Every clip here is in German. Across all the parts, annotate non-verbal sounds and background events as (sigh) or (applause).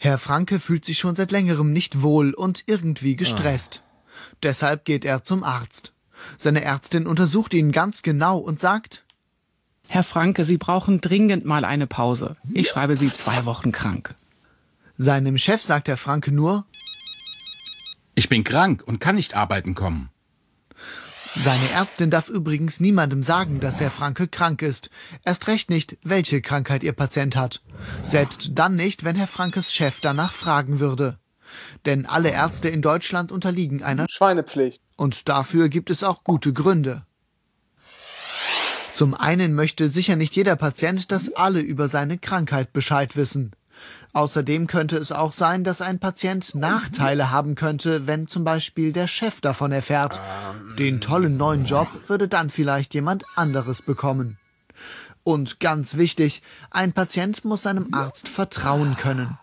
Herr Franke fühlt sich schon seit längerem nicht wohl und irgendwie gestresst. Deshalb geht er zum Arzt. Seine Ärztin untersucht ihn ganz genau und sagt, Herr Franke, Sie brauchen dringend mal eine Pause. Ich schreibe Sie zwei Wochen krank. seinem Chef sagt Herr Franke nur, Ich bin krank und kann nicht arbeiten kommen. Seine Ärztin darf übrigens niemandem sagen, dass Herr Franke krank ist. Erst recht nicht, welche Krankheit ihr Patient hat. Selbst dann nicht, wenn Herr Frankes Chef danach fragen würde. Denn alle Ärzte in Deutschland unterliegen einer Schweinepflicht. Und dafür gibt es auch gute Gründe. Zum einen möchte sicher nicht jeder Patient, dass alle über seine Krankheit Bescheid wissen. Außerdem könnte es auch sein, dass ein Patient Nachteile haben könnte, wenn zum Beispiel der Chef davon erfährt. Den tollen neuen Job würde dann vielleicht jemand anderes bekommen. Und ganz wichtig, ein Patient muss seinem Arzt vertrauen können.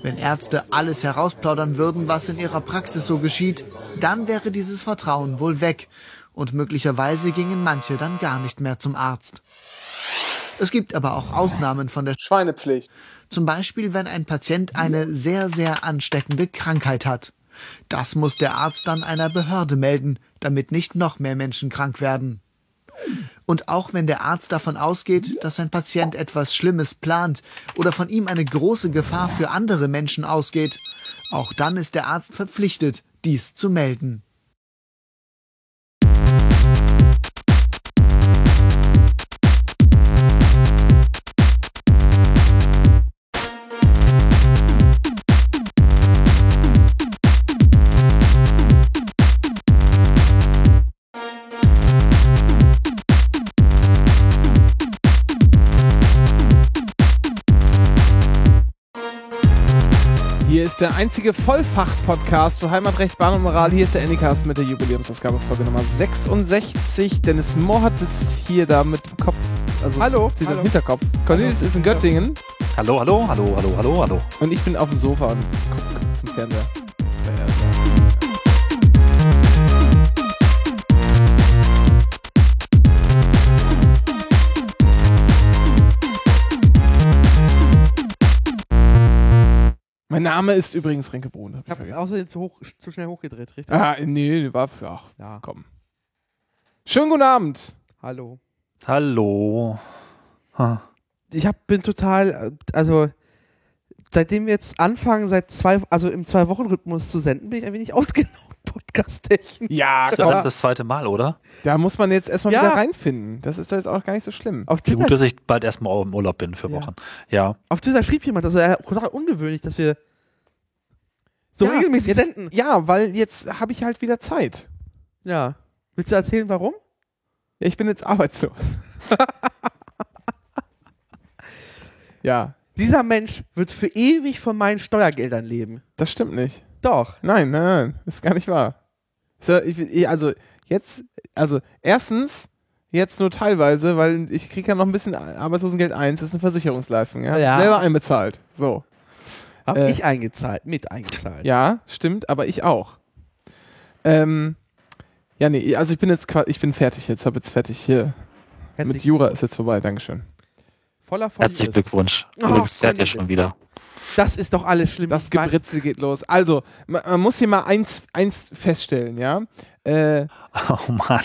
Wenn Ärzte alles herausplaudern würden, was in ihrer Praxis so geschieht, dann wäre dieses Vertrauen wohl weg und möglicherweise gingen manche dann gar nicht mehr zum Arzt. Es gibt aber auch Ausnahmen von der Schweinepflicht. Zum Beispiel, wenn ein Patient eine sehr, sehr ansteckende Krankheit hat. Das muss der Arzt dann einer Behörde melden, damit nicht noch mehr Menschen krank werden. Und auch wenn der Arzt davon ausgeht, dass ein Patient etwas Schlimmes plant oder von ihm eine große Gefahr für andere Menschen ausgeht, auch dann ist der Arzt verpflichtet, dies zu melden. Der einzige Vollfach-Podcast für Heimatrecht, Bahn und Moral. Hier ist der Anycast mit der Jubiläumsausgabe Folge Nummer 66. Dennis Mohrhardt sitzt hier da mit dem Kopf, also Hallo, zieht hallo. Hinterkopf. Cornelis ist in Göttingen Hallo, hallo, hallo, hallo, hallo, hallo. und ich bin auf dem Sofa und gucke zum Fernseher. Mein Name ist übrigens Renke Brun. hab ich habe außerdem zu, hoch, zu schnell hochgedreht, richtig? Ah, nee, nee, war für, ach, Ja. komm. Schönen guten Abend. Hallo. Hallo. Ha. Ich hab, bin total, äh, also seitdem wir jetzt anfangen, seit zwei, also im Zwei-Wochen-Rhythmus zu senden, bin ich ein wenig (laughs) ausgelaugt, Podcast-technisch. Ja, (laughs) Das ist ja das zweite Mal, oder? da muss man jetzt erstmal Ja. wieder reinfinden. Das ist jetzt auch gar nicht so schlimm. Auf Twitter, gut, dass ich bald erstmal im Urlaub bin für Ja. Wochen. Ja. auf Twitter schrieb jemand, das ist ja total ungewöhnlich, dass wir so Ja, regelmäßig jetzt- senden. Ja, weil jetzt habe ich halt wieder Zeit. Ja. Willst du erzählen, warum? Ja, ich bin jetzt arbeitslos. (laughs) ja, Dieser Mensch wird für ewig von meinen Steuergeldern leben. das stimmt nicht. Doch. Nein, nein, nein, ist gar nicht wahr. So, ich, ich- also jetzt, also erstens, jetzt nur teilweise, weil ich kriege ja noch ein bisschen Arbeitslosengeld 1, das ist eine Versicherungsleistung, ja? Ja. Selber einbezahlt. So. Hab Äh. ich eingezahlt, mit eingezahlt. Ja, stimmt, aber ich auch. Ähm, ja, nee, also ich bin jetzt ich bin fertig jetzt, habe jetzt fertig hier. Mit Herzlich, Jura ist jetzt vorbei, Dankeschön. voller Herzlichen Glückwunsch. Oh, Übrigens seid ihr Cornelis. schon wieder. Das ist doch alles schlimm. Das Gebritzel geht los. Also, man, man muss hier mal eins, eins feststellen, ja. Äh, (laughs) Oh Mann.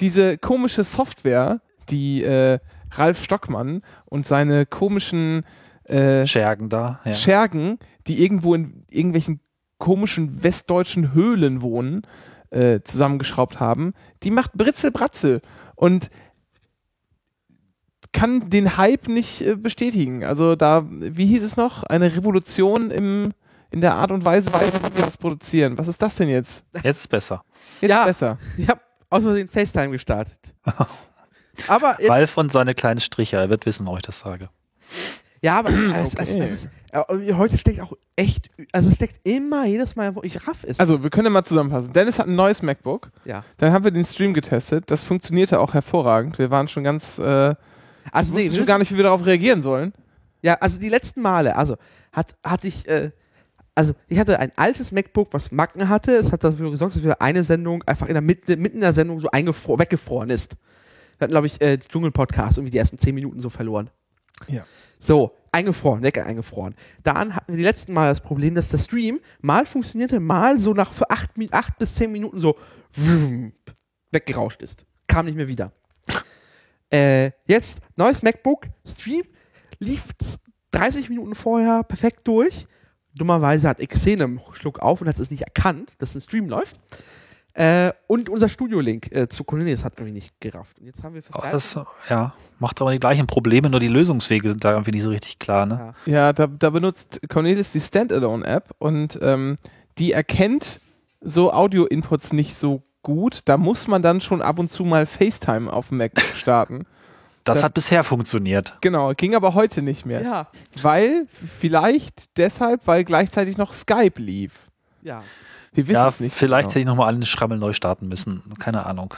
diese komische Software, die äh, Ralf Stockmann und seine komischen äh, Schergen da. Ja. Schergen, die irgendwo in irgendwelchen komischen westdeutschen Höhlen wohnen, äh, zusammengeschraubt haben, die macht Britzel Bratzel und kann den Hype nicht äh, bestätigen. Also da, wie hieß es noch? Eine Revolution im, in der Art und Weise, Weise, wie wir das produzieren. Was ist das denn jetzt? Jetzt ist besser. Jetzt Ja. besser. Ich habe aus Versehen FaceTime gestartet. (laughs) aber Ralf und seine kleinen Striche. Er wird wissen, warum ich das sage. ja, aber es, es, Okay. es ist, äh, heute steckt auch echt, also es steckt immer jedes Mal, wo ich raff ist. Also, wir können ja mal zusammenfassen. Dennis hat ein neues MacBook. ja. Dann haben wir den Stream getestet. Das funktionierte auch hervorragend. Wir waren schon ganz, äh, Also nee, schon gar nicht, wie wir darauf reagieren sollen. ja, also die letzten Male, also hat hatte ich, äh, also ich hatte ein altes MacBook, was Macken hatte. Es hat dafür gesorgt, dass wir eine Sendung einfach in der Mitte, mitten in der Sendung so eingefro weggefroren ist. Wir hatten, glaube ich, äh, die Dschungel-Podcast irgendwie die ersten zehn Minuten so verloren. Ja. So, eingefroren, weg eingefroren. Dann hatten wir die letzten Mal das Problem, dass der Stream mal funktionierte, mal so nach acht, acht bis zehn Minuten so wump, weggerauscht ist. Kam nicht mehr wieder. Äh, jetzt neues MacBook, Stream, lief 30 Minuten vorher perfekt durch. Dummerweise hat Xene einen Schluck auf und hat es nicht erkannt, dass ein Stream läuft. Äh, und unser Studio-Link äh, zu Cornelius hat irgendwie nicht gerafft. Und jetzt haben wir für das, ja, macht aber die gleichen Probleme, nur die Lösungswege sind da irgendwie nicht so richtig klar, ne? Ja. Ja, da, da benutzt Cornelis die Standalone-App und ähm, die erkennt so Audio-Inputs nicht so gut. Da muss man dann schon ab und zu mal FaceTime auf dem Mac (laughs) starten. Das Da- hat bisher funktioniert. Genau, ging aber heute nicht mehr. ja, Weil, vielleicht deshalb, weil gleichzeitig noch Skype lief. ja. Wir wissen Ja, es nicht. vielleicht genau. hätte ich nochmal einen Schrammel neu starten müssen. Keine Ahnung.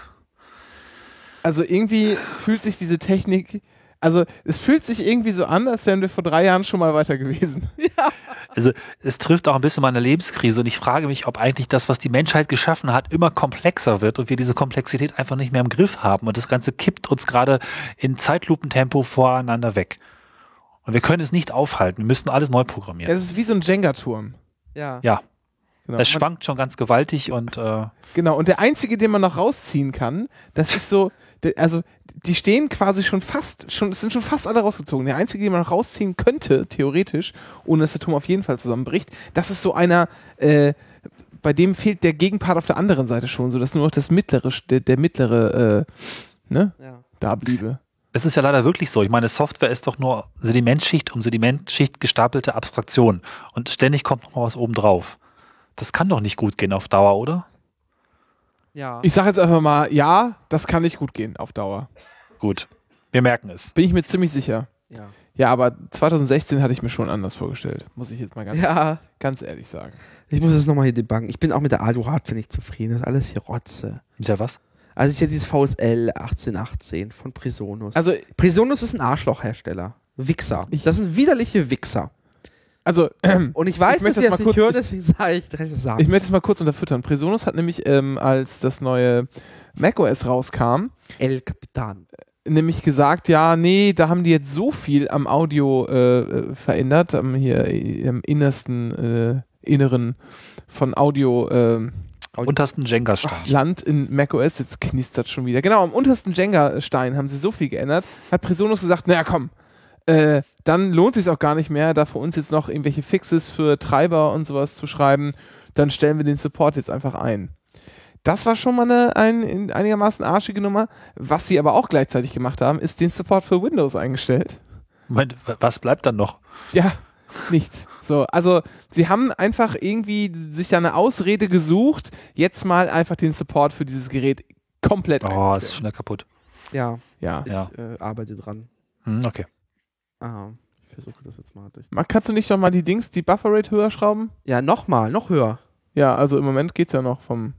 Also irgendwie fühlt sich diese Technik, also es fühlt sich irgendwie so an, als wären wir vor drei Jahren schon mal weiter gewesen. (laughs) Also es trifft auch ein bisschen meine Lebenskrise und ich frage mich, ob eigentlich das, was die Menschheit geschaffen hat, immer komplexer wird und wir diese Komplexität einfach nicht mehr im Griff haben und das Ganze kippt uns gerade in Zeitlupentempo voreinander weg. Und wir können es nicht aufhalten. Wir müssen alles neu programmieren. Es ist wie so ein Jenga-Turm. Ja. ja, Genau. es schwankt schon ganz gewaltig und äh, Genau, und der einzige, den man noch rausziehen kann, das ist so, der, also die stehen quasi schon fast, schon, es sind schon fast alle rausgezogen. Der einzige, den man noch rausziehen könnte, theoretisch, ohne dass der Turm auf jeden Fall zusammenbricht, das ist so einer, äh, bei dem fehlt der Gegenpart auf der anderen Seite schon, sodass nur noch das mittlere, der, der mittlere, äh, ne, ja. da bliebe. es ist ja leider wirklich so. Ich meine, Software ist doch nur Sedimentschicht um Sedimentschicht gestapelte Abstraktion und ständig kommt noch mal was oben drauf. Das kann doch nicht gut gehen auf Dauer, oder? Ja. Ich sage jetzt einfach mal, ja, das kann nicht gut gehen auf Dauer. Gut, wir merken es. Bin ich mir ziemlich sicher. ja. Ja, aber 2016 hatte ich mir schon anders vorgestellt, muss ich jetzt mal ganz, ja. ganz ehrlich sagen. Ich muss es nochmal hier debunken. Ich bin auch mit der Alu-Hardware nicht zufrieden. Das ist alles hier Rotze. Ja, was? Also ich hätte dieses VSL 1818 von Presonus. Also, Presonus ist ein Arschlochhersteller. Wichser. Ich- das sind widerliche Wichser. Also (clears throat) Und ich weiß, Ich möchte dass das das mal nicht kurz- hören, deswegen (laughs) sage ich, das sagen. Ich möchte es mal kurz unterfüttern. Presonus hat nämlich, ähm, als das neue macOS rauskam, El Capitan. nämlich gesagt, ja, nee, da haben die jetzt so viel am Audio äh, äh, verändert, am hier äh, im innersten, äh, inneren von Audio äh, Untersten Jenga-Stand. Land in macOS, jetzt knistert schon wieder. Genau, am untersten Jenga-Stein haben sie so viel geändert, hat Presonus gesagt, naja, komm, äh, dann lohnt sich auch gar nicht mehr, da für uns jetzt noch irgendwelche Fixes für Treiber und sowas zu schreiben, dann stellen wir den Support jetzt einfach ein. Das war schon mal eine ein, einigermaßen arschige Nummer. Was sie aber auch gleichzeitig gemacht haben, ist den Support für Windows eingestellt. Moment, was bleibt dann noch? Ja, nichts. So, also sie haben einfach irgendwie sich da eine Ausrede gesucht, jetzt mal einfach den Support für dieses Gerät komplett Oh, ist wieder kaputt. Ja, Ja. ich Ja. äh, arbeite dran. Hm, okay. Ah, ich versuche das jetzt mal durch. Kannst du nicht noch mal die Dings, die Bufferrate höher schrauben? Ja, nochmal, noch höher. Ja, also im Moment geht's ja noch vom.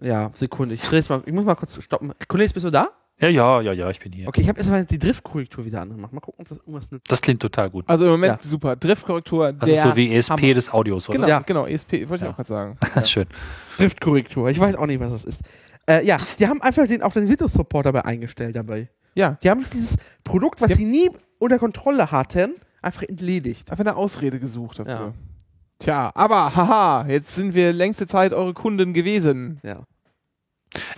Ja, Sekunde. Ich dreh's mal. Ich muss mal kurz stoppen. Cornelis, bist du da? Ja, ja, ja, ja, ich bin hier. Okay, ich habe erstmal die Driftkorrektur wieder angemacht. Mal gucken, ob das irgendwas nützt. Das klingt total gut. Also im Moment Ja. super. Driftkorrektur. Das der ist so wie ESP Hammer. des Audios, oder? Genau, Ja. genau, ESP, wollte ich Ja. auch gerade sagen. (laughs) Ganz schön. Driftkorrektur. Ich weiß auch nicht, was das ist. Äh, ja, die haben einfach den, auch den Windows-Support dabei eingestellt dabei. Ja, Die haben dieses Produkt, was Ja. sie nie unter Kontrolle hatten, einfach entledigt. einfach eine Ausrede gesucht dafür. Ja. Tja, aber haha, jetzt sind wir längste Zeit eure Kunden gewesen. Ja.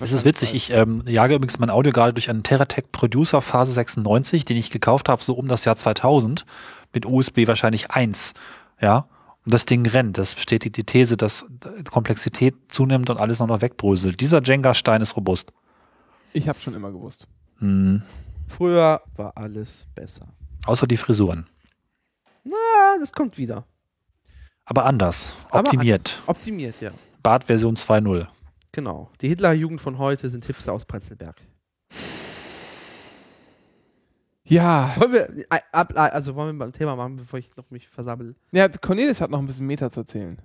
Es ist witzig, ich ähm, jage übrigens mein Audio gerade durch einen Teratec Producer Phase 96, den ich gekauft habe, so um das Jahr 2000, mit USB wahrscheinlich 1. Ja, und das Ding rennt. Das bestätigt die These, dass äh, Komplexität zunimmt und alles noch, noch wegbröselt. Dieser Jenga-Stein ist robust. Ich habe schon immer gewusst. Hm. Früher war alles besser. Außer die Frisuren. Ah, das kommt wieder. Aber anders. Aber Optimiert. Optimiert, ja. Bart Version 2.0. Genau. Die Hitlerjugend von heute sind Hipster aus Prenzlberg. Ja, Wollen wir, äh, ab, also wollen wir beim Thema machen, bevor ich noch mich versabbel? ja, Cornelis hat noch ein bisschen Meta zu erzählen.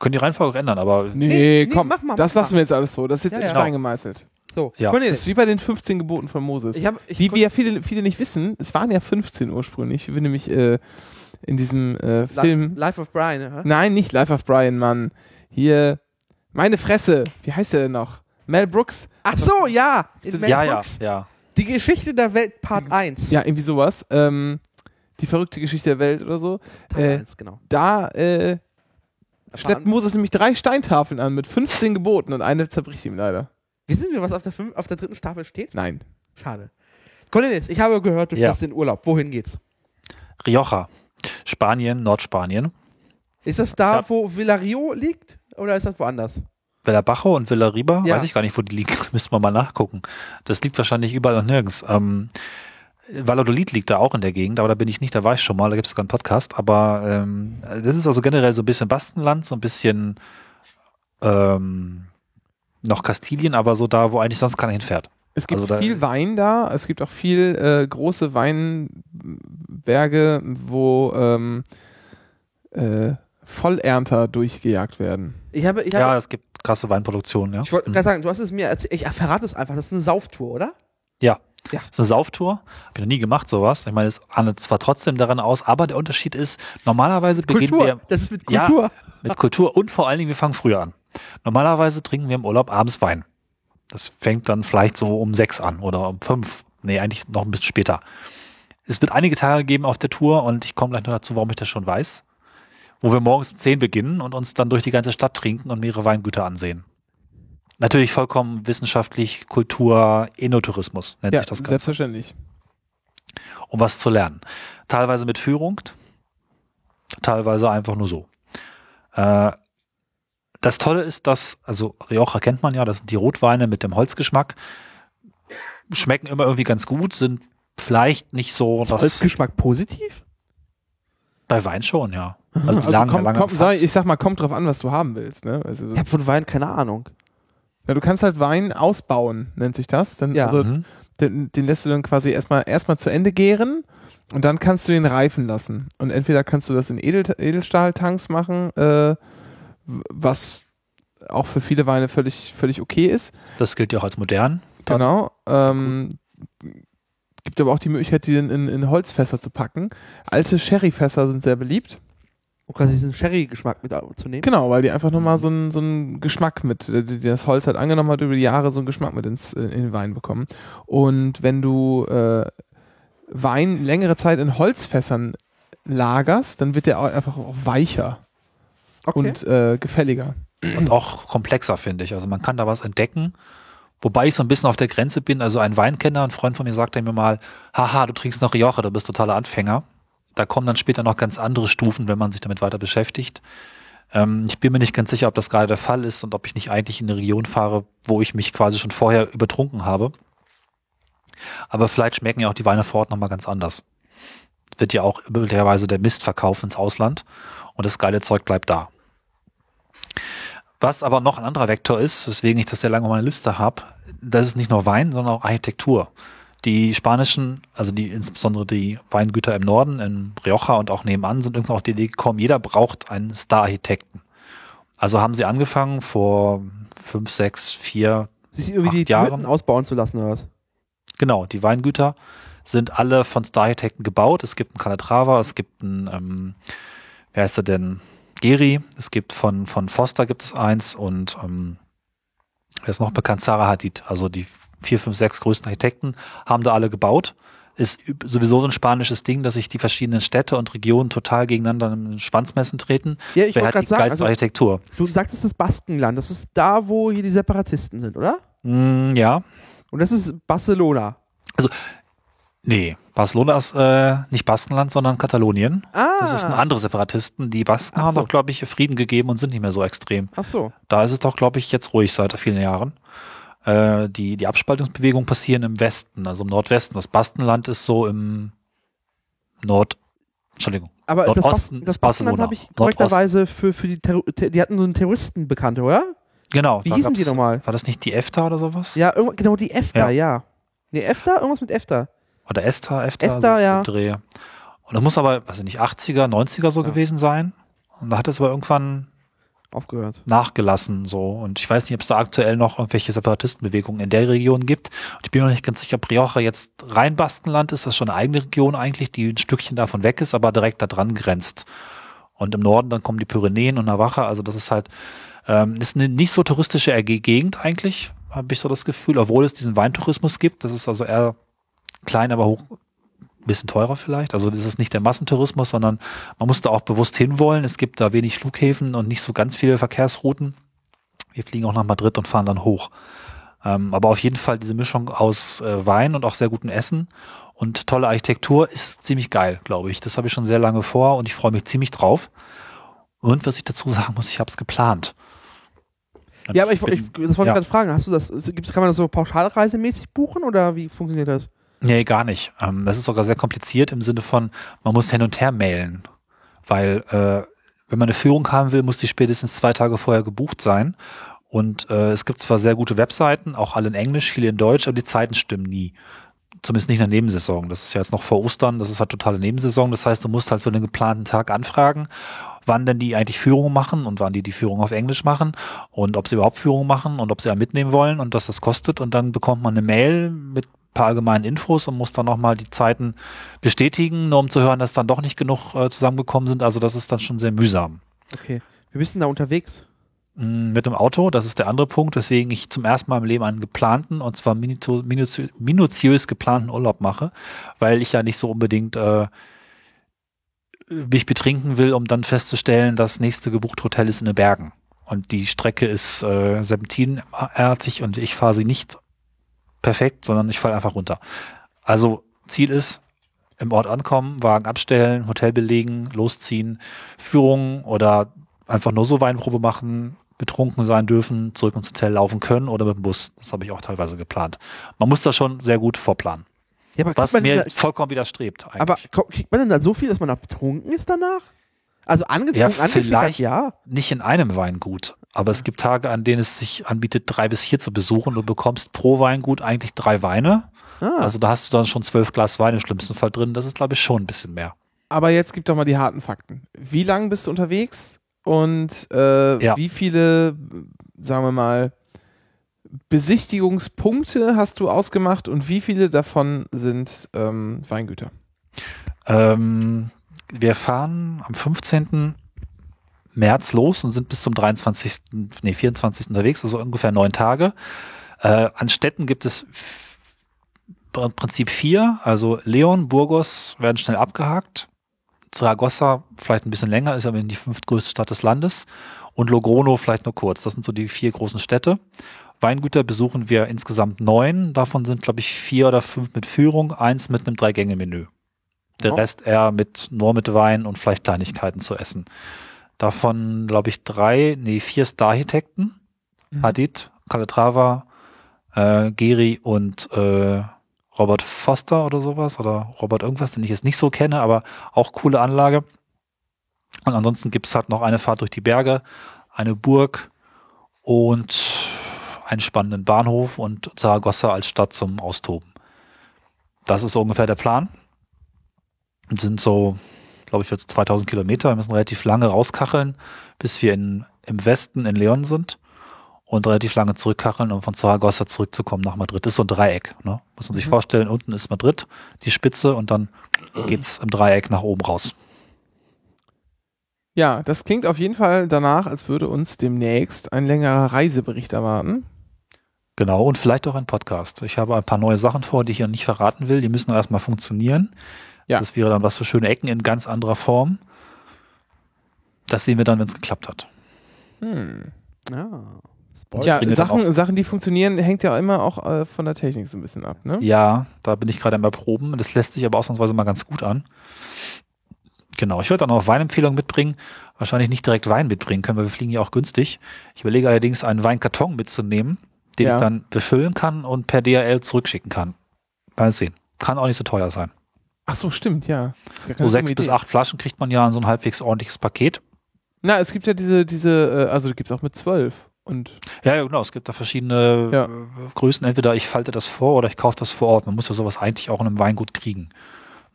Können die Reihenfolge auch ändern, aber Nee, Nee, nee, komm, mach mal, das mach lassen wir jetzt alles so. Das ist jetzt Ja, in ja. Stein gemeißelt. So, Ja. Das Cornelis. ist wie bei den 15 Geboten von Moses. Ich hab, ich die wir ja viele, viele nicht wissen, es waren ja 15 ursprünglich, wie nämlich äh, in diesem äh, Film. Life of Brian, ja? Nein, nicht Life of Brian, Mann. Hier, meine Fresse. Wie heißt der denn noch? Mel Brooks? Ach so, ja. In Mel ja, ja, Brooks. ja. Die Geschichte der Welt Part 1. Ja, irgendwie sowas. Ähm, die verrückte Geschichte der Welt oder so. Teil Äh, 1, genau. Da äh, schleppt. Moses nämlich drei Steintafeln an mit 15 Geboten und eine zerbricht ihm leider. Wissen wir, was auf der, fünf, auf der dritten Staffel steht? Nein. Schade. Cornelis, ich habe gehört, du Ja. bist in Urlaub. Wohin geht's? Rioja. Spanien, Nordspanien. Ist das da, Ja. wo Villario liegt? Oder ist das woanders? Villabajo und Villarriba, Ja. weiß ich gar nicht, wo die liegen. (laughs) Müssten wir mal nachgucken. Das liegt wahrscheinlich überall und nirgends. Ähm, Valladolid liegt da auch in der Gegend, aber da bin ich nicht, da war ich schon mal, da gibt es sogar einen Podcast. Aber ähm, das ist also generell so ein bisschen Baskenland, so ein bisschen ähm, noch Kastilien, aber so da, wo eigentlich sonst keiner hinfährt. Es gibt Also da- viel Wein da, es gibt auch viel äh, große Weinberge, wo ähm, äh, Vollernter durchgejagt werden. Ich habe, ich Ja, habe, es gibt krasse Weinproduktion, ja. ich wollte Mhm. gerade sagen, du hast es mir erzählt. Ich verrate es einfach. Das ist eine Sauftour, oder? Ja. Ja. Das ist eine Sauftour. Habe ich noch nie gemacht, sowas. Ich meine, es handelt zwar trotzdem daran aus, aber der Unterschied ist, normalerweise beginnen Kultur. wir Das ist mit Ja. Kultur. mit Kultur und vor allen Dingen, wir fangen früher an. Normalerweise trinken wir im Urlaub abends Wein. Das fängt dann vielleicht so um sechs an oder um fünf. Nee, eigentlich noch ein bisschen später. Es wird einige Tage geben auf der Tour und ich komme gleich noch dazu, warum ich das schon weiß. Wo wir morgens um zehn beginnen und uns dann durch die ganze Stadt trinken und mehrere Weingüter ansehen. Natürlich vollkommen wissenschaftlich, Kultur, Enotourismus nennt Ja, sich das Ganze selbstverständlich. um was zu lernen. Teilweise mit Führung, teilweise einfach nur so. Äh, das Tolle ist, dass, also Rioja kennt man ja, das sind die Rotweine mit dem Holzgeschmack. Schmecken immer irgendwie ganz gut, sind vielleicht nicht so, Ist Holzgeschmack positiv? bei Wein schon, ja. Also die Also lagen ja komm, lange komm, sag, ich sag mal, kommt drauf an, was du haben willst. Ne? Also, Ich habe von Wein keine Ahnung. Ja, du kannst halt Wein ausbauen, nennt sich das. Dann, Ja. also, Mhm. den, den lässt du dann quasi erstmal erstmal zu Ende gären und dann kannst du den reifen lassen. Und entweder kannst du das in Edel, Edelstahltanks machen, äh, was auch für viele Weine völlig, völlig okay ist. Das gilt ja auch als modern. Dann- Genau. Ähm, gibt aber auch die Möglichkeit, die in, in, in Holzfässer zu packen. Alte Sherryfässer sind sehr beliebt. Um quasi diesen Sherry-Geschmack mit zu nehmen. Genau, weil die einfach nochmal so einen so einen Geschmack mit, äh, die das Holz hat angenommen hat, über die Jahre so einen Geschmack mit ins, äh, in den Wein bekommen. Und wenn du äh, Wein längere Zeit in Holzfässern lagerst, dann wird der auch einfach auch weicher Okay. und äh, gefälliger. und auch komplexer, finde ich. Also man kann da was entdecken. Wobei ich so ein bisschen auf der Grenze bin. Also ein Weinkenner, ein Freund von mir sagte mir mal, haha, du trinkst noch Rioja, du bist totaler Anfänger. Da kommen dann später noch ganz andere Stufen, wenn man sich damit weiter beschäftigt. Ähm, ich bin mir nicht ganz sicher, ob das gerade der Fall ist und ob ich nicht eigentlich in eine Region fahre, wo ich mich quasi schon vorher übertrunken habe. Aber vielleicht schmecken ja auch die Weine vor Ort nochmal ganz anders. Wird ja auch möglicherweise der Mist verkauft ins Ausland und das geile Zeug bleibt da. Was aber noch ein anderer Vektor ist, weswegen ich das sehr lange auf meiner Liste habe, das ist nicht nur Wein, sondern auch Architektur. Die spanischen, also die insbesondere die Weingüter im Norden, in Rioja und auch nebenan, sind irgendwann auf die Idee gekommen, jeder braucht einen Star-Architekten. Also haben sie angefangen vor fünf, sechs, vier, Sich irgendwie die Jahren. Hütten ausbauen zu lassen, oder was? genau, die Weingüter sind alle von Star-Architekten gebaut. Es gibt einen Calatrava, es gibt einen, ähm, wer heißt er denn? Geri, es gibt von, von Foster gibt es eins und ähm, wer ist noch bekannt? Sarah Hadid. Also die vier, fünf, sechs größten Architekten haben da alle gebaut. Ist sowieso so ein spanisches Ding, dass sich die verschiedenen Städte und Regionen total gegeneinander im Schwanzmessen treten. Ja, ich Wer hat die sagen, geilste also, Architektur? du sagtest das Baskenland, das ist da, wo hier die Separatisten sind, oder? Mm, ja. Und das ist Barcelona. Nee, Barcelona ist äh, nicht Baskenland, sondern Katalonien. Ah, Das ist ein andere Separatisten. Die Basken Ach haben so. doch, glaube ich, Frieden gegeben und sind nicht mehr so extrem. ach so. Da ist es doch, glaube ich, jetzt ruhig seit vielen Jahren. Äh, die, die Abspaltungsbewegungen passieren im Westen, also im Nordwesten. Das Baskenland ist so im Nord, Entschuldigung, Aber das, Bas Nordosten das ist Baskenland Barcelona. habe ich korrekterweise für, für die Terror die hatten so einen Terroristen bekannte, oder? Genau. Wie hießen die nochmal? War das nicht die EFTA oder sowas? Ja, genau, die EFTA, Ja. ja. Nee, EFTA? Irgendwas mit EFTA. Oder ESTA, EFTA? ESTA, ja. Dreh. Und das muss aber, weiß ich nicht, 80er, 90er so Ja. gewesen sein. Und da hat es aber irgendwann Aufgehört. nachgelassen so. Und ich weiß nicht, ob es da aktuell noch irgendwelche Separatistenbewegungen in der Region gibt. Und ich bin mir noch nicht ganz sicher, ob Rioja jetzt rein Baskenland ist. Das ist schon eine eigene Region eigentlich, die ein Stückchen davon weg ist, aber direkt da dran grenzt. Und im Norden dann kommen die Pyrenäen und Navaja. Also das ist halt, ähm, ist eine nicht so touristische Gegend eigentlich, habe ich so das Gefühl, obwohl es diesen Weintourismus gibt. Das ist also eher klein, aber hoch ein bisschen teurer vielleicht. Also das ist nicht der Massentourismus, sondern man muss da auch bewusst hinwollen. Es gibt da wenig Flughäfen und nicht so ganz viele Verkehrsrouten. Wir fliegen auch nach Madrid und fahren dann hoch. Ähm, aber auf jeden Fall diese Mischung aus äh, Wein und auch sehr gutem Essen und tolle Architektur ist ziemlich geil, glaube ich. Das habe ich schon sehr lange vor und ich freue mich ziemlich drauf. Und was ich dazu sagen muss, ich habe es geplant. Und Ja, aber ich, bin- ich, das wollte ich ja. gerade fragen. Hast du das, gibt's, kann man das so pauschalreisemäßig buchen oder wie funktioniert das? Nee, gar nicht. Ähm, das ist sogar sehr kompliziert im Sinne von, man muss hin und her mailen. Weil, äh, wenn man eine Führung haben will, muss die spätestens zwei Tage vorher gebucht sein. Und äh, es gibt zwar sehr gute Webseiten, auch alle in Englisch, viele in Deutsch, aber die Zeiten stimmen nie. Zumindest nicht in der Nebensaison. Das ist ja jetzt noch vor Ostern, das ist halt totale Nebensaison. Das heißt, du musst halt für den geplanten Tag anfragen, wann denn die eigentlich Führungen machen und wann die die Führung auf Englisch machen und ob sie überhaupt Führungen machen und ob sie ja mitnehmen wollen und was das kostet. Und dann bekommt man eine Mail mit paar allgemeinen Infos und muss dann nochmal die Zeiten bestätigen, nur um zu hören, dass dann doch nicht genug äh, zusammengekommen sind. Also das ist dann schon sehr mühsam. Okay. Wir bist denn da unterwegs? Mm, Mit dem Auto, das ist der andere Punkt, weswegen ich zum ersten Mal im Leben einen geplanten und zwar minutio- minutiös geplanten Urlaub mache, weil ich ja nicht so unbedingt äh, mich betrinken will, um dann festzustellen, das nächste gebuchte Hotel ist in den Bergen. Und die Strecke ist äh, serpentinartig und ich fahre sie nicht perfekt, sondern ich falle einfach runter. Also Ziel ist, im Ort ankommen, Wagen abstellen, Hotel belegen, losziehen, Führung oder einfach nur so Weinprobe machen, betrunken sein dürfen, zurück ins Hotel laufen können oder mit dem Bus. Das habe ich auch teilweise geplant. Man muss das schon sehr gut vorplanen. Ja, Was mir da, vollkommen widerstrebt eigentlich. aber kriegt man denn da so viel, dass man da betrunken ist danach? Also angetrunken, Ja, vielleicht. ja. nicht in einem Weingut, aber es gibt Tage, an denen es sich anbietet, drei bis vier zu besuchen. Du bekommst pro Weingut eigentlich drei Weine. Ah, Also da hast du dann schon zwölf Glas Wein im schlimmsten Fall drin. Das ist, glaube ich, schon ein bisschen mehr. Aber jetzt gib doch mal die harten Fakten. Wie lange bist du unterwegs und äh, Ja. wie viele, sagen wir mal, Besichtigungspunkte hast du ausgemacht und wie viele davon sind ähm, Weingüter? Ähm, wir fahren am 15. März los und sind bis zum 23. Nee, 24. unterwegs, also ungefähr neun Tage. Äh, an Städten gibt es im Prinzip vier, also Leon, Burgos werden schnell abgehakt. Zaragoza vielleicht ein bisschen länger, ist aber die fünftgrößte Stadt des Landes. Und Logrono vielleicht nur kurz. Das sind so die vier großen Städte. Weingüter besuchen wir insgesamt neun. Davon sind, glaube ich, vier oder fünf mit Führung, eins mit einem Drei-Gänge-Menü. Der Oh. Rest eher mit, nur mit Wein und vielleicht Kleinigkeiten zu essen. Davon, glaube ich, drei, nee, vier Star-Architekten. Mhm. Hadid, Calatrava, äh, Geri und äh, Robert Foster oder sowas oder Robert irgendwas, den ich jetzt nicht so kenne, aber auch coole Anlage. Und ansonsten gibt es halt noch eine Fahrt durch die Berge, eine Burg und einen spannenden Bahnhof und Zaragoza als Stadt zum Austoben. Das ist so ungefähr der Plan. Und sind so, glaube ich, so 2000 Kilometer. Wir müssen relativ lange rauskacheln, bis wir in, im Westen in Leon sind und relativ lange zurückkacheln, um von Zaragoza zurückzukommen nach Madrid. Das ist so ein Dreieck. Ne? Muss man sich vorstellen, unten ist Madrid, die Spitze und dann geht's im Dreieck nach oben raus. Ja, das klingt auf jeden Fall danach, als würde uns demnächst ein längerer Reisebericht erwarten. Genau, und vielleicht auch ein Podcast. Ich habe ein paar neue Sachen vor, die ich ja nicht verraten will. Die müssen erstmal funktionieren. Ja. Das wäre dann was für schöne Ecken in ganz anderer Form. Das sehen wir dann, wenn es geklappt hat. Hm. ja. Tja, Sachen, Sachen, die funktionieren, hängt ja immer auch äh, von der Technik so ein bisschen ab, ne? Ja, da bin ich gerade am Erproben. Das lässt sich aber ausnahmsweise mal ganz gut an. Genau, ich würde dann noch Weinempfehlungen mitbringen. Wahrscheinlich nicht direkt Wein mitbringen können, weil wir fliegen ja auch günstig. Ich überlege allerdings, einen Weinkarton mitzunehmen, den Ja. ich dann befüllen kann und per DHL zurückschicken kann. Mal sehen. Kann auch nicht so teuer sein. Ach so, stimmt, ja. So sechs bis acht Flaschen kriegt man ja in so ein halbwegs ordentliches Paket. Na, es gibt ja diese, diese, äh, also die gibt es auch mit zwölf. Und Ja, ja, genau. Es gibt da verschiedene Ja. äh, Größen. Entweder ich falte das vor oder ich kaufe das vor Ort. Man muss ja sowas eigentlich auch in einem Weingut kriegen.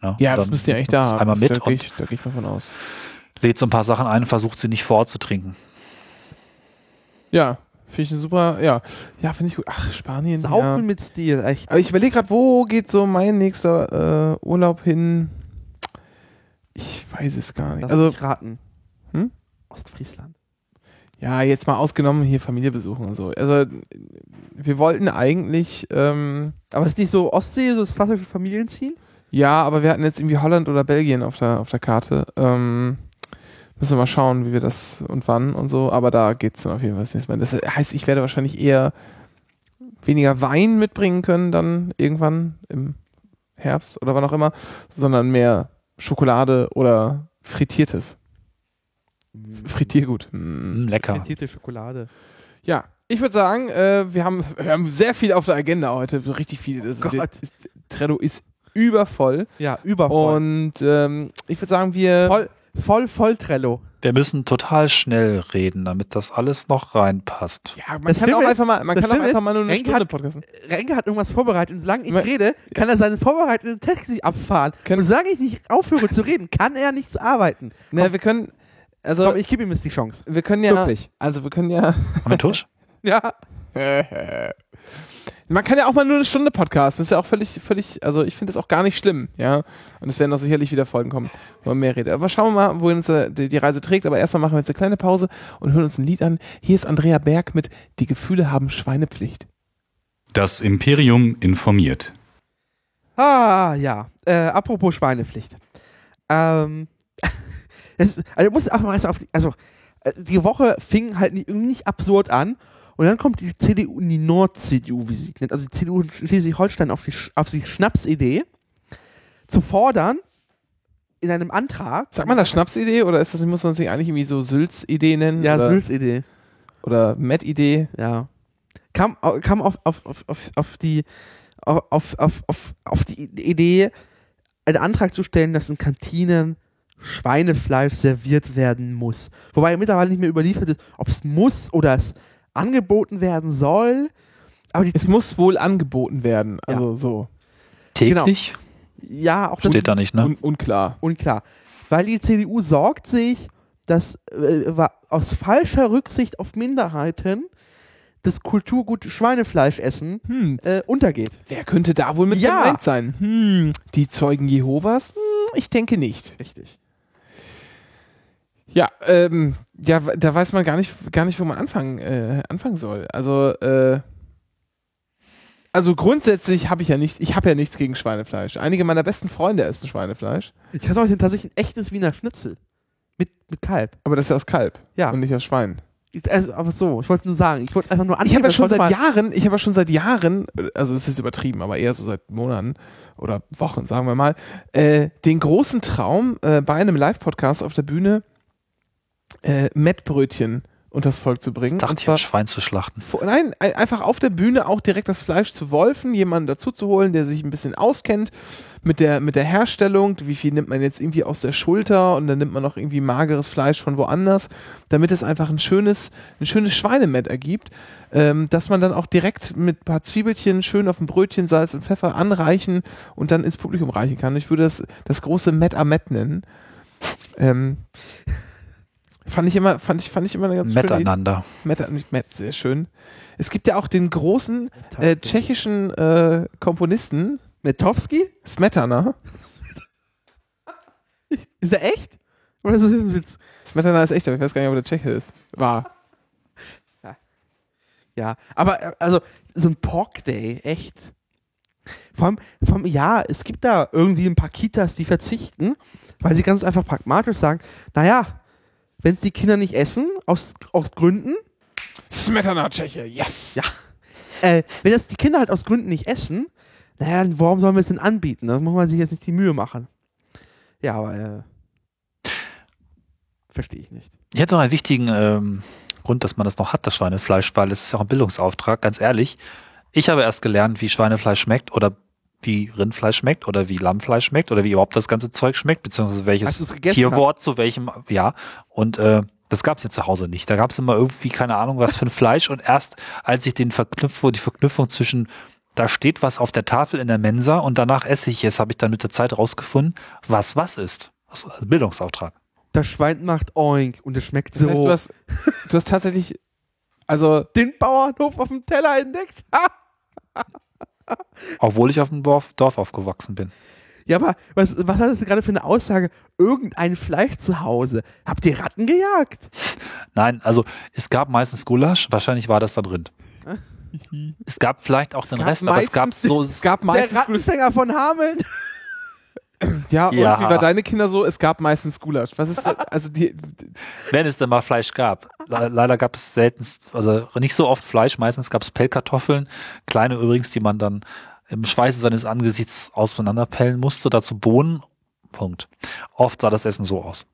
Ne? ja, das müsst ihr eigentlich da haben. Einmal mit da gehe und ich, da geh ich mal von aus. lädt so ein paar Sachen ein und versucht sie nicht vor Ort zu trinken. Ja, finde ich super, ja. Ja, finde ich gut. Ach, Spanien. Saufen ja. mit Stil, echt. Aber ich überlege gerade, wo geht so mein nächster äh, Urlaub hin? Ich weiß es gar nicht. Lass also, mich raten. Hm? Ostfriesland. ja, jetzt mal ausgenommen hier Familie besuchen und so. Also, wir wollten eigentlich, ähm, Aber ist nicht so Ostsee, so das klassische Familienziel? Ja, aber wir hatten jetzt irgendwie Holland oder Belgien auf der, auf der Karte. Ähm, müssen wir mal schauen, wie wir das und wann und so. Aber da geht's dann auf jeden Fall nicht mehr. Das heißt, ich werde wahrscheinlich eher weniger Wein mitbringen können dann irgendwann im Herbst oder wann auch immer, sondern mehr Schokolade oder Frittiertes. Frittiergut. Mm. Mm, lecker. Frittierte Schokolade. Ja, ich würde sagen, äh, wir, haben, wir haben sehr viel auf der Agenda heute. Richtig viel. Das, Gott. der- Trello ist übervoll. Ja, übervoll. Und ähm, ich würde sagen, wir. voll, voll, voll Trello. Wir müssen total schnell reden, damit das alles noch reinpasst. Ja, man Das kann auch Schlimme ist- einfach mal, man kann auch einfach ist, mal nur eine Renke Stunde hat- podcasten. Renke hat irgendwas vorbereitet und solange ich Me- rede, kann er seinen vorbereiteten Text nicht abfahren. Kann- und solange ich nicht aufhöre zu reden, kann er nichts arbeiten. Ne, wir können, also Komm, ich gebe ihm jetzt die Chance. wir können ja, Wirklich. also wir können ja, Haben wir Tusch? (laughs) Ja. (laughs) (laughs) man kann ja auch mal nur eine Stunde podcasten. Das ist ja auch völlig, völlig, also ich finde das auch gar nicht schlimm, ja. Und es werden auch sicherlich wieder Folgen kommen, wo man mehr redet. Aber schauen wir mal, wohin uns äh, die, die Reise trägt. Aber erstmal machen wir jetzt eine kleine Pause und hören uns ein Lied an. Hier ist Andrea Berg mit Die Gefühle haben Schweinepflicht. Das Imperium informiert. Ah, ja. Äh, apropos Schweinepflicht. Ähm, (laughs) es, also, muss auch mal erst auf die, also, äh, die Woche fing halt nicht, irgendwie nicht absurd an. Und dann kommt die CDU, die Nord-CDU, wie sie nennt, also die CDU in Schleswig-Holstein auf die, auf die Schnapsidee, zu fordern, in einem Antrag. Sagt man das Schnapsidee oder ist das, muss man sich eigentlich irgendwie so Sülz-Idee nennen? Ja, Sülz-Idee. Oder Matt-Idee? Ja. Kam, kam auf, auf, auf, auf, auf die auf, auf, auf, auf die Idee, einen Antrag zu stellen, dass in Kantinen Schweinefleisch serviert werden muss. Wobei mittlerweile nicht mehr überliefert ist, ob es muss oder es angeboten werden soll. Aber die Es muss wohl angeboten werden. Ja. Also so. Täglich? ja, auch das Steht da nicht, ne? Un unklar. unklar. Weil die CDU sorgt sich, dass äh, aus falscher Rücksicht auf Minderheiten das Kulturgut Schweinefleisch essen Hm. äh, untergeht. Wer könnte da wohl mit Ja. gemeint sein? Hm. Die Zeugen Jehovas? Hm, ich denke nicht. Richtig. Ja, ähm, ja, da weiß man gar nicht, gar nicht, wo man anfangen, äh, anfangen soll. Also, äh, also grundsätzlich habe ich ja nichts, ich habe ja nichts gegen Schweinefleisch. Einige meiner besten Freunde essen Schweinefleisch, Ich hatte heute tatsächlich ein echtes Wiener Schnitzel. Mit, mit Kalb. aber das ist ja aus Kalb Ja. und nicht aus Schwein. Also, aber so, ich wollte es nur sagen. Ich wollte einfach nur Ich habe ja schon seit Jahren, ich habe ja schon seit Jahren, also es ist übertrieben, aber eher so seit Monaten oder Wochen, sagen wir mal, äh, den großen Traum, äh, bei einem Live-Podcast auf der Bühne äh, Mettbrötchen unters Volk zu bringen. Dachte Und ich, ein Schwein zu schlachten. Vor- Nein, ein- einfach auf der Bühne auch direkt das Fleisch zu wolfen, jemanden dazu zu holen, der sich ein bisschen auskennt mit der, mit der Herstellung. Wie viel nimmt man jetzt irgendwie aus der Schulter und dann nimmt man noch irgendwie mageres Fleisch von woanders, damit es einfach ein schönes, ein schönes Schweinemett ergibt, ähm, dass man dann auch direkt mit ein paar Zwiebelchen schön auf dem Brötchen Salz und Pfeffer anreichen und dann ins Publikum reichen kann. Ich würde das das große Met Amet nennen. Ähm, fand ich immer, fand ich, fand ich immer eine ganz schöne Idee. Miteinander. Sehr schön. Es gibt ja auch den großen äh, tschechischen äh, Komponisten Metowski? Smetana. (laughs) Ist der echt? Oder ist das ein Witz? Smetana ist echt, aber ich weiß gar nicht, ob der Tscheche ist. War. Ja, aber äh, also so ein Pork Day, echt. Vor allem, vor allem, ja, es gibt da irgendwie ein paar Kitas, die verzichten, weil sie ganz einfach pragmatisch sagen, naja, wenn es die Kinder nicht essen, aus, aus Gründen, Smetana Tscheche, yes! Ja. äh, wenn das die Kinder halt aus Gründen nicht essen, naja, dann warum sollen wir es denn anbieten? Da muss man sich jetzt nicht die Mühe machen. Ja, aber äh, verstehe ich nicht. Ich hätte noch einen wichtigen ähm, Grund, dass man das noch hat, das Schweinefleisch, weil es ist ja auch ein Bildungsauftrag, ganz ehrlich. Ich habe erst gelernt, wie Schweinefleisch schmeckt oder wie Rindfleisch schmeckt oder wie Lammfleisch schmeckt oder wie überhaupt das ganze Zeug schmeckt, beziehungsweise welches Tierwort zu welchem, ja. Und äh, das gab es ja zu Hause nicht. Da gab es immer irgendwie, keine Ahnung, was für ein Fleisch. Und erst als ich den Verknüpfung, die Verknüpfung zwischen da steht was auf der Tafel in der Mensa und danach esse ich es, habe ich dann mit der Zeit rausgefunden, was was ist. Das ist ein Bildungsauftrag. Das Schwein macht Oink und es schmeckt Das so. heißt, du, hast, du hast tatsächlich, also den Bauernhof auf dem Teller entdeckt. (laughs) Obwohl ich auf dem Dorf, Dorf aufgewachsen bin. Ja, aber was, was hat das gerade für eine Aussage? Irgendein Fleisch zu Hause. Habt ihr Ratten gejagt? Nein, also es gab meistens Gulasch, wahrscheinlich war das da drin. (laughs) Es gab vielleicht auch den gab Rest, aber es gab so, (laughs) es gab Der meistens Rattenfänger von Hameln. Ja, und Ja. wie war deine Kinder so? Es gab meistens Gulasch. Was ist, also die, Wenn es denn mal Fleisch gab. Le- Leider gab es selten, also nicht so oft Fleisch, meistens gab es Pellkartoffeln, kleine übrigens, die man dann im Schweiße seines Angesichts auseinanderpellen musste, dazu Bohnen, Punkt. Oft sah das Essen so aus.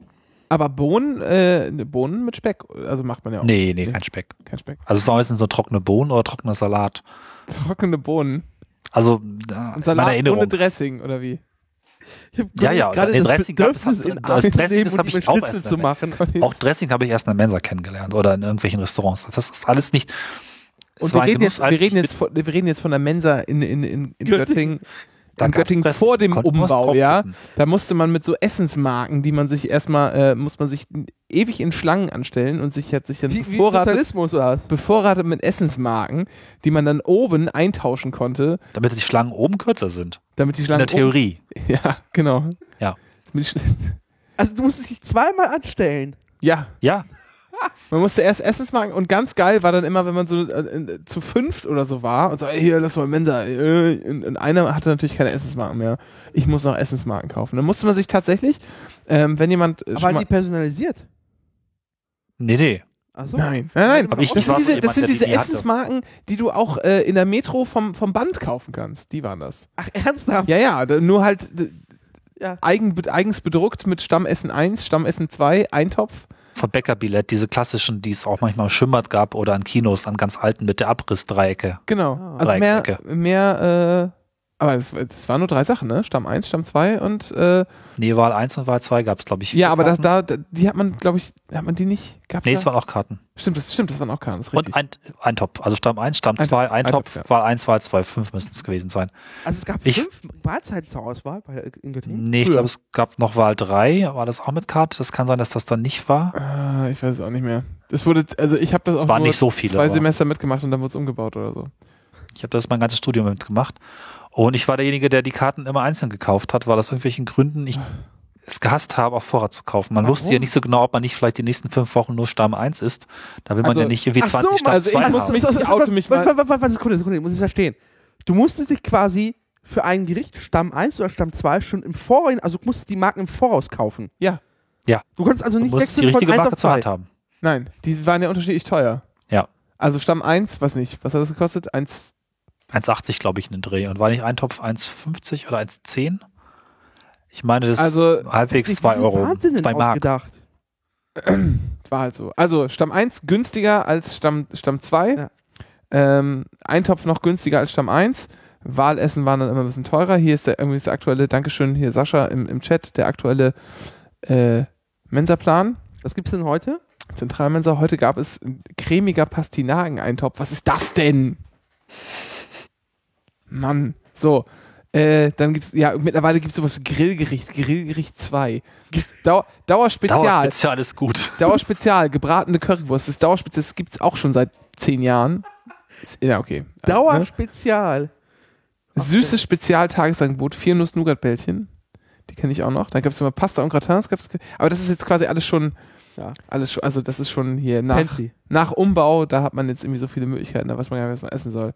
aber Bohnen, äh, ne, Bohnen mit Speck, also macht man ja auch. Nee, nee, kein Speck. Kein Speck. Also es war meistens so trockene Bohnen oder trockener Salat. Trockene Bohnen. Also Und Salat ohne Dressing, oder wie? Ich hab Ja, ja, gerade den das Dressing in das Dressing, das und hab die ich auch erst zu machen. Auch Dressing habe ich erst in der Mensa kennengelernt oder in irgendwelchen Restaurants. Das ist alles nicht. Und wir reden, jetzt, wir, reden jetzt von, wir reden jetzt von der Mensa in, in, in, in (laughs) Göttingen. Da in Göttingen Dressing. vor dem Umbau, ja. Da musste man mit so Essensmarken, die man sich erstmal, äh, muss man sich ewig in Schlangen anstellen und sich hat sich dann Wie, wie bevorratet, was? bevorratet mit Essensmarken, die man dann oben eintauschen konnte, Damit die Schlangen oben kürzer sind. damit die In Schlangen der Theorie. oben- (laughs) Ja, genau. Ja. Also du musstest dich zweimal anstellen. Ja, Ja, Man musste erst Essensmarken und ganz geil war dann immer, wenn man so äh, zu fünft oder so war und so, ey, hier, lass mal Mensa. Äh, und, und einer hatte natürlich keine Essensmarken mehr. Ich muss noch Essensmarken kaufen. Dann musste man sich tatsächlich, ähm, wenn jemand. äh, Aber schon waren mal, die personalisiert? nee, nee. Achso. nein, nein, nein. Aber ich- das sind so diese, das sind die diese hatte. Essensmarken, die du auch äh, in der Metro vom, vom Band kaufen kannst. Die waren das. Ach, ernsthaft? Ja, ja, nur halt Ja. eigen, eigens bedruckt mit Stammessen 1, Stammessen 2, Eintopf. Von Bäckerbillett, diese klassischen, die es auch manchmal im Schwimmbad gab oder an Kinos, an ganz alten mit der Abrissdreiecke. Genau. Ah. also mehr, Dreiecksecke. mehr, äh, aber das, das waren nur drei Sachen, ne? Stamm 1, Stamm 2 und äh, Nee, Wahl 1 und Wahl 2 gab es, glaube ich. ja, aber das, da, die hat man, glaube ich, hat man die nicht gehabt? Nee, da? es waren auch Karten. stimmt, das stimmt, das waren auch Karten, das ist richtig. Und ein, Eintopf. Also Stamm 1, Stamm Eintopf, 2, Eintopf, Eintopf, Wahl 1, Wahl 2, 5 müssten es gewesen sein. Also es gab Ich- fünf Mahlzeiten zur Auswahl bei, in Göttingen. Nee, ich glaube, es gab noch Wahl 3. War das auch mit Karte? Das kann sein, dass das dann nicht war. Ah, ich weiß es auch nicht mehr. Das wurde, also ich habe das auch waren nur nicht so viele, zwei aber- Semester mitgemacht und dann wurde es umgebaut oder so. Ich habe das mein ganzes Studium mitgemacht. Und ich war derjenige, der die Karten immer einzeln gekauft hat, weil aus irgendwelchen Gründen ich es gehasst habe, auf Vorrat zu kaufen. Man Warum? wusste ja nicht so genau, ob man nicht vielleicht die nächsten fünf Wochen nur Stamm 1 ist. Da will man Also- ja nicht irgendwie Ach so, 20 Stamm also ich 2 muss haben. mich- ich oute mich mal. Warte, warte, warte, Sekunde, Sekunde, muss ich verstehen. Du musstest dich quasi für ein Gericht Stamm 1 oder Stamm 2 schon im Voraus, also du musstest die Marken im Voraus kaufen. Ja. Ja. Du konntest also Du nicht musst wechseln die richtige von 1 Marke auf zur 2. Hand haben. Nein, die waren ja unterschiedlich teuer. Ja. Also Stamm 1, weiß nicht, was hat das gekostet? 1, 1,80 glaube ich in den Dreh. Und war nicht Eintopf 1,50 oder 1,10? Ich meine, das also ist halbwegs Sich 2 diesen Euro. Wahnsinn 2 Mark. ausgedacht. (clears throat) war halt so. Also Stamm 1 günstiger als Stamm, Stamm 2. Ja. Ähm, Eintopf noch günstiger als Stamm 1. Wahlessen waren dann immer ein bisschen teurer. Hier ist der irgendwie das aktuelle, Dankeschön, hier Sascha im, im Chat, der aktuelle äh, Mensa-Plan. Was gibt's denn heute? Zentralmensa. Heute gab es ein cremiger Pastinaken-Eintopf. Was ist das denn? Mann. So. Äh, dann gibt's, ja, mittlerweile gibt es sowas wie Grillgericht, Grillgericht 2. Dauer, Dauerspezial. Dauerspezial ist gut. Dauerspezial, gebratene Currywurst. Das Dauerspezial, das gibt es auch schon seit zehn Jahren. Ist, ja, okay. Ne? Dauerspezial. Süßes Spezialtagesangebot, vier Nuss-Nougat-Bällchen. Die kenne ich auch noch. Dann gab es immer Pasta und Gratins. gab's- Aber das ist jetzt quasi alles schon, Ja. alles schon, also das ist schon hier nach, Fancy. nach Umbau, da hat man jetzt irgendwie so viele Möglichkeiten, da weiß man gar nicht, was man essen soll.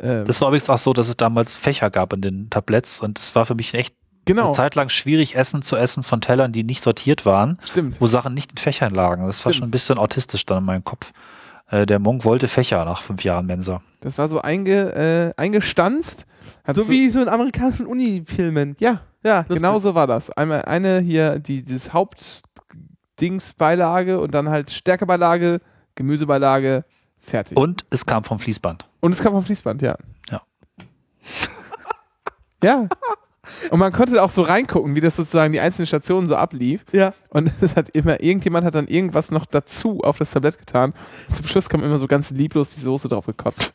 Ähm, Das war übrigens auch so, dass es damals Fächer gab in den Tabletts und es war für mich echt genau, eine Zeit lang schwierig, Essen zu essen von Tellern, die nicht sortiert waren, stimmt. wo Sachen nicht in Fächern lagen. Das war Stimmt. schon ein bisschen autistisch dann in meinem Kopf. Äh, der Monk wollte Fächer nach fünf Jahren Mensa. Das war so einge, äh, eingestanzt. Hat So wie so in amerikanischen Uni-Filmen. Ja, Ja, genau so war das. Einmal eine hier, die, dieses Hauptdingsbeilage und dann halt Stärkebeilage, Gemüsebeilage, fertig. Und es kam vom Fließband. Und es kam vom Fließband, ja. Ja. (laughs) ja. Und man konnte auch so reingucken, wie das sozusagen die einzelnen Stationen so ablief. Ja. Und (laughs) es hat immer, irgendjemand hat dann irgendwas noch dazu auf das Tablett getan. Und zum Schluss kam immer so ganz lieblos die Soße drauf gekotzt.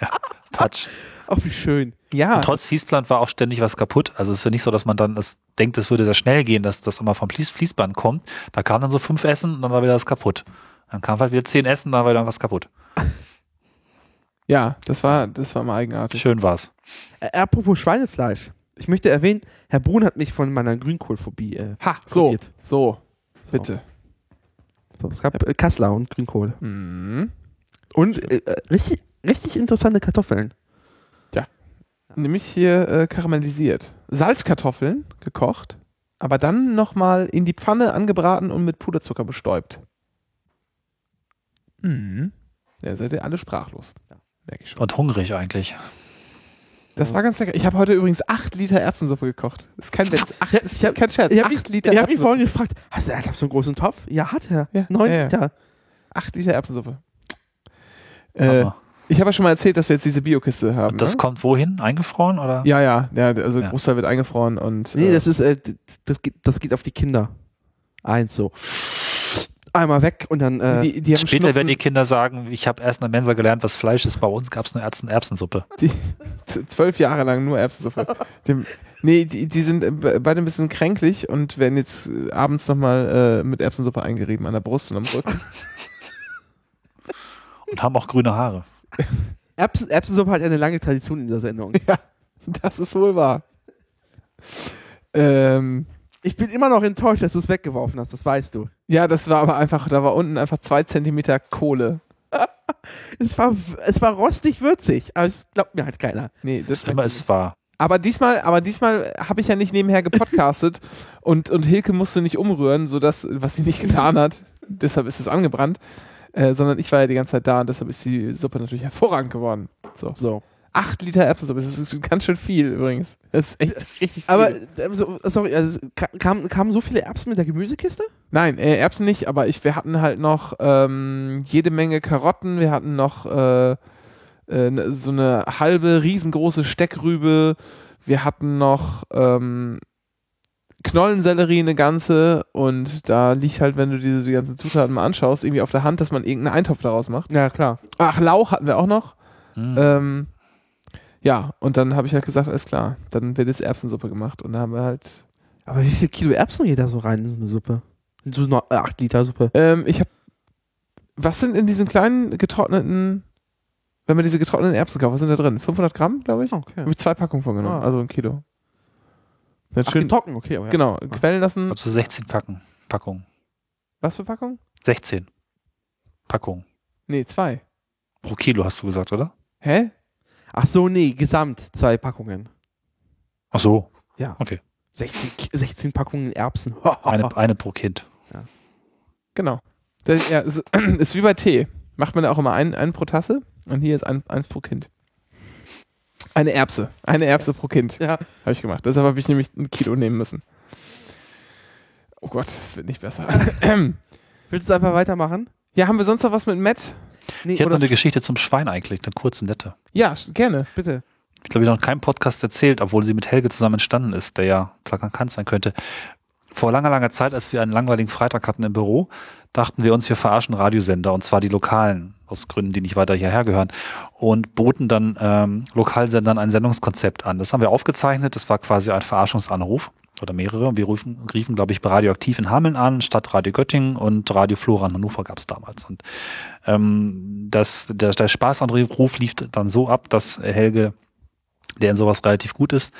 (laughs) Patsch. Auch wie schön. Ja. Und trotz Fließband war auch ständig was kaputt. Also es ist ja nicht so, dass man dann das denkt, es würde sehr schnell gehen, dass das immer vom Fließ Fließband kommt. Da kamen dann so fünf Essen und dann war wieder das kaputt. Dann kam halt wieder zehn Essen, dann war wieder was kaputt. Ja, das war, das war mal eigenartig. Schön war's. Äh, apropos Schweinefleisch. Ich möchte erwähnen, Herr Brun hat mich von meiner Grünkohlphobie äh, Ha, so, kuriert. so, bitte. So, es gab äh, Kassler und Grünkohl. Mhm. Und äh, äh, richtig, richtig interessante Kartoffeln. nämlich hier äh, karamellisiert. Salzkartoffeln gekocht, aber dann nochmal in die Pfanne angebraten und mit Puderzucker bestäubt. Mhm. Ja, seid ihr alle sprachlos. Merke ich schon. Und hungrig eigentlich. Das war ganz lecker. Ich habe heute übrigens 8 Liter Erbsensuppe gekocht. Ist kein Witz. Acht, ist Ich hab- kein Scherz. Ich habe Acht mich, Liter ich hab mich vorhin gefragt, hast du ernsthaft so einen großen Topf? Ja, hat er. Ja, Neun ja, ja. Liter. 8 Liter Erbsensuppe. Äh, ich habe ja schon mal erzählt, dass wir jetzt diese Biokiste haben. Und das ne? kommt wohin? Eingefroren oder? Ja, ja, ja, also Ja. Großteil wird eingefroren und Nee, äh, das ist, äh, das geht, das geht auf die Kinder. Eins so. Einmal weg und dann, äh, die, die haben Später Schnupfen- werden die Kinder sagen, ich habe erst in der Mensa gelernt, was Fleisch ist. Bei uns gab es nur Erbsen Erbsensuppe. (laughs) Die, zwölf Jahre lang nur Erbsensuppe. (laughs) Dem, nee, die, die sind äh, be- beide ein bisschen kränklich und werden jetzt äh, abends nochmal äh, mit Erbsensuppe eingerieben an der Brust und am Rücken. (laughs) Und haben auch grüne Haare. Erbsen, Erbsensuppe hat ja eine lange Tradition in der Sendung. Das ist wohl wahr. Ähm, Ich bin immer noch enttäuscht, dass du es weggeworfen hast, das weißt du. Ja, das war aber einfach, da war unten einfach zwei Zentimeter Kohle. (laughs) Es war, es war rostig würzig, aber es glaubt mir halt keiner. Nee, das Immer ist wahr. Aber diesmal, aber diesmal habe ich ja nicht nebenher gepodcastet (laughs) und, und Hilke musste nicht umrühren, sodass, was sie nicht getan hat, deshalb ist es angebrannt, äh, sondern ich war ja die ganze Zeit da und deshalb ist die Suppe natürlich hervorragend geworden. So. So. Acht Liter Erbsensuppe, das ist ganz schön viel übrigens. Das ist echt richtig viel. Aber, äh, so, sorry, also, ka- kamen, so viele Erbsen mit der Gemüsekiste? Nein, äh, Erbsen nicht, aber ich, wir hatten halt noch ähm, jede Menge Karotten, wir hatten noch äh, äh, ne- so eine halbe riesengroße Steckrübe, wir hatten noch ähm, Knollensellerie eine ganze und da liegt halt, wenn du diese die ganzen Zutaten mal anschaust, irgendwie auf der Hand, dass man irgendeinen Eintopf daraus macht. Ja, klar. Ach, Lauch hatten wir auch noch. Hm. Ähm, ja, und dann habe ich halt gesagt, alles klar, dann wird jetzt Erbsensuppe gemacht und da haben wir halt Aber wie viel Kilo Erbsen geht da so rein in so eine Suppe? In so eine 8 Liter Suppe. Ähm, ich habe. Was sind in diesen kleinen getrockneten. Wenn man diese getrockneten Erbsen kauft, was sind da drin? 500 Gramm, glaube ich? Okay. Habe ich zwei Packungen von genommen, Ah. also ein Kilo. Dann Ach, schön, trocken, okay. Aber ja. genau, quellen lassen. Also 16 Packen. Packungen. Was für Packung? 16 Packungen. Nee, zwei. Pro Kilo hast du gesagt, oder? Hä? Ach so, nee, gesamt zwei Packungen. Ach so. Ja. Okay. 16, Ki- 16 Packungen Erbsen. (laughs) Eine, eine pro Kind. Genau. Das, ja, ist, (clears throat) ist wie bei Tee. Macht man da auch immer einen, einen pro Tasse und hier ist ein, eins pro Kind. Eine Erbse. Eine Erbse pro Kind. Ja. Habe ich gemacht. Deshalb habe ich nämlich ein Kilo nehmen müssen. Oh Gott, das wird nicht besser. (laughs) (clears throat) Willst du einfach weitermachen? ja, haben wir sonst noch was mit Matt? Nee, Ich hätte noch eine Geschichte zum Schwein eigentlich, eine kurze, nette. Ja, gerne. bitte. Ich glaube, ich habe noch keinen Podcast erzählt, obwohl sie mit Helge zusammen entstanden ist, der ja plakant sein könnte. Vor langer, langer Zeit, als wir einen langweiligen Freitag hatten im Büro, dachten wir uns, wir verarschen Radiosender, und zwar die lokalen, aus Gründen, die nicht weiter hierher gehören, und boten dann ähm, Lokalsendern ein Sendungskonzept an. Das haben wir aufgezeichnet, das war quasi ein Verarschungsanruf oder mehrere. Wir riefen, riefen glaube ich, bei Radioaktiv in Hameln an, statt Radio Göttingen und Radio Flora in Hannover gab es damals. Und ähm, das, der, der Spaßanruf lief dann so ab, dass Helge der in sowas relativ gut ist,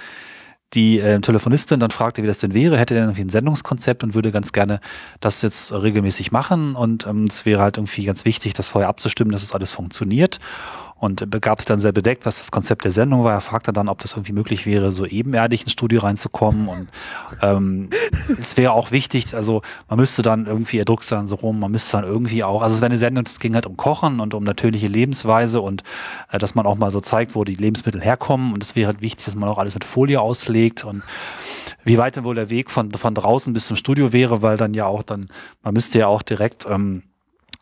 die äh, Telefonistin dann fragte, wie das denn wäre, hätte er irgendwie ein Sendungskonzept und würde ganz gerne das jetzt regelmäßig machen und ähm, es wäre halt irgendwie ganz wichtig, das vorher abzustimmen, dass es alles funktioniert und begab es dann sehr bedeckt, was das Konzept der Sendung war. Er fragte dann, ob das irgendwie möglich wäre, so ebenerdig ins Studio reinzukommen. Und ähm, es wäre auch wichtig, also man müsste dann irgendwie, er druckst dann so rum, man müsste dann irgendwie auch, also es wäre eine Sendung, es ging halt um Kochen und um natürliche Lebensweise und äh, dass man auch mal so zeigt, wo die Lebensmittel herkommen. Und es wäre halt wichtig, dass man auch alles mit Folie auslegt. Und wie weit denn wohl der Weg von, von draußen bis zum Studio wäre, weil dann ja auch dann, man müsste ja auch direkt ähm,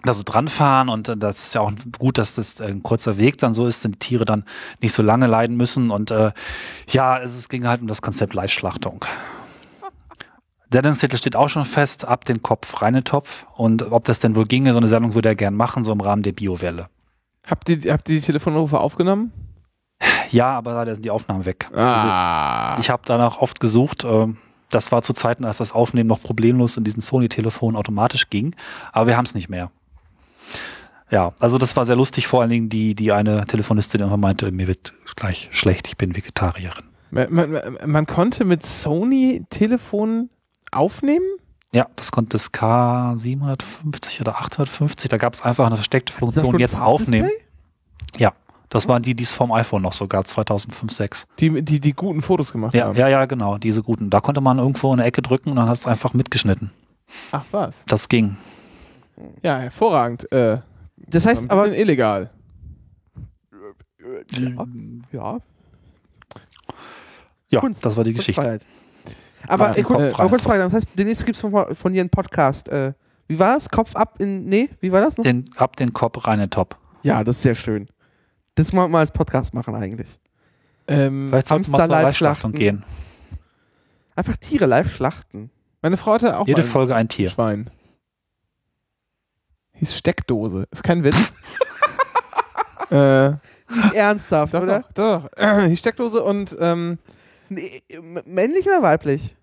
da so dran fahren und äh, das ist ja auch gut, dass das ein kurzer Weg dann so ist, denn die Tiere dann nicht so lange leiden müssen und äh, ja, es, es ging halt um das Konzept Live-Schlachtung. Sendungstitel steht auch schon fest, ab den Kopf, rein in den Topf und ob das denn wohl ginge, so eine Sendung würde er gern machen, so im Rahmen der Biowelle. Habt ihr, habt ihr die Telefonrufe aufgenommen? Ja, aber leider sind die Aufnahmen weg. Ah. Ich habe danach oft gesucht. ähm, Das war zu Zeiten, als das Aufnehmen noch problemlos in diesen Sony-Telefonen automatisch ging. Aber wir haben es nicht mehr. Ja, also das war sehr lustig, vor allen Dingen die, die eine Telefonistin immer meinte, mir wird gleich schlecht, ich bin Vegetarierin. Man, man, man konnte mit Sony-Telefonen aufnehmen? Ja, das konnte das K750 oder 850, da gab es einfach eine versteckte Funktion, jetzt aufnehmen. Ja, Das waren die, die es vom iPhone noch so gab, 2005, 6. Die, die, die guten Fotos gemacht Ja, haben. ja, ja, genau, diese guten. Da konnte man irgendwo in eine Ecke drücken und dann hat es einfach mitgeschnitten. Ach was. Das ging. Ja, hervorragend. Äh, Das heißt aber. illegal. Ja, ja. Ja, Kunst, das war die Geschichte. Kunstfreiheit. Aber, Ja, äh, kurz, Frage, das heißt, demnächst gibt es von, von dir einen Podcast. Äh, wie war es? Kopf ab in. Nee, wie war das noch? Den, ab den Kopf rein in Top. Ja, das ist sehr schön. Das mal mal als Podcast machen eigentlich. Ähm, Vielleicht sollte man zur live Live-Schlachtung schlachten. gehen. Einfach Tiere live schlachten. meine Frau hatte auch Jede mal ein Folge ein Tier. Schwein. Hieß Steckdose. Ist kein Witz. (laughs) äh, Ernsthaft, doch, oder? doch, doch. (clears throat) Die Steckdose und ähm, Nee, männlich oder weiblich?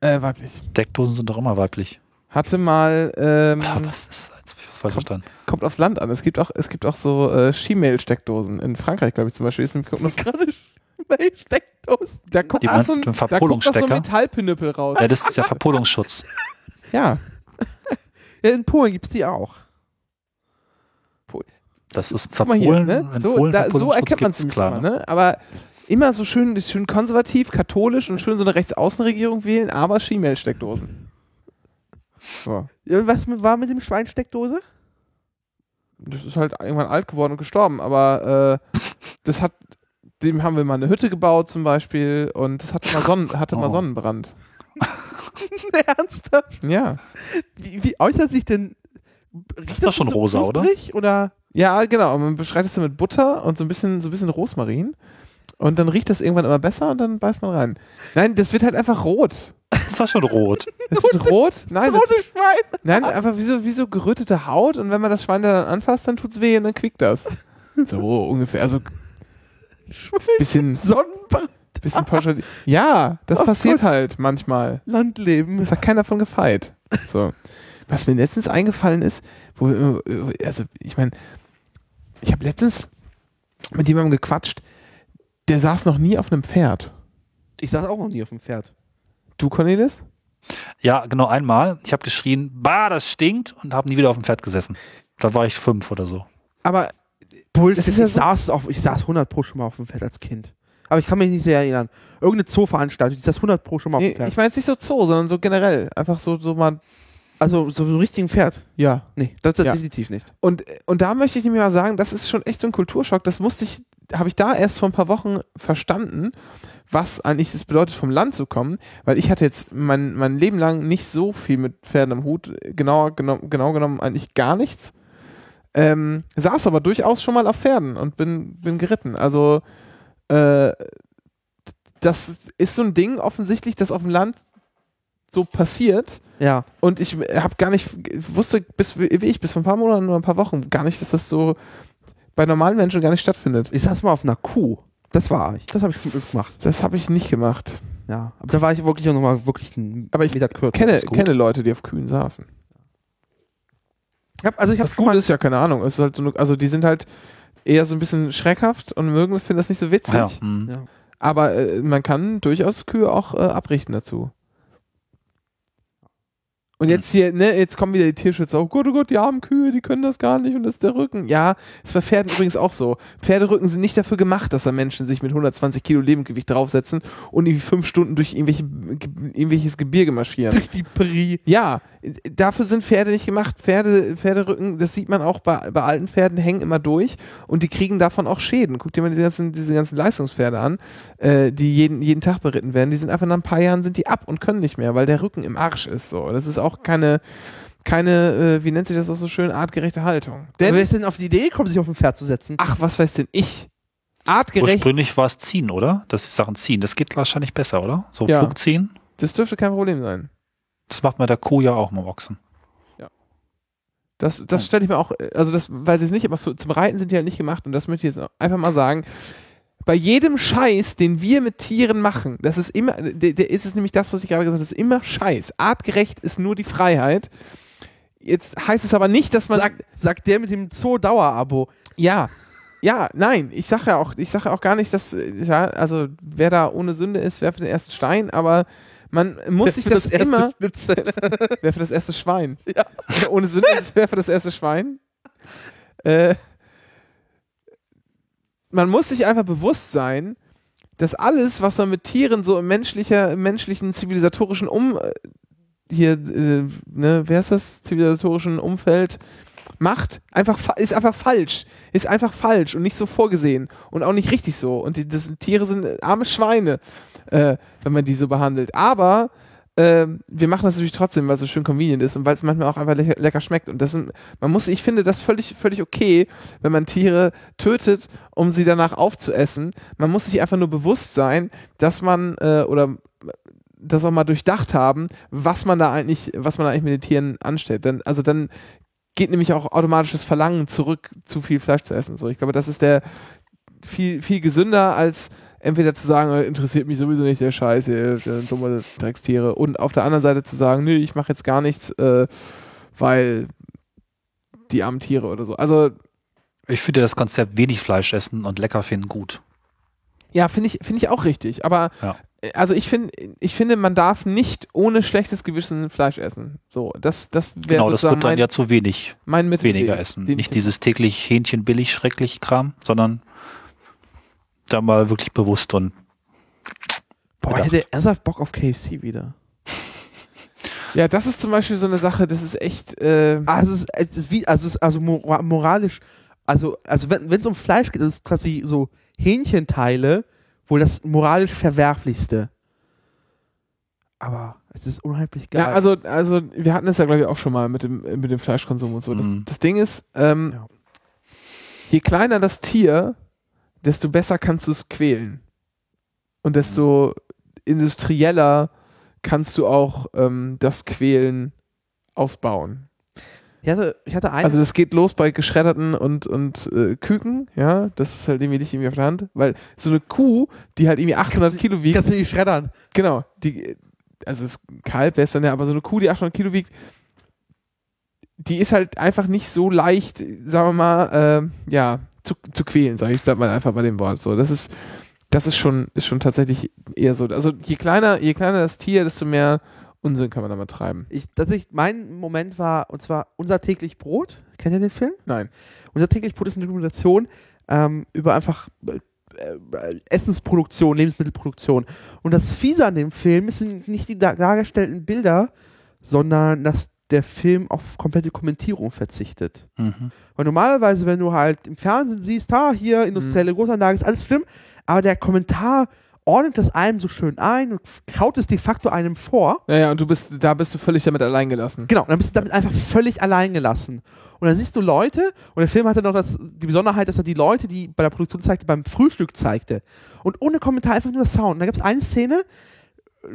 äh, weiblich. Steckdosen sind doch immer weiblich. Hatte mal ähm, Ah, was ist jetzt hab ich was falsch verstanden? kommt aufs Land an. Es gibt auch, es gibt auch so äh, Schiemail-Steckdosen. In Frankreich, glaube ich, zum Beispiel. Ist nämlich, kommt noch, Gerade Steckdosen. da kommt Die auch so ein, da kommt so ein? Metallpinüppel raus. Ja, das ist der Verpolungsschutz. Ja. (laughs) In Polen gibt es die auch. Das ist Guck mal hier, ne? so, Polen da, so erkennt man ziemlich klar. immer, ne? ne? Aber immer so schön, schön konservativ, katholisch und schön so eine Rechtsaußenregierung wählen, aber Schiemail-Steckdosen. So. Ja, was war mit dem Schwein Steckdose? Das ist halt irgendwann alt geworden und gestorben, aber äh, das hat, dem haben wir mal eine Hütte gebaut zum Beispiel und das hatte mal, Sonnen, hatte mal Oh. Sonnenbrand. (laughs) Ernsthaft? Ja. Wie, wie äußert sich denn. Riecht doch schon rosa, oder? knusprig, oder? Ja, genau. Man beschreitet es dann mit Butter und so ein bisschen, so ein bisschen Rosmarin. Und dann riecht das irgendwann immer besser und dann beißt man rein. Nein, das wird halt einfach rot. Ist das schon rot? (laughs) Das wird rot. Nein, das, Rote Schwein! nein, einfach wie so, wie so gerötete Haut und wenn man das Schwein dann anfasst, dann tut's weh und dann quickt das. So ungefähr. Also (laughs) bisschen, Sonnenbrand. Bisschen pauschal. Ja, das (laughs) Oh passiert halt manchmal. Landleben. Das hat keiner von gefeit. So. Was mir letztens eingefallen ist, wo äh, also ich meine, ich habe letztens mit jemandem gequatscht, der saß noch nie auf einem Pferd. Ich saß auch noch nie auf dem Pferd. Du, Cornelis? Ja, genau einmal. Ich habe geschrien, bah, das stinkt und habe nie wieder auf dem Pferd gesessen. Da war ich fünf oder so. Aber Bull, Das ich, ist ja ich, so- saß auf, ich saß 100 Pro schon mal auf dem Pferd als Kind. Aber ich kann mich nicht sehr erinnern. Irgendeine Zooveranstaltung, ich saß 100 Pro schon mal nee, ich meine jetzt nicht so Zoo, sondern so generell. Einfach so, so mal, also so ein richtigen Pferd. ja. Nee, das, das Ja. definitiv nicht. Und, und da möchte ich nämlich mal sagen, das ist schon echt so ein Kulturschock. Das musste ich, habe ich da erst vor ein paar Wochen verstanden, was eigentlich das bedeutet, vom Land zu kommen. Weil ich hatte jetzt mein, mein Leben lang nicht so viel mit Pferden im Hut. Genauer genommen, genau genommen eigentlich gar nichts. Ähm, saß aber durchaus schon mal auf Pferden und bin, bin geritten. Also äh, das ist so ein Ding offensichtlich, das auf dem Land so passiert. Ja. Und ich habe gar nicht, wusste bis wie ich, bis vor ein paar Monaten oder ein paar Wochen gar nicht, dass das so bei normalen Menschen gar nicht stattfindet. Ich saß mal auf einer Kuh. Das war ich. Das habe ich gemacht. Das habe ich nicht gemacht. Ja. Aber da war ich wirklich auch nochmal wirklich ein Aber ich Meter kürzer. Kenne, kenne Leute, die auf Kühen saßen. Ich hab, also ich habe Das Gute ist ja, keine Ahnung, halt so eine, also die sind halt eher so ein bisschen schreckhaft und mögen, finden das nicht so witzig. Ja, hm. Ja. Aber äh, man kann durchaus Kühe auch äh, abrichten dazu. Und jetzt hier, ne, jetzt kommen wieder die Tierschützer. Oh Gott, oh Gott, die armen Kühe, die können das gar nicht und das ist der Rücken. Ja, ist bei Pferden übrigens auch so. Pferderücken sind nicht dafür gemacht, dass da Menschen sich mit 120 Kilo Lebendgewicht draufsetzen und irgendwie fünf Stunden durch irgendwelche, irgendwelches Gebirge marschieren. durch die Prie. Ja, dafür sind Pferde nicht gemacht. Pferde, Pferderücken, das sieht man auch bei, bei alten Pferden, hängen immer durch und die kriegen davon auch Schäden. Guck dir mal diese ganzen, diese ganzen Leistungspferde an, äh, die jeden, jeden Tag beritten werden. Die sind einfach nach ein paar Jahren sind die ab und können nicht mehr, weil der Rücken im Arsch ist. So, das ist auch keine, keine, äh, wie nennt sich das auch so schön, artgerechte Haltung. Denn Denn, wer ist denn auf die Idee gekommen, sich auf ein Pferd zu setzen? ach, was weiß denn ich? Artgerecht, Ursprünglich war es ziehen, oder? Das ist Sachen ziehen. Das geht wahrscheinlich besser, oder? So Ja. Flug ziehen. das dürfte kein Problem sein. Das macht man der Kuh ja auch mal Ochsen. Das, das stelle ich mir auch, also das weiß ich nicht, aber für, zum Reiten sind die halt nicht gemacht und das möchte ich jetzt einfach mal sagen. Bei jedem Scheiß, den wir mit Tieren machen, das ist immer, der, ist es nämlich das, was ich gerade gesagt habe, das ist immer Scheiß. Artgerecht ist nur die Freiheit. Jetzt heißt es aber nicht, dass man Sagt, sagt der mit dem Zoo-Dauer-Abo. ja, ja, nein, ich sage ja auch, ich sage ja auch gar nicht, dass, ja, also wer da ohne Sünde ist, werfe den ersten Stein, aber man muss sich das, erste immer, (laughs) Schnitzel. Wer für das erste Schwein? Ja. Ohne Sünde ist wer für das erste Schwein? Äh, man muss sich einfach bewusst sein, dass alles, was man mit Tieren so im menschlicher, im menschlichen zivilisatorischen Um äh, hier, äh, ne, wer ist das, zivilisatorischen Umfeld macht, einfach fa- ist einfach falsch. Ist einfach falsch und nicht so vorgesehen und auch nicht richtig so. Und die das, Tiere sind arme Schweine, äh, wenn man die so behandelt. Aber ähm, wir machen das natürlich trotzdem, weil es so schön convenient ist und weil es manchmal auch einfach lecker, lecker schmeckt. Und das sind, man muss, ich finde das völlig, völlig okay, wenn man Tiere tötet, um sie danach aufzuessen. Man muss sich einfach nur bewusst sein, dass man äh, oder das auch mal durchdacht haben, was man da eigentlich, was man eigentlich mit den Tieren anstellt. Dann, also dann geht nämlich auch automatisches Verlangen zurück, zu viel Fleisch zu essen. So, ich glaube, das ist der viel, viel gesünder als entweder zu sagen, äh, interessiert mich sowieso nicht der Scheiß, äh, der dumme Dreckstiere, und auf der anderen Seite zu sagen, nö, ich mache jetzt gar nichts, äh, weil die armen Tiere oder so. Also Ich finde das Konzept wenig Fleisch essen und lecker finden gut. ja, finde ich, finde ich auch richtig. Aber Ja. äh, also ich finde, ich finde, man darf nicht ohne schlechtes Gewissen Fleisch essen. So, das, das wäre Genau, das wird dann mein, ja zu wenig, mein weniger essen. Nicht ich- dieses täglich Hähnchen billig schrecklich Kram, sondern da mal wirklich bewusst und Boah, ich Bedacht. hätte ernsthaft Bock auf KFC wieder. (laughs) Ja, das ist zum Beispiel so eine Sache, das ist echt. Äh, Ah, es ist, es ist wie, also, es ist also mora moralisch, also, also wenn es um Fleisch geht, ist es quasi so Hähnchenteile wohl das moralisch verwerflichste. Aber es ist unheimlich geil. ja, also, also wir hatten es ja, glaube ich, auch schon mal mit dem, mit dem Fleischkonsum und so. Das, Mhm. das Ding ist, ähm, Ja. je kleiner das Tier, desto besser kannst du es quälen. Und desto industrieller kannst du auch ähm, das Quälen ausbauen. ich hatte, ich hatte Also das geht los bei geschredderten und, und äh, Küken, ja, das ist halt irgendwie nicht irgendwie auf der Hand, weil so eine Kuh, die halt irgendwie 800 Kilo wiegt, kannst du nicht schreddern. genau, die, also das Kalb wäre es dann ja, aber so eine Kuh, die 800 Kilo wiegt, die ist halt einfach nicht so leicht, sagen wir mal, äh, ja, zu, zu quälen, sage ich, bleib mal einfach bei dem Wort. So, das ist, das ist schon, ist schon tatsächlich eher so. Also je kleiner, je kleiner das Tier, desto mehr Unsinn kann man damit treiben. Ich, tatsächlich, mein Moment war, und zwar unser täglich Brot. Kennt ihr den Film? Nein. Unser täglich Brot ist eine Dokumentation ähm, über einfach äh, äh, Essensproduktion, Lebensmittelproduktion. Und das Fiese an dem Film sind nicht die da- dargestellten Bilder, sondern dass der Film auf komplette Kommentierung verzichtet. mhm. Weil normalerweise, wenn du halt im Fernsehen siehst, ha, hier industrielle Großanlage, ist alles schlimm, aber der Kommentar ordnet das einem so schön ein und kraut es de facto einem vor. Naja, und du bist, da bist du völlig damit allein gelassen. Genau, und dann bist du damit einfach völlig allein gelassen. Und dann siehst du Leute, und der Film hatte noch das, die Besonderheit, dass er die Leute, die bei der Produktion zeigte, beim Frühstück zeigte. Und ohne Kommentar einfach nur Sound. Und da gibt es eine Szene,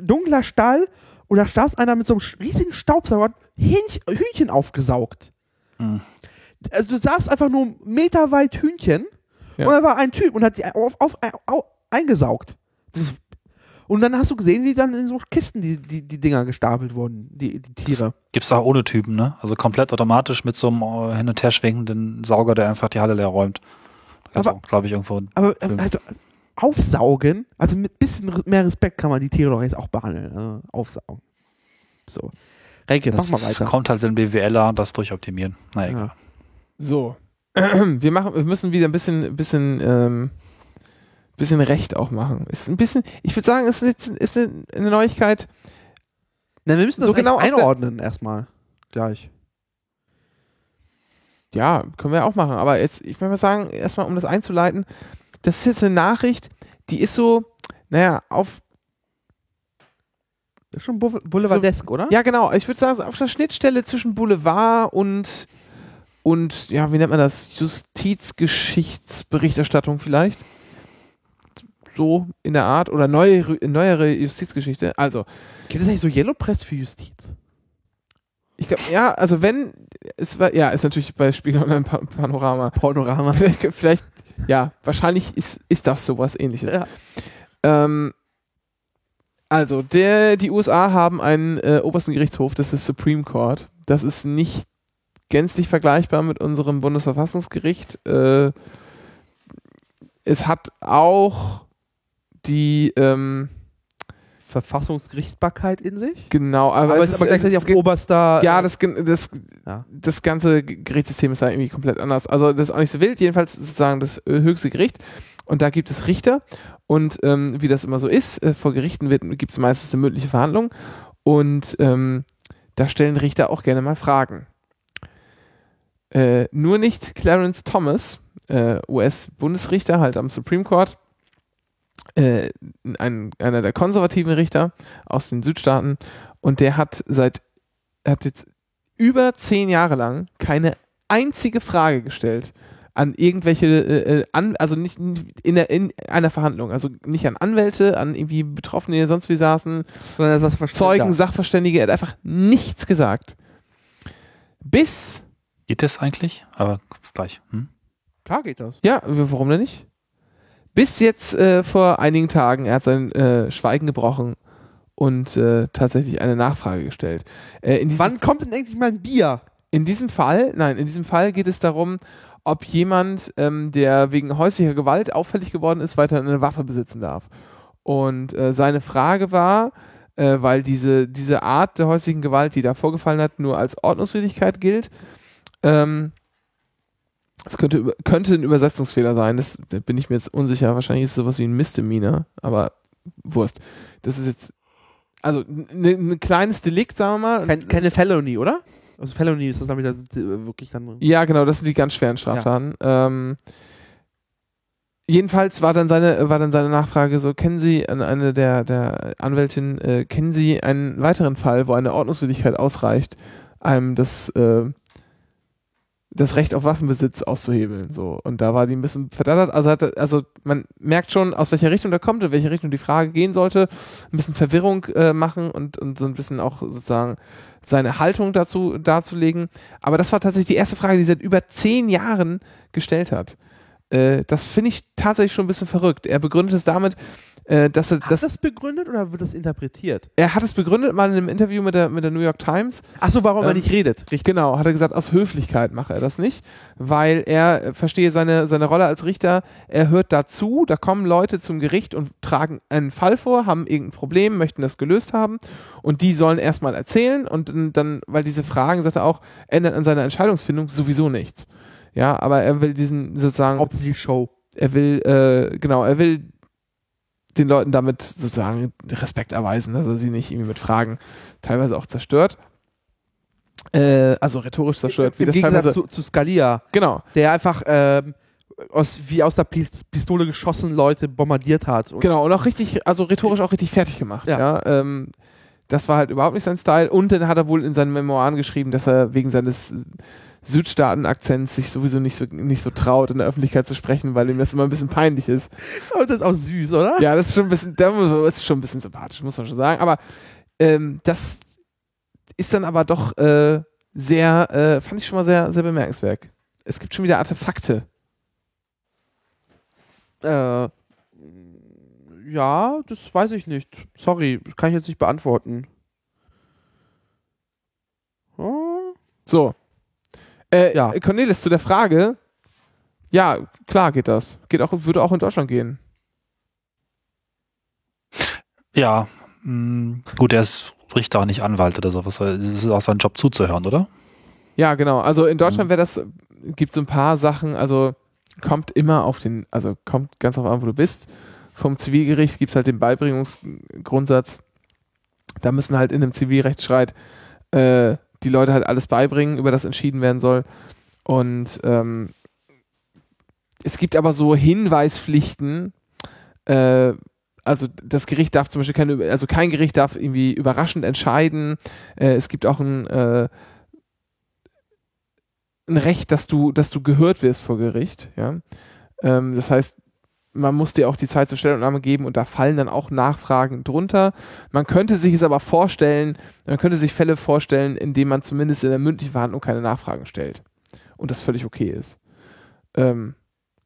dunkler Stall, und da saß einer mit so einem riesigen Staubsauger, Hähnchen, Hühnchen aufgesaugt. Mhm. Also du sahst einfach nur meterweit Hühnchen, Ja. und da war ein Typ und hat die auf, auf, auf, eingesaugt. Das- Und dann hast du gesehen, wie dann in so Kisten die, die, die Dinger gestapelt wurden, die, die Tiere. Gibt's auch ohne Typen, ne? Also komplett automatisch mit so einem äh, hin und her schwenkenden Sauger, der einfach die Halle leer räumt. Da gibt's Aber- glaube ich, irgendwo. Aber Film. also aufsaugen, also mit bisschen mehr Respekt kann man die Tiere doch jetzt auch behandeln. Äh, aufsaugen. So. Renke, mach Das mal weiter. kommt halt, wenn BWLer das durchoptimieren. Na egal. Ja. So. (clears throat) Wir machen, wir müssen wieder ein bisschen, bisschen, ähm, bisschen Recht auch machen. Ist ein bisschen, ich würde sagen, es ist, ist eine Neuigkeit. Na, wir müssen das So genau einordnen erstmal. Gleich. Ja, können wir auch machen. Aber jetzt, ich würde mal sagen, erstmal, um das einzuleiten, das ist jetzt eine Nachricht, die ist so, naja, auf, ist schon Boule- Boulevardesk, oder? ja genau, ich würde sagen, auf der Schnittstelle zwischen Boulevard und, und, ja, wie nennt man das? Justizgeschichtsberichterstattung vielleicht. So in der Art. Oder neue, neuere Justizgeschichte. Also, Gibt es eigentlich so Yellow Press für Justiz? Ich glaube, ja, also wenn, es war, ja, ist natürlich bei Spiegel Online Pan Panorama. Panorama. Vielleicht, vielleicht, ja, wahrscheinlich ist, ist das sowas ähnliches. Ja. Ähm, also, der, die USA haben einen äh, obersten Gerichtshof, das ist Supreme Court. Das ist nicht gänzlich vergleichbar mit unserem Bundesverfassungsgericht. Äh, es hat auch die, ähm, Verfassungsgerichtsbarkeit in sich. Genau, aber, Aber, es ist aber gleichzeitig auf oberster. Ja, das, gen- das, Ja. das ganze Gerichtssystem ist da irgendwie komplett anders. Also das ist auch nicht so wild, jedenfalls sozusagen das äh, höchste Gericht. Und da gibt es Richter. Und ähm, wie das immer so ist, äh, vor Gerichten gibt es meistens eine mündliche Verhandlung. Und ähm, da stellen Richter auch gerne mal Fragen. Äh, nur nicht Clarence Thomas, äh, US-Bundesrichter, halt am Supreme Court, äh, ein, einer der konservativen Richter aus den Südstaaten. Und der hat seit, hat jetzt über zehn Jahre lang keine einzige Frage gestellt an irgendwelche, äh, äh, an, also nicht in, der, in einer Verhandlung, also nicht an Anwälte, an irgendwie Betroffene, die sonst wie saßen, sondern er sagt, Zeugen, Sachverständige, er hat einfach nichts gesagt. Bis, Geht das eigentlich? Aber gleich. Hm? Klar geht das. ja, warum denn nicht? Bis jetzt äh, vor einigen Tagen, er hat sein äh, Schweigen gebrochen und äh, tatsächlich eine Nachfrage gestellt. Äh, Wann kommt denn endlich mal ein Bier? In diesem Fall, nein, in diesem Fall geht es darum, ob jemand, ähm, der wegen häuslicher Gewalt auffällig geworden ist, weiter eine Waffe besitzen darf. Und äh, seine Frage war, äh, weil diese, diese Art der häuslichen Gewalt, die da vorgefallen hat, nur als Ordnungswidrigkeit gilt, ähm, es könnte, könnte ein Übersetzungsfehler sein, das da bin ich mir jetzt unsicher. Wahrscheinlich ist es sowas wie ein Misdemeanor, aber Wurst. Das ist jetzt, also ein ein kleines Delikt, sagen wir mal. Kein, keine Felony, oder? Also Felony ist das wieder äh, wirklich dann. Ja, genau, das sind die ganz schweren Straftaten. Ähm, jedenfalls war dann seine, war dann seine Nachfrage so, kennen Sie, an eine der, der Anwältin, äh, kennen Sie einen weiteren Fall, wo eine Ordnungswidrigkeit ausreicht, einem das, äh, das Recht auf Waffenbesitz auszuhebeln. So. Und da war die ein bisschen verdattert. Also, hat, also man merkt schon, aus welcher Richtung der kommt, in welche Richtung die Frage gehen sollte, ein bisschen Verwirrung äh, machen und, und so ein bisschen auch sozusagen seine Haltung dazu darzulegen. Aber das war tatsächlich die erste Frage, die er seit über zehn Jahren gestellt hat. Äh, das finde ich tatsächlich schon ein bisschen verrückt. Er begründet es damit, äh, dass er Hat das, das begründet oder wird das interpretiert? er hat es begründet mal in einem Interview mit der, mit der New York Times. Achso, warum er Ähm, nicht redet. Richtig. Genau, hat er gesagt, aus Höflichkeit mache er das nicht, weil er äh, verstehe seine, seine Rolle als Richter, er hört dazu, da kommen Leute zum Gericht und tragen einen Fall vor, haben irgendein Problem, möchten das gelöst haben und die sollen erstmal erzählen und dann- dann, weil diese Fragen, sagt er auch, ändern an seiner Entscheidungsfindung sowieso nichts. Ja, aber er will diesen sozusagen Hauptsächlich Show. er will, äh, genau, er will den Leuten damit sozusagen Respekt erweisen, dass er sie nicht irgendwie mit Fragen teilweise auch zerstört. Äh, also rhetorisch zerstört, wie Im das Gegensatz teilweise. zu, zu Scalia, Genau, der einfach ähm, aus, wie aus der Pis- Pistole geschossen Leute bombardiert hat. Und genau, und auch richtig, also rhetorisch auch richtig fertig gemacht. Ja. Ja. ähm, das war halt überhaupt nicht sein Style. Und dann hat er wohl in seinen Memoiren geschrieben, dass er wegen seines Südstaaten-Akzents sich sowieso nicht so, nicht so traut, in der Öffentlichkeit zu sprechen, weil ihm das immer ein bisschen peinlich ist. Aber das ist auch süß, oder? Ja, das ist schon ein bisschen, das ist schon ein bisschen sympathisch, muss man schon sagen. Aber ähm, das ist dann aber doch äh, sehr, äh, fand ich schon mal sehr, sehr bemerkenswert. Es gibt schon wieder Artefakte. Äh, ja, das weiß ich nicht. Sorry, kann ich jetzt nicht beantworten. So. Äh, Ja. Cornelis, zu der Frage. Ja, klar geht das. Geht auch, würde auch in Deutschland gehen. Ja, mh, gut, er ist Richter, nicht Anwalt oder sowas. Das ist auch sein Job zuzuhören, oder? Ja, genau. Also in Deutschland wäre das, gibt so ein paar Sachen, also kommt immer auf den, also kommt ganz auf an, wo du bist. Vom Zivilgericht gibt es halt den Beibringungsgrundsatz. Da müssen halt in einem Zivilrechtsstreit äh, die Leute halt alles beibringen, über das entschieden werden soll. Und ähm, es gibt aber so Hinweispflichten, äh, also das Gericht darf zum Beispiel keine, also kein Gericht darf irgendwie überraschend entscheiden. Äh, es gibt auch ein, äh, ein Recht, dass du, dass du gehört wirst vor Gericht. Ja? Ähm, das heißt, man muss dir auch die Zeit zur Stellungnahme geben und da fallen dann auch Nachfragen drunter. Man könnte sich es aber vorstellen, man könnte sich Fälle vorstellen, in denen man zumindest in der mündlichen Verhandlung keine Nachfragen stellt und das völlig okay ist. Ähm,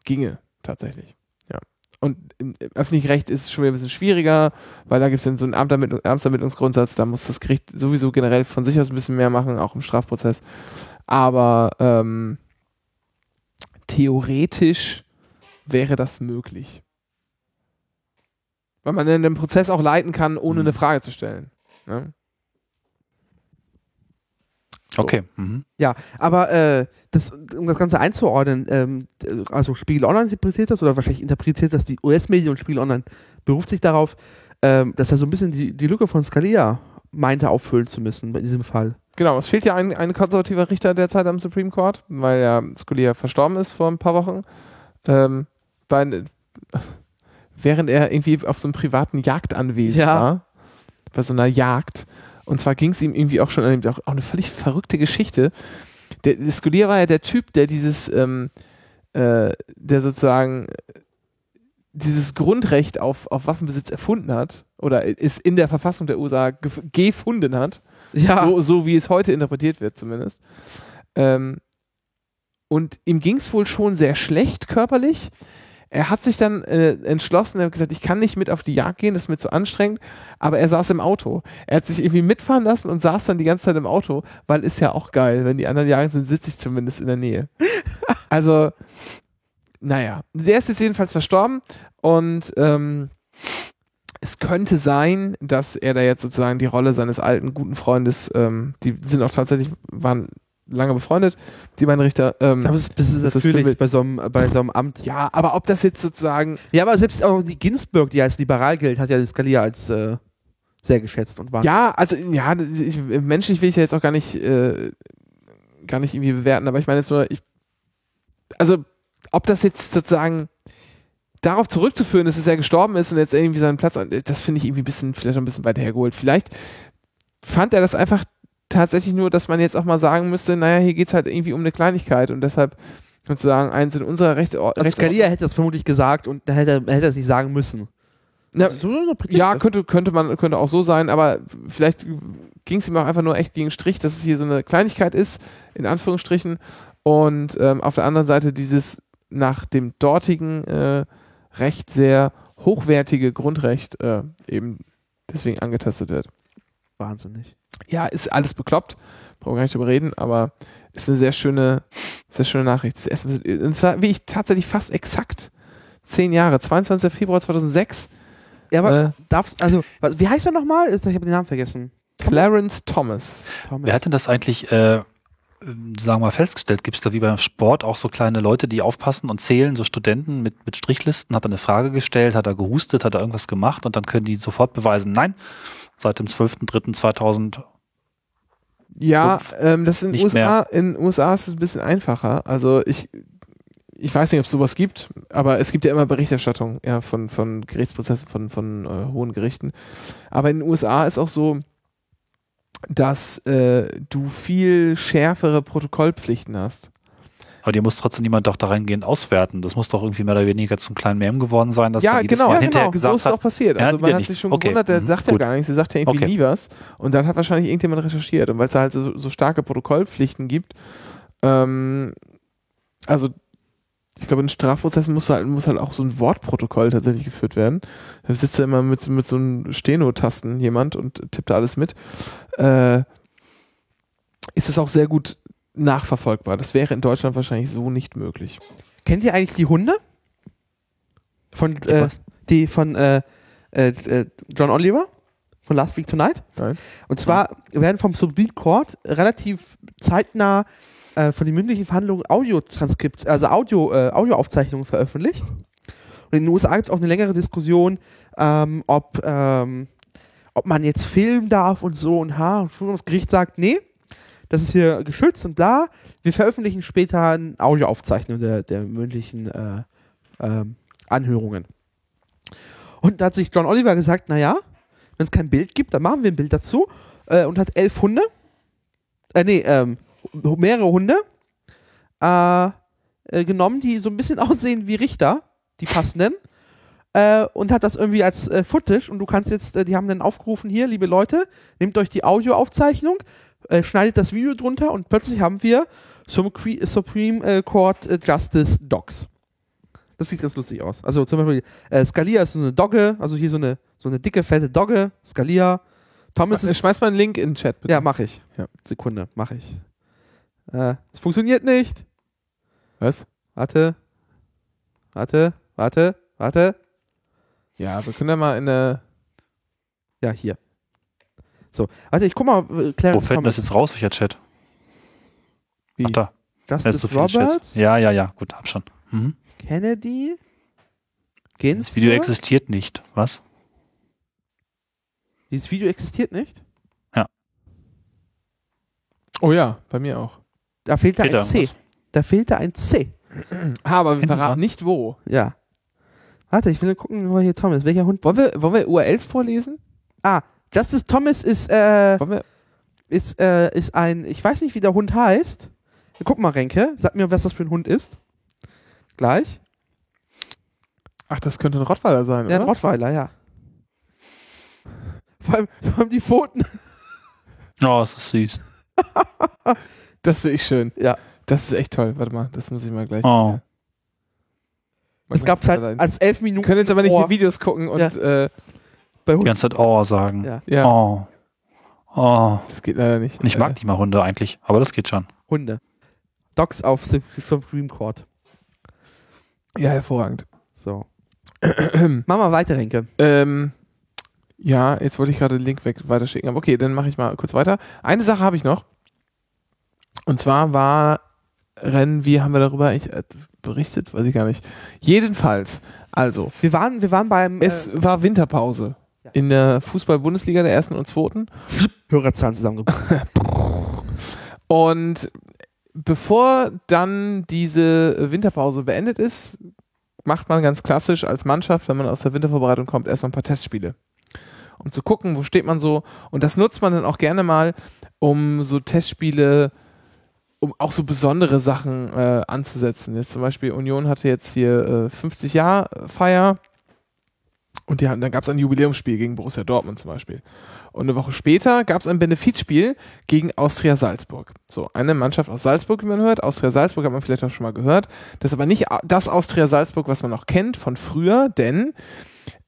ginge tatsächlich. Ja. Und im öffentlichen Recht ist es schon wieder ein bisschen schwieriger, weil da gibt es dann so einen Amtsermittlung, Amtsermittlungsgrundsatz, da muss das Gericht sowieso generell von sich aus ein bisschen mehr machen, auch im Strafprozess. Aber ähm, theoretisch wäre das möglich. Weil man den Prozess auch leiten kann, ohne eine Frage zu stellen. Ne? Okay. Mhm. Ja, aber äh, das, um das Ganze einzuordnen, ähm, also Spiegel Online interpretiert das oder wahrscheinlich interpretiert das die US-Medien und Spiegel Online beruft sich darauf, ähm, dass er so ein bisschen die, die Lücke von Scalia meinte auffüllen zu müssen bei diesem Fall. Genau, es fehlt ja ein, ein konservativer Richter derzeit am Supreme Court, weil ja Scalia verstorben ist vor ein paar Wochen. Ähm, bei, während er irgendwie auf so einem privaten Jagdanwesen Ja. war. Bei so einer Jagd. Und zwar ging es ihm irgendwie auch schon auch, auch eine völlig verrückte Geschichte. Der, Scalia war ja der Typ, der dieses, ähm, äh, der sozusagen äh, dieses Grundrecht auf, auf Waffenbesitz erfunden hat oder ist in der Verfassung der USA gef- gefunden hat. Ja, So, so wie es heute interpretiert wird, zumindest. Ähm, und ihm ging es wohl schon sehr schlecht körperlich. Er hat sich dann äh, entschlossen, er hat gesagt, ich kann nicht mit auf die Jagd gehen, das ist mir zu anstrengend, aber er saß im Auto. Er hat sich irgendwie mitfahren lassen und saß dann die ganze Zeit im Auto, weil ist ja auch geil, wenn die anderen jagen sind, sitze ich zumindest in der Nähe. (laughs) Also, naja, der ist jetzt jedenfalls verstorben und ähm, es könnte sein, dass er da jetzt sozusagen die Rolle seines alten guten Freundes, ähm, die sind auch tatsächlich, waren lange befreundet, die beiden Richter. Ähm, das ist, das ist Das natürlich für- bei so, einem, bei so einem Amt. ja, aber ob das jetzt sozusagen, Ja, aber selbst auch die Ginsburg, die als liberal gilt, hat ja die Scalia als äh, sehr geschätzt und war. ja, also ja, ich, menschlich will ich ja jetzt auch gar nicht, äh, gar nicht irgendwie bewerten, aber ich meine jetzt nur, ich, also ob das jetzt sozusagen darauf zurückzuführen ist, dass er gestorben ist und jetzt irgendwie seinen Platz, das finde ich irgendwie ein bisschen, vielleicht ein bisschen weiter hergeholt. Vielleicht fand er das einfach tatsächlich nur, dass man jetzt auch mal sagen müsste, naja, hier geht es halt irgendwie um eine Kleinigkeit und deshalb sozusagen eins in unserer Rechte, Also Scalia hätte das vermutlich gesagt und dann hätte er, hätte er es nicht sagen müssen. Interpretiert. Ja, könnte, könnte man, könnte auch so sein, aber vielleicht ging es ihm auch einfach nur echt gegen den Strich, dass es hier so eine Kleinigkeit ist, in Anführungsstrichen. Und ähm, auf der anderen Seite dieses nach dem dortigen äh, Recht sehr hochwertige Grundrecht äh, eben deswegen angetastet wird. Wahnsinnig. Ja, ist alles bekloppt, brauchen wir gar nicht drüber reden, aber ist eine sehr schöne, sehr schöne Nachricht. Das erste Mal- Und zwar wie ich tatsächlich fast exakt zehn Jahre, 22. Februar 2006, Ja, aber Äh. darfst, also, was, wie heißt er nochmal? Ist- Ich habe den Namen vergessen. Clarence Thomas. Thomas. Wer hat denn das eigentlich, äh, sagen wir mal, festgestellt? Gibt es da wie beim Sport auch so kleine Leute, die aufpassen und zählen, so Studenten mit, mit Strichlisten? Hat er eine Frage gestellt, hat er gehustet, hat er irgendwas gemacht und dann können die sofort beweisen, nein, seit dem 12.03.2000 Ja, ähm, das in Nicht USA, in USA ist es ein bisschen einfacher. Also ich, ich weiß nicht, ob es sowas gibt, aber es gibt ja immer Berichterstattung ja, von, von Gerichtsprozessen, von, von äh, hohen Gerichten. Aber in den USA ist auch so, dass äh, du viel schärfere Protokollpflichten hast. Aber dir muss trotzdem niemand doch da reingehend auswerten. Das muss doch irgendwie mehr oder weniger zum kleinen Mem geworden sein, dass ja, man jedes genau, Mal ja, hinterher genau. So ist es auch passiert. Ja, Also man hat nicht. sich schon Okay. gewundert, der Mhm, sagt ja gut. gar nichts, der sagt ja irgendwie Okay. nie was. Und dann hat wahrscheinlich irgendjemand recherchiert. Und weil es halt so, so starke Protokollpflichten gibt, ähm, also ich glaube, in Strafprozessen muss halt, muss halt auch so ein Wortprotokoll tatsächlich geführt werden. Da sitzt ja immer mit, mit so einem Steno-Tasten jemand und tippt da alles mit. Äh, ist es auch sehr gut nachverfolgbar. Das wäre in Deutschland wahrscheinlich so nicht möglich. Kennt ihr eigentlich die Hunde? Von, Die äh, die von äh, äh, äh, John Oliver? Von Last Week Tonight? Nein. Und zwar werden vom Supreme Court relativ zeitnah äh, von den mündlichen Verhandlungen Audiotranskript, also Audio, äh, Audioaufzeichnungen veröffentlicht. Und in den USA gibt es auch eine längere Diskussion, ähm, ob, ähm, ob man jetzt filmen darf und so und ha. Und das Gericht sagt, nee, das ist hier geschützt und bla. Wir veröffentlichen später eine Audioaufzeichnung der, der mündlichen äh, ähm, Anhörungen. Und da hat sich John Oliver gesagt, naja, wenn es kein Bild gibt, dann machen wir ein Bild dazu. Äh, und hat elf Hunde, äh, nee, ähm, mehrere Hunde äh, äh, genommen, die so ein bisschen (laughs) aussehen wie Richter, die passenden. Äh, und hat das irgendwie als äh, Footage und du kannst jetzt, äh, die haben dann aufgerufen, hier, liebe Leute, nehmt euch die Audioaufzeichnung, äh, schneidet das Video drunter und plötzlich haben wir Supreme, Supreme äh, Court äh, Justice Dogs. Das sieht ganz lustig aus. Also zum Beispiel, äh, Scalia ist so eine Dogge, also hier so eine, so eine dicke, fette Dogge, Scalia. Thomas ist Schmeiß mal einen Link in den Chat, bitte. ja, mache ich. Ja. Sekunde, mache ich. Äh, es funktioniert nicht. Was? Warte. Warte, warte, warte. Ja, wir können ja mal in eine. Ja, hier. So, also ich guck mal, äh, Clarence Wo fällt denn das jetzt raus, welcher Chat? Wie? Ach da, ist Justice so viel Chat. Roberts, Ja, ja, ja, gut, hab schon. Mhm. Kennedy, Das Ginsburg. Video existiert nicht. Was? Dieses Video existiert nicht. Oh ja, bei mir auch. Da fehlt da Fehlt ein C. irgendwas? Da fehlt da ein C. (clears throat) Ah, aber wir verraten nicht wo. Ja. Warte, ich will gucken, wo hier Thomas. Welcher Hund? Wollen wir, wollen wir URLs vorlesen? Ah, Justice Thomas ist, äh, wir, ist, äh, ist ein, ich weiß nicht, wie der Hund heißt. Guck mal, Renke, sag mir, was das für ein Hund ist. Gleich. ach, das könnte ein Rottweiler sein, Ja, ein oder? Rottweiler, ja. Vor allem, vor allem die Pfoten. Oh, es ist süß. (laughs) Das wäre ich schön. Ja. Das ist echt toll. Warte mal, das muss ich mal gleich. Oh. Es gab halt als elf Wir Minuten. können jetzt aber nicht die Videos gucken und Ja. äh, bei Die Hunden. ganze Zeit Oh sagen. Ja. ja, Oh. Oh. das geht leider nicht. Und ich mag die mal Hunde eigentlich, aber das geht schon. Hunde. Dogs auf Su- Supreme Court. Äh, ja, hervorragend. So. (clears throat) Mach mal weiter, Renke. Ähm, ja, jetzt wollte ich gerade den Link weg weiterschicken. Aber okay, dann mache ich mal kurz weiter. Eine Sache habe ich noch. Und zwar war Rennen, wie haben wir darüber ich, äh, berichtet? Weiß ich gar nicht. Jedenfalls, also, Wir waren, wir waren beim es äh, war Winterpause. In der Fußball-Bundesliga der ersten und zweiten. Hörerzahlen zusammengebracht. (laughs) Und bevor dann diese Winterpause beendet ist, macht man ganz klassisch als Mannschaft, wenn man aus der Wintervorbereitung kommt, erstmal ein paar Testspiele. Um zu gucken, wo steht man so. Und das nutzt man dann auch gerne mal, um so Testspiele, um auch so besondere Sachen äh, anzusetzen. Jetzt zum Beispiel Union hatte jetzt hier äh, 50 Jahr Feier und die hatten, dann gab es ein Jubiläumsspiel gegen Borussia Dortmund zum Beispiel. Und eine Woche später gab es ein Benefizspiel gegen Austria Salzburg. So, eine Mannschaft aus Salzburg, wie man hört. Austria Salzburg hat man vielleicht auch schon mal gehört. Das ist aber nicht das Austria Salzburg, was man noch kennt von früher, denn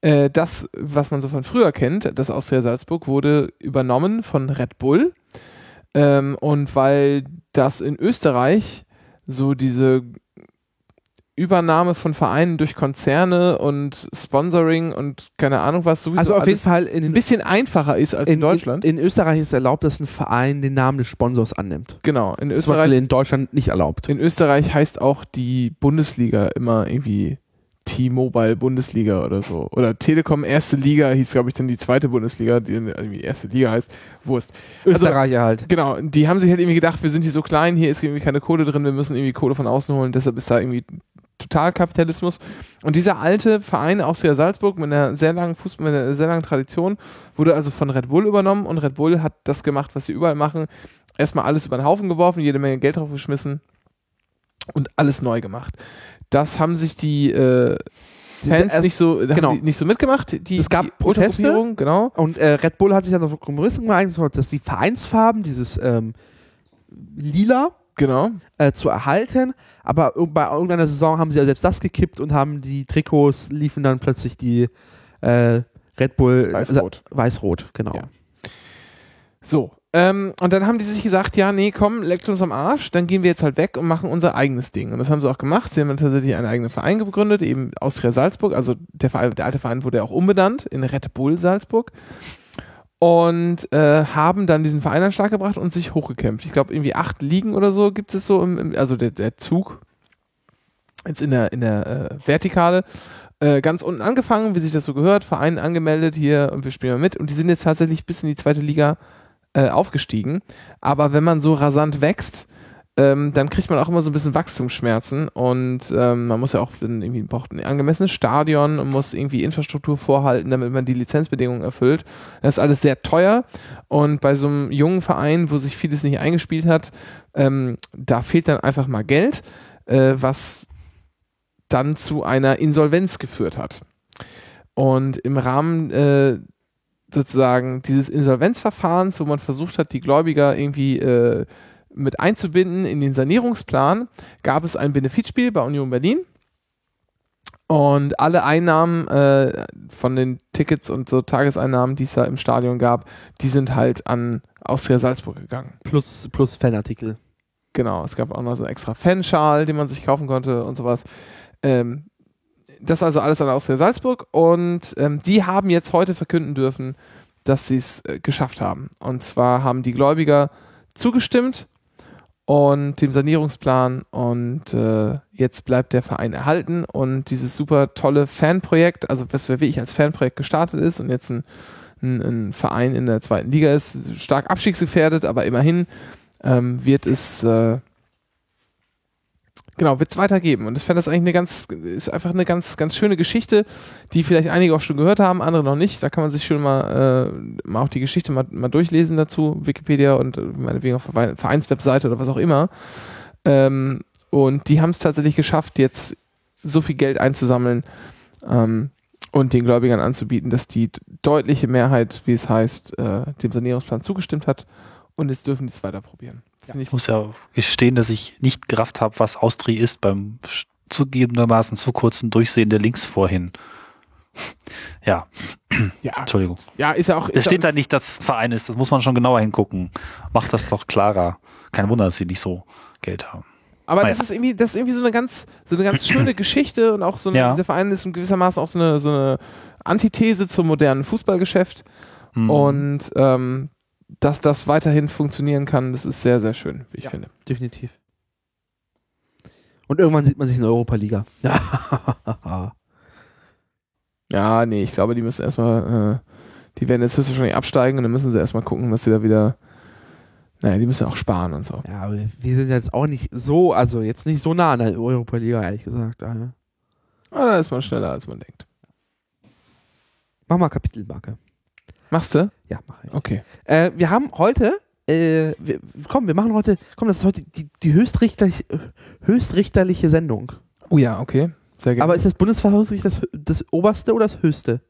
äh, das, was man so von früher kennt, das Austria Salzburg, wurde übernommen von Red Bull. Ähm, und weil das in Österreich so diese Übernahme von Vereinen durch Konzerne und Sponsoring und keine Ahnung was sowieso Also auf jeden Fall in, ein bisschen einfacher ist als in, Deutschland. In, in Österreich ist erlaubt, dass ein Verein den Namen des Sponsors annimmt. genau, in Das Österreich, in Deutschland nicht erlaubt. in Österreich heißt auch die Bundesliga immer irgendwie T-Mobile Bundesliga oder so. Oder Telekom erste Liga hieß, glaube ich, dann die zweite Bundesliga, die irgendwie erste Liga heißt. Wurst. Österreicher halt. Genau, die haben sich halt irgendwie gedacht, wir sind hier so klein, hier ist irgendwie keine Kohle drin, wir müssen irgendwie Kohle von außen holen, deshalb ist da irgendwie Totalkapitalismus. Und dieser alte Verein Austria Salzburg mit einer sehr langen Fußball, mit einer sehr langen Tradition wurde also von Red Bull übernommen und Red Bull hat das gemacht, was sie überall machen. Erstmal alles über den Haufen geworfen, jede Menge Geld drauf geschmissen und alles neu gemacht. Das haben sich die äh, Fans erst- nicht so, genau. nicht so mitgemacht. Die, Es gab die Proteste. Genau. Und äh, Red Bull hat sich dann auf Kommunisten geeinigt, dass die Vereinsfarben, dieses ähm, Lila, Genau. äh, zu erhalten. Aber bei irgendeiner Saison haben sie ja selbst das gekippt und haben die Trikots, liefen dann plötzlich die äh, Red Bull Weiß-Rot. Äh, Weiß-Rot, genau. Ja. So. Ähm, und dann haben die sich gesagt, ja, nee, komm, leckt uns am Arsch, dann gehen wir jetzt halt weg und machen unser eigenes Ding. Und das haben sie auch gemacht. Sie haben dann tatsächlich einen eigenen Verein gegründet, eben Austria Salzburg. Also der, Verein, der alte Verein wurde ja auch umbenannt in Red Bull Salzburg. Und äh, haben dann diesen Verein an den Schlag gebracht und sich hochgekämpft. Ich glaube, irgendwie acht Ligen oder so gibt es so, im, im, also der, der Zug jetzt in der, in der äh, Vertikale. Äh, ganz unten angefangen, wie sich das so gehört, Verein angemeldet hier und wir spielen mal mit. Und die sind jetzt tatsächlich bis in die zweite Liga äh, aufgestiegen. Aber wenn man so rasant wächst, ähm, dann kriegt man auch immer so ein bisschen Wachstumsschmerzen und ähm, man muss ja auch irgendwie braucht ein angemessenes Stadion und muss irgendwie Infrastruktur vorhalten, damit man die Lizenzbedingungen erfüllt. Das ist alles sehr teuer und bei so einem jungen Verein, wo sich vieles nicht eingespielt hat, ähm, da fehlt dann einfach mal Geld, äh, was dann zu einer Insolvenz geführt hat. Und im Rahmen äh, sozusagen dieses Insolvenzverfahrens, wo man versucht hat, die Gläubiger irgendwie äh, mit einzubinden in den Sanierungsplan, gab es ein Benefizspiel bei Union Berlin. Und alle Einnahmen äh, von den Tickets und so Tageseinnahmen, die es da im Stadion gab, die sind halt an Austria Salzburg gegangen. Plus, plus Fanartikel. Genau, es gab auch noch so einen extra Fanschal, den man sich kaufen konnte und sowas. Ähm, das also alles an Austria Salzburg und ähm, die haben jetzt heute verkünden dürfen, dass sie es äh, geschafft haben. Und zwar haben die Gläubiger zugestimmt und dem Sanierungsplan und äh, jetzt bleibt der Verein erhalten und dieses super tolle Fanprojekt, also was wirklich als Fanprojekt gestartet ist und jetzt ein, ein, ein Verein in der zweiten Liga ist, stark abstiegsgefährdet, aber immerhin ähm, wird es äh, Genau, wird es weitergeben. Und ich fände das eigentlich eine ganz, ist einfach eine ganz, ganz schöne Geschichte, die vielleicht einige auch schon gehört haben, andere noch nicht. Da kann man sich schon mal, äh, mal auch die Geschichte mal, mal durchlesen dazu, Wikipedia und äh, meinetwegen auf Vereinswebseite oder was auch immer. Ähm, und die haben es tatsächlich geschafft, jetzt so viel Geld einzusammeln ähm, und den Gläubigern anzubieten, dass die deutliche Mehrheit, wie es heißt, äh, dem Sanierungsplan zugestimmt hat. Und jetzt dürfen die es weiter probieren. Finde Ich muss ja gestehen, dass ich nicht gerafft habe, was Austri ist beim zugegebenermaßen zu kurzen Durchsehen der Links vorhin. (laughs) Ja, ja, Entschuldigung. ja, ist ja auch. Da ja steht da nicht, dass es Verein ist. Das muss man schon genauer hingucken. Macht das doch klarer. Kein Wunder, dass sie nicht so Geld haben. Aber Naja. das ist irgendwie, das ist irgendwie so eine ganz, so eine ganz schöne (clears throat) Geschichte und auch so eine, Ja. dieser Verein ist in gewissermaßen auch so eine, so eine Antithese zum modernen Fußballgeschäft. Hm. Und ähm, dass das weiterhin funktionieren kann, das ist sehr, sehr schön, wie ich Ja. finde. Definitiv. Und irgendwann sieht man sich in der Europa-Liga. Ja. (laughs) Ja, nee, ich glaube, die müssen erstmal, äh, die werden jetzt höchstwahrscheinlich absteigen und dann müssen sie erstmal gucken, dass sie da wieder, naja, die müssen auch sparen und so. ja, aber wir sind jetzt auch nicht so, also jetzt nicht so nah an der Europa-Liga, ehrlich gesagt. Aber da ist man schneller, als man denkt. Mach mal Kapitelmarke. Machst du? Ja, mach ich. Okay. Äh, wir haben heute, äh, wir, komm, wir machen heute, komm, das ist heute die, die höchstrichterlich, höchstrichterliche Sendung. Oh ja, okay. Sehr gerne. Aber ist das Bundesverfassungsgericht das, das oberste oder das höchste?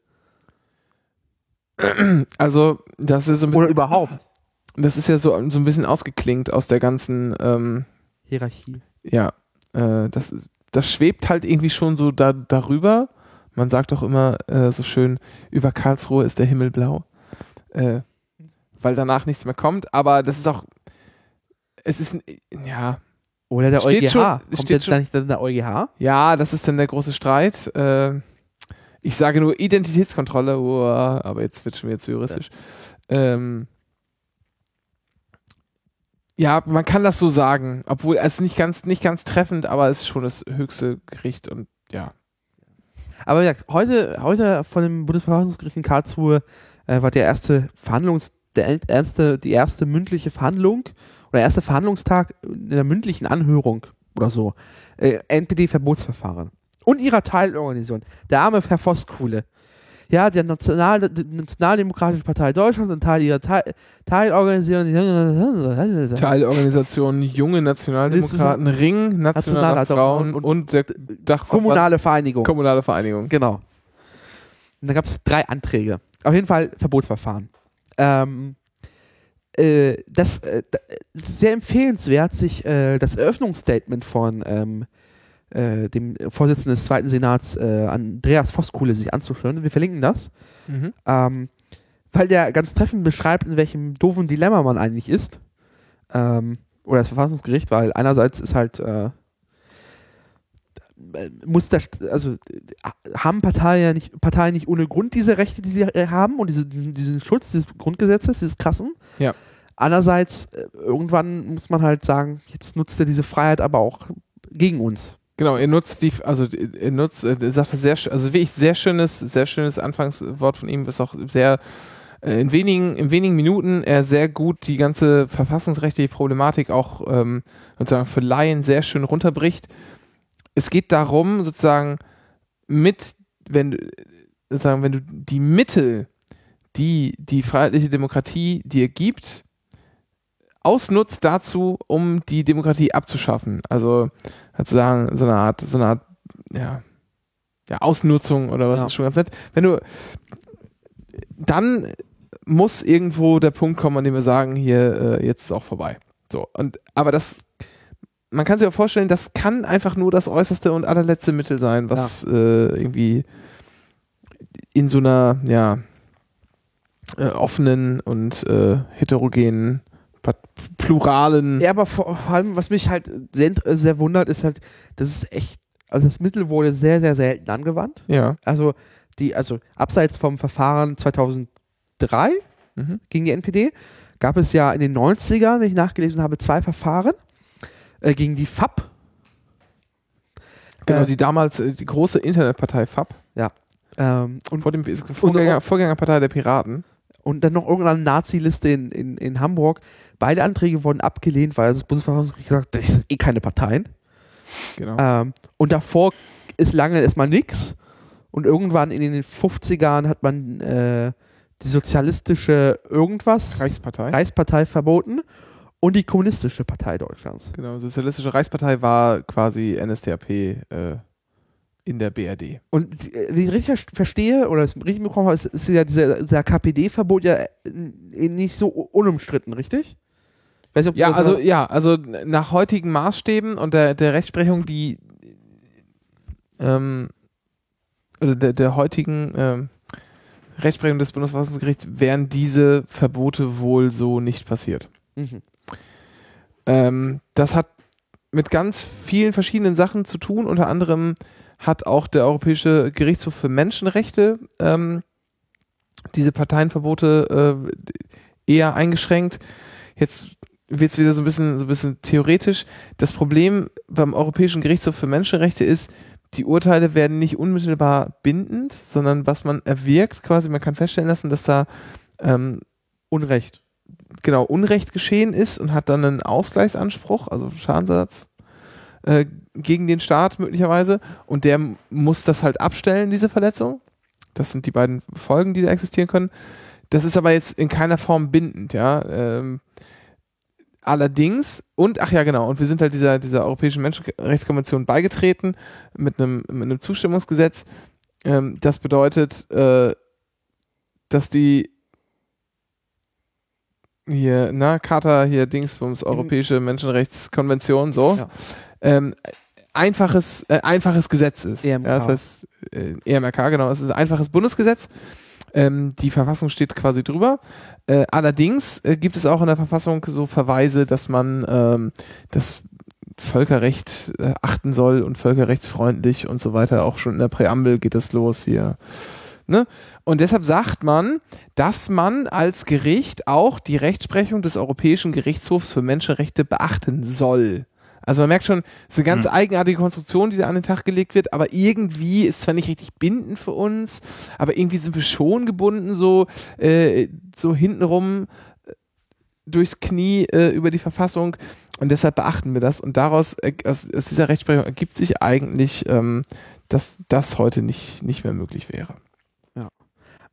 also, das ist so ein bisschen, Oder überhaupt? das ist ja so, so ein bisschen ausgeklingt aus der ganzen, ähm, Hierarchie. ja, äh, das, ist, das schwebt halt irgendwie schon so da, darüber. Man sagt doch immer äh, so schön, über Karlsruhe ist der Himmel blau. Äh, weil danach nichts mehr kommt. Aber das ist auch, es ist, ein, ja, Oder der Steht EuGH. schon- Kommt steht jetzt schon- nicht dann der EuGH? ja, das ist dann der große Streit. Äh, ich sage nur Identitätskontrolle, uah, aber jetzt wird schon wieder zu juristisch. Ähm, ja, man kann das so sagen, obwohl es nicht ganz, nicht ganz treffend, aber es ist schon das höchste Gericht und ja. Aber wie gesagt, heute, heute von dem Bundesverfassungsgericht in Karlsruhe äh, war der erste Verhandlungs, der erste, die erste mündliche Verhandlung oder erste Verhandlungstag in der mündlichen Anhörung oder so. Äh, NPD-Verbotsverfahren. Und ihrer Teilorganisation. Der arme Herr Voskuhle. Ja, der National, die Nationaldemokratische Partei Deutschlands und Teil ihrer Teil, Teilorganisation. Teilorganisation Junge Nationaldemokraten, Ring Nationaler Nationaler Frauen und- und, der Dachverband Kommunale Vereinigung. Kommunale Vereinigung. Genau. Und da gab es drei Anträge. Auf jeden Fall Verbotsverfahren. Ähm, äh, das, äh, da- es ist sehr empfehlenswert, sich äh, das Eröffnungsstatement von ähm, äh, dem Vorsitzenden des Zweiten Senats, äh, Andreas Voskuhle, sich anzuhören. Wir verlinken das. Mhm. Ähm, weil der ganz treffend beschreibt, in welchem doofen Dilemma man eigentlich ist. Ähm, oder das Verfassungsgericht, weil einerseits ist halt äh, muss das, also haben Parteien ja nicht, Parteien nicht ohne Grund diese Rechte, die sie haben und diese, diesen Schutz dieses Grundgesetzes, dieses krassen. Ja. Andererseits, äh, irgendwann muss man halt sagen, jetzt nutzt er diese Freiheit aber auch gegen uns. Genau, er nutzt die, also er nutzt, er sagt das sehr, also wirklich sehr schönes, sehr schönes Anfangswort von ihm, was auch sehr äh, in wenigen, in wenigen Minuten er sehr gut die ganze verfassungsrechtliche Problematik auch ähm, sozusagen für Laien sehr schön runterbricht. Es geht darum, sozusagen mit, wenn du, sozusagen, wenn du die Mittel, die die freiheitliche Demokratie dir gibt, ausnutzt dazu, um die Demokratie abzuschaffen. Also sozusagen so eine Art, so eine Art, ja, ja Ausnutzung oder was Ja. ist schon ganz nett. Wenn du dann muss irgendwo der Punkt kommen, an dem wir sagen, hier, äh, jetzt ist auch vorbei. So, und aber das, man kann sich auch vorstellen, das kann einfach nur das äußerste und allerletzte Mittel sein, was äh, irgendwie in so einer, ja, äh, offenen und äh, heterogenen, pluralen Ja, aber vor, allem, was mich halt sehr, sehr wundert, ist halt, dass es echt Also das Mittel wurde sehr, sehr selten angewandt. Ja. Also die, also abseits vom Verfahren 2003 Mhm. gegen die NPD gab es ja in den 90ern, wenn ich nachgelesen habe, zwei Verfahren äh, gegen die FAP. Genau, Äh, die damals äh, die große Internetpartei FAP. Ähm, und, Vor dem Vorgänger, Vorgängerpartei der Piraten. Und dann noch irgendeine Nazi-Liste in, in, in Hamburg. Beide Anträge wurden abgelehnt, weil das Bundesverfassungsgericht gesagt hat, das sind eh keine Parteien. Genau. Ähm, und davor ist lange erstmal nichts. Und irgendwann in den 50ern hat man äh, die sozialistische irgendwas, Reichspartei. Reichspartei verboten und die kommunistische Partei Deutschlands. Genau, Sozialistische Reichspartei war quasi NSDAP äh, in der BRD. Und äh, wie ich richtig ver- verstehe oder es richtig bekommen habe, ist, ist ja dieser, dieser KPD-Verbot ja äh, nicht so unumstritten, richtig? Nicht, du Ja, also ja, also nach heutigen Maßstäben und der, der Rechtsprechung, die ähm, oder der, der heutigen ähm, Rechtsprechung des Bundesverfassungsgerichts wären diese Verbote wohl so nicht passiert. Mhm. Ähm, das hat mit ganz vielen verschiedenen Sachen zu tun. Unter anderem hat auch der Europäische Gerichtshof für Menschenrechte ähm, diese Parteienverbote äh, eher eingeschränkt. Jetzt wird es wieder so ein bisschen so ein bisschen theoretisch. Das Problem beim Europäischen Gerichtshof für Menschenrechte ist, die Urteile werden nicht unmittelbar bindend, sondern was man erwirkt, quasi, man kann feststellen lassen, dass da ähm, Unrecht. genau Unrecht geschehen ist und hat dann einen Ausgleichsanspruch, also Schadensersatz äh, gegen den Staat möglicherweise und der muss das halt abstellen, diese Verletzung. Das sind die beiden Folgen, die da existieren können. Das ist aber jetzt in keiner Form bindend, ja. Ähm, allerdings, und ach ja, genau, und wir sind halt dieser, dieser Europäischen Menschenrechtskonvention beigetreten mit einem, mit einem Zustimmungsgesetz. Ähm, das bedeutet, äh, dass die hier, na, Charta, hier Dingsbums, Europäische Menschenrechtskonvention, so, Ja. Ähm, einfaches, äh, einfaches Gesetz ist. EMK. Ja, das heißt, äh, EMRK, genau, es ist ein einfaches Bundesgesetz. Ähm, die Verfassung steht quasi drüber. Äh, allerdings äh, gibt es auch in der Verfassung so Verweise, dass man ähm, das Völkerrecht äh, achten soll und völkerrechtsfreundlich und so weiter. Auch schon in der Präambel geht das los hier. Ne? Und deshalb sagt man, dass man als Gericht auch die Rechtsprechung des Europäischen Gerichtshofs für Menschenrechte beachten soll. Also man merkt schon, es ist eine ganz eigenartige Konstruktion, die da an den Tag gelegt wird, aber irgendwie ist zwar nicht richtig bindend für uns, aber irgendwie sind wir schon gebunden, so, äh, so hintenrum äh, durchs Knie äh, über die Verfassung und deshalb beachten wir das und daraus, äh, aus, aus dieser Rechtsprechung ergibt sich eigentlich, ähm, dass das heute nicht, nicht mehr möglich wäre.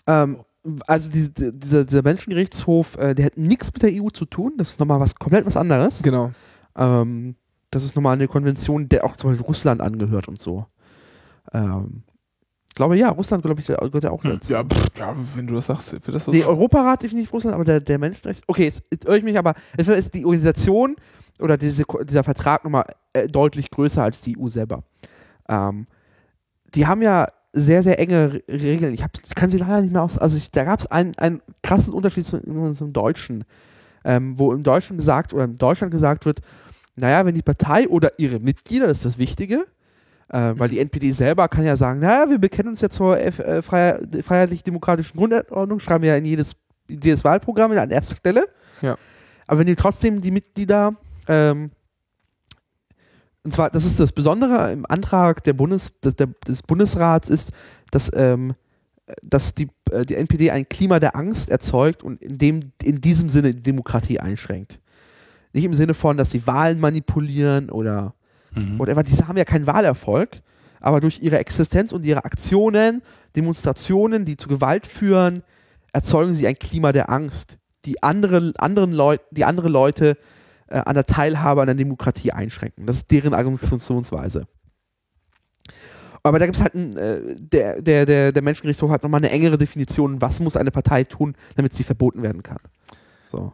Ähm, also diese, dieser, dieser Menschengerichtshof, äh, der hat nichts mit der EU zu tun. Das ist nochmal was komplett was anderes. Genau. Ähm, das ist nochmal eine Konvention, der auch zum Beispiel Russland angehört und so. Ähm, ich glaube, ja, Russland, glaube ich, gehört ja auch dazu. Ja, pff, ja, wenn du das sagst, wird das so Nee, Europarat definitiv Russland, aber der, der Menschenrechts... Okay, jetzt, jetzt irre ich mich, aber ist die Organisation oder diese, dieser Vertrag nochmal äh, deutlich größer als die EU selber. Ähm, die haben ja sehr, sehr enge Re- Regeln. Ich, hab, ich kann sie leider nicht mehr aus... Also ich, da gab es einen, einen krassen Unterschied zu, zum Deutschen, ähm, wo im Deutschen gesagt oder in Deutschland gesagt wird, naja, wenn die Partei oder ihre Mitglieder, das ist das Wichtige, äh, weil die NPD selber kann ja sagen, naja, wir bekennen uns ja zur äh, freiheitlich-demokratischen Grundordnung, schreiben wir ja in jedes, in jedes Wahlprogramm an erster Stelle. Ja. Aber wenn die trotzdem die Mitglieder, ähm, und zwar, das ist das Besondere im Antrag der Bundes, des, der, des Bundesrats ist, dass, ähm, dass die, äh, die NPD ein Klima der Angst erzeugt und in, dem, in diesem Sinne die Demokratie einschränkt. Nicht im Sinne von, dass sie Wahlen manipulieren oder Mhm. whatever. Diese haben ja keinen Wahlerfolg, aber durch ihre Existenz und ihre Aktionen, Demonstrationen, die zu Gewalt führen, erzeugen sie ein Klima der Angst, die andere, anderen Leut, die andere Leute äh, an der Teilhabe an der Demokratie einschränken. Das ist deren Argumentationsweise. Aber da gibt es halt ein, äh, der, der, der, der Menschengerichtshof hat nochmal eine engere Definition, was muss eine Partei tun, damit sie verboten werden kann. So.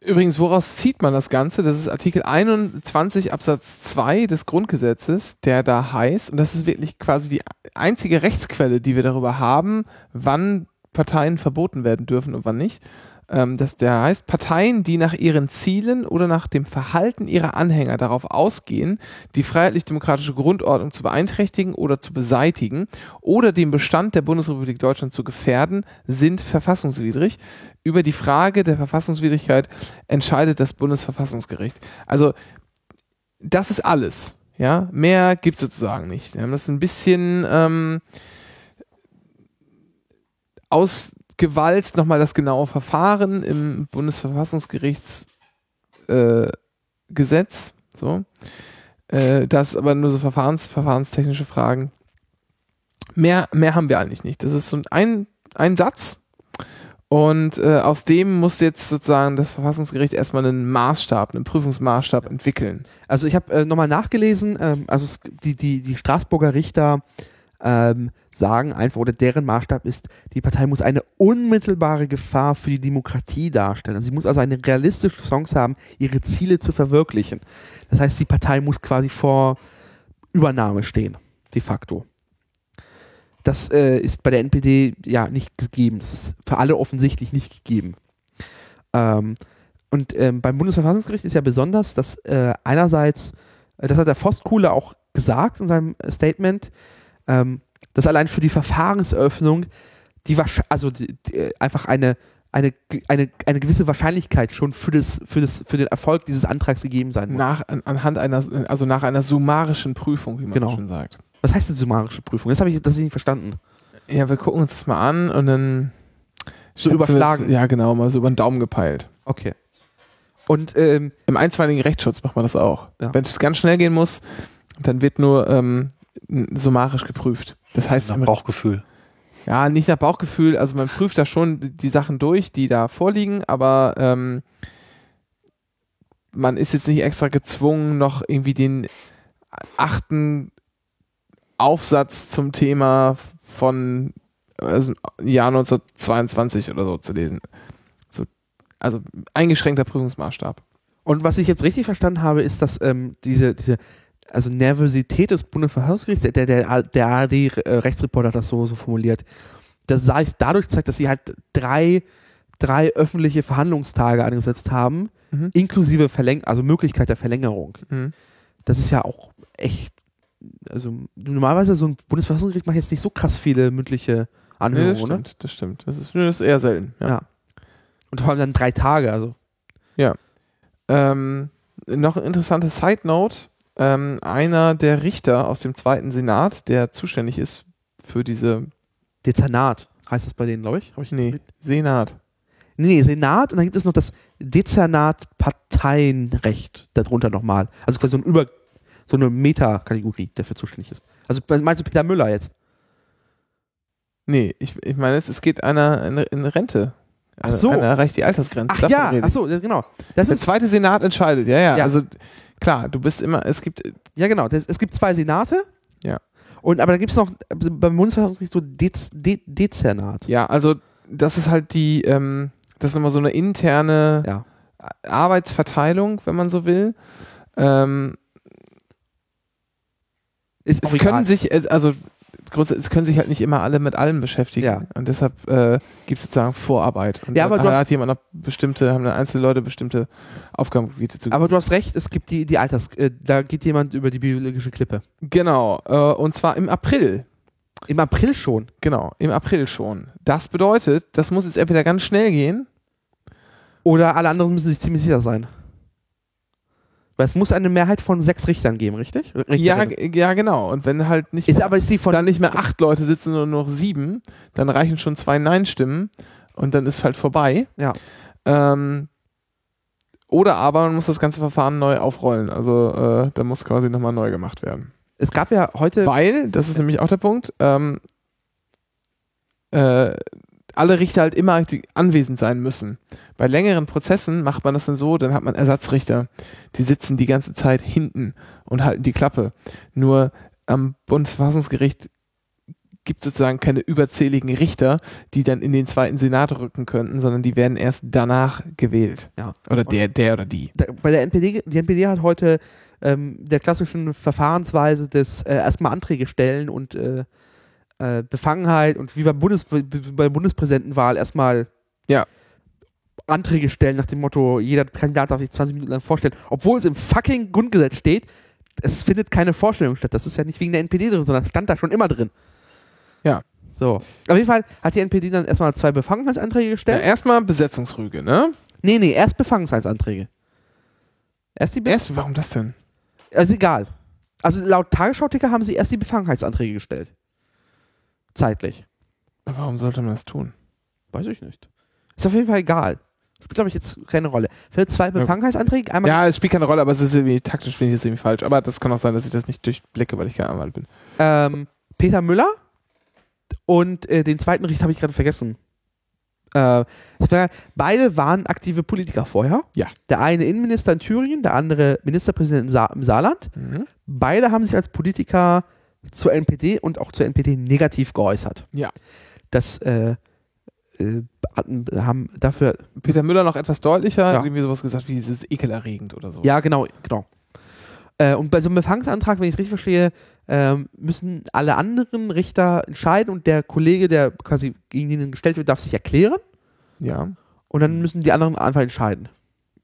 Übrigens, woraus zieht man das Ganze? Das ist Artikel 21 Absatz 2 des Grundgesetzes, der da heißt, und das ist wirklich quasi die einzige Rechtsquelle, die wir darüber haben, wann Parteien verboten werden dürfen und wann nicht. Ähm, das, der heißt, Parteien, die nach ihren Zielen oder nach dem Verhalten ihrer Anhänger darauf ausgehen, die freiheitlich-demokratische Grundordnung zu beeinträchtigen oder zu beseitigen oder den Bestand der Bundesrepublik Deutschland zu gefährden, sind verfassungswidrig. Über die Frage der Verfassungswidrigkeit entscheidet das Bundesverfassungsgericht. Also, das ist alles. Ja, mehr gibt es sozusagen nicht. Wir haben das ein bisschen ähm, ausgewalzt, nochmal das genaue Verfahren im Bundesverfassungsgerichtsgesetz. Äh, Gesetz, so. Äh, das aber nur so Verfahrens, verfahrenstechnische Fragen. Mehr, mehr haben wir eigentlich nicht. Das ist so ein, ein Satz. Und äh, aus dem muss jetzt sozusagen das Verfassungsgericht erstmal einen Maßstab, einen Prüfungsmaßstab entwickeln. Also ich habe äh, nochmal nachgelesen, ähm, also es, die, die, die Straßburger Richter ähm, sagen einfach, oder deren Maßstab ist, die Partei muss eine unmittelbare Gefahr für die Demokratie darstellen. Also sie muss also eine realistische Chance haben, ihre Ziele zu verwirklichen. Das heißt, die Partei muss quasi vor Übernahme stehen, de facto. Das äh, ist bei der NPD ja nicht gegeben. Das ist für alle offensichtlich nicht gegeben. Ähm, und ähm, beim Bundesverfassungsgericht ist ja besonders, dass äh, einerseits, äh, das hat der Voskuhle auch gesagt in seinem äh, Statement, ähm, dass allein für die Verfahrenseröffnung die also die, die, einfach eine, eine, eine, eine gewisse Wahrscheinlichkeit schon für, das, für, das, für den Erfolg dieses Antrags gegeben sein muss. Nach, anhand einer, also nach einer summarischen Prüfung, wie man Genau. schon sagt. Was heißt denn summarische Prüfung? Das habe ich, das hab ich nicht verstanden. Ja, wir gucken uns das mal an und dann So überschlagen. Jetzt, ja, genau, mal so über den Daumen gepeilt. Okay. Und ähm, Im einstweiligen Rechtsschutz macht man das auch. Ja. Wenn es ganz schnell gehen muss, dann wird nur ähm, summarisch geprüft. Das heißt, Nach Bauchgefühl. ja, nicht nach Bauchgefühl, also man prüft da schon die- die Sachen durch, die da vorliegen, aber ähm, man ist jetzt nicht extra gezwungen, noch irgendwie den achten Aufsatz zum Thema von also Jahr 1922 oder so zu lesen. So, also eingeschränkter Prüfungsmaßstab. Und was ich jetzt richtig verstanden habe, ist, dass ähm, diese, diese also Nervosität des Bundesverfassungsgerichts, der, der, der ARD-Rechtsreporter hat das so, so formuliert, das sah ich dadurch zeigt, dass sie halt drei, drei öffentliche Verhandlungstage angesetzt haben, Mhm. inklusive Verläng also Möglichkeit der Verlängerung. Mhm. Das ist ja auch echt, also normalerweise so ein Bundesverfassungsgericht macht jetzt nicht so krass viele mündliche Nee, Anhörungen, das oder? stimmt, das stimmt. Das ist, das ist eher selten. Ja. Ja. Und vor allem dann drei Tage, also. Ähm, noch eine interessante Side Note. Ähm, einer der Richter aus dem zweiten Senat, der zuständig ist für diese, Dezernat heißt das bei denen, glaube ich. Hab ich nee, Senat. Nee, Senat und dann gibt es noch das Dezernat Parteienrecht darunter nochmal. Also quasi so, ein Über, so eine Metakategorie, der für zuständig ist. Also meinst du Peter Müller jetzt? Nee, ich, ich meine, es, es geht einer in, in Rente. Ach so. Einer erreicht die Altersgrenze. Ach Davon ja, ach so, genau. Das Der zweite Senat entscheidet, ja, ja, Ja. Also klar, du bist immer, es gibt, ja genau, das, es gibt zwei Senate. Ja. Und aber da gibt es noch beim Bundesverfassungsgericht so Dez, De, Dezernat. ja, also das ist halt die, ähm, das ist immer so eine interne Ja. Arbeitsverteilung, wenn man so will. Ähm, es auch können sich, es- also es können sich halt nicht immer alle mit allem beschäftigen. Ja. Und deshalb äh, gibt es sozusagen Vorarbeit. Und Ja, aber du hast- hat jemand noch bestimmte, haben dann einzelne Leute bestimmte Aufgabengebiete zu. aber du hast recht, es gibt die, die Alters, äh, da geht jemand über die biologische Klippe. genau, äh, und zwar im April. Im April schon. Genau, im April schon. Das bedeutet, das muss jetzt entweder ganz schnell gehen. Oder alle anderen müssen sich ziemlich sicher sein. Weil es muss eine Mehrheit von sechs Richtern geben, richtig? Ja, ja, genau. Und wenn halt nicht Ist mehr, aber ist die von dann nicht mehr acht Leute sitzen, sondern nur noch sieben, dann reichen schon zwei Nein-Stimmen und dann ist halt vorbei. Ja. Ähm, oder aber man muss das ganze Verfahren neu aufrollen. Also äh, da muss quasi nochmal neu gemacht werden. Es gab ja heute. Weil, das ist nämlich auch der Punkt, ähm, äh, alle Richter halt immer anwesend sein müssen. Bei längeren Prozessen macht man das dann so, dann hat man Ersatzrichter, die sitzen die ganze Zeit hinten und halten die Klappe. Nur am Bundesverfassungsgericht gibt es sozusagen keine überzähligen Richter, die dann in den zweiten Senat rücken könnten, sondern die werden erst danach gewählt. Ja. Oder der, der oder die. bei der NPD, die NPD hat heute ähm, der klassischen Verfahrensweise des äh, erstmal Anträge stellen und äh, äh, Befangenheit und wie beim Bundes, bei Bundespräsidentenwahl erstmal Ja. Anträge stellen nach dem Motto, jeder Kandidat darf sich 20 Minuten lang vorstellen, obwohl es im fucking Grundgesetz steht, es findet keine Vorstellung statt. Das ist ja nicht wegen der NPD drin, sondern stand da schon immer drin. Ja. So. Auf jeden Fall hat die NPD dann erstmal zwei Befangenheitsanträge Ja, gestellt. erstmal Besetzungsrüge, ne? nee, nee, erst Befangenheitsanträge. Erst die Be Erst, warum das denn? Also egal. Also laut Tagesschau-Ticker haben sie erst die Befangenheitsanträge gestellt. Zeitlich. Warum sollte man das tun? Weiß ich nicht. Ist auf jeden Fall egal. Spielt, glaube ich, jetzt keine Rolle. Für zwei Befangenheitsanträge, einmal Ja, es spielt keine Rolle, aber es ist irgendwie taktisch finde ich das irgendwie falsch. Aber das kann auch sein, dass ich das nicht durchblicke, weil ich kein Anwalt bin. ähm, Peter Müller und äh, den zweiten Richter habe ich gerade vergessen. Äh, es beide waren aktive Politiker vorher. Ja. Der eine Innenminister in Thüringen, der andere Ministerpräsident im, Sa im Saarland. Mhm. Beide haben sich als Politiker zur NPD und auch zur NPD negativ geäußert. Ja. Das äh, äh, haben dafür Peter Müller noch etwas deutlicher, Ja. irgendwie sowas gesagt wie dieses ekelerregend oder so. Ja, genau, genau. Äh, und bei so einem Befangsantrag, wenn ich es richtig verstehe, ähm, müssen alle anderen Richter entscheiden und der Kollege, der quasi gegen den gestellt wird, darf sich erklären Ja. und dann müssen die anderen einfach entscheiden.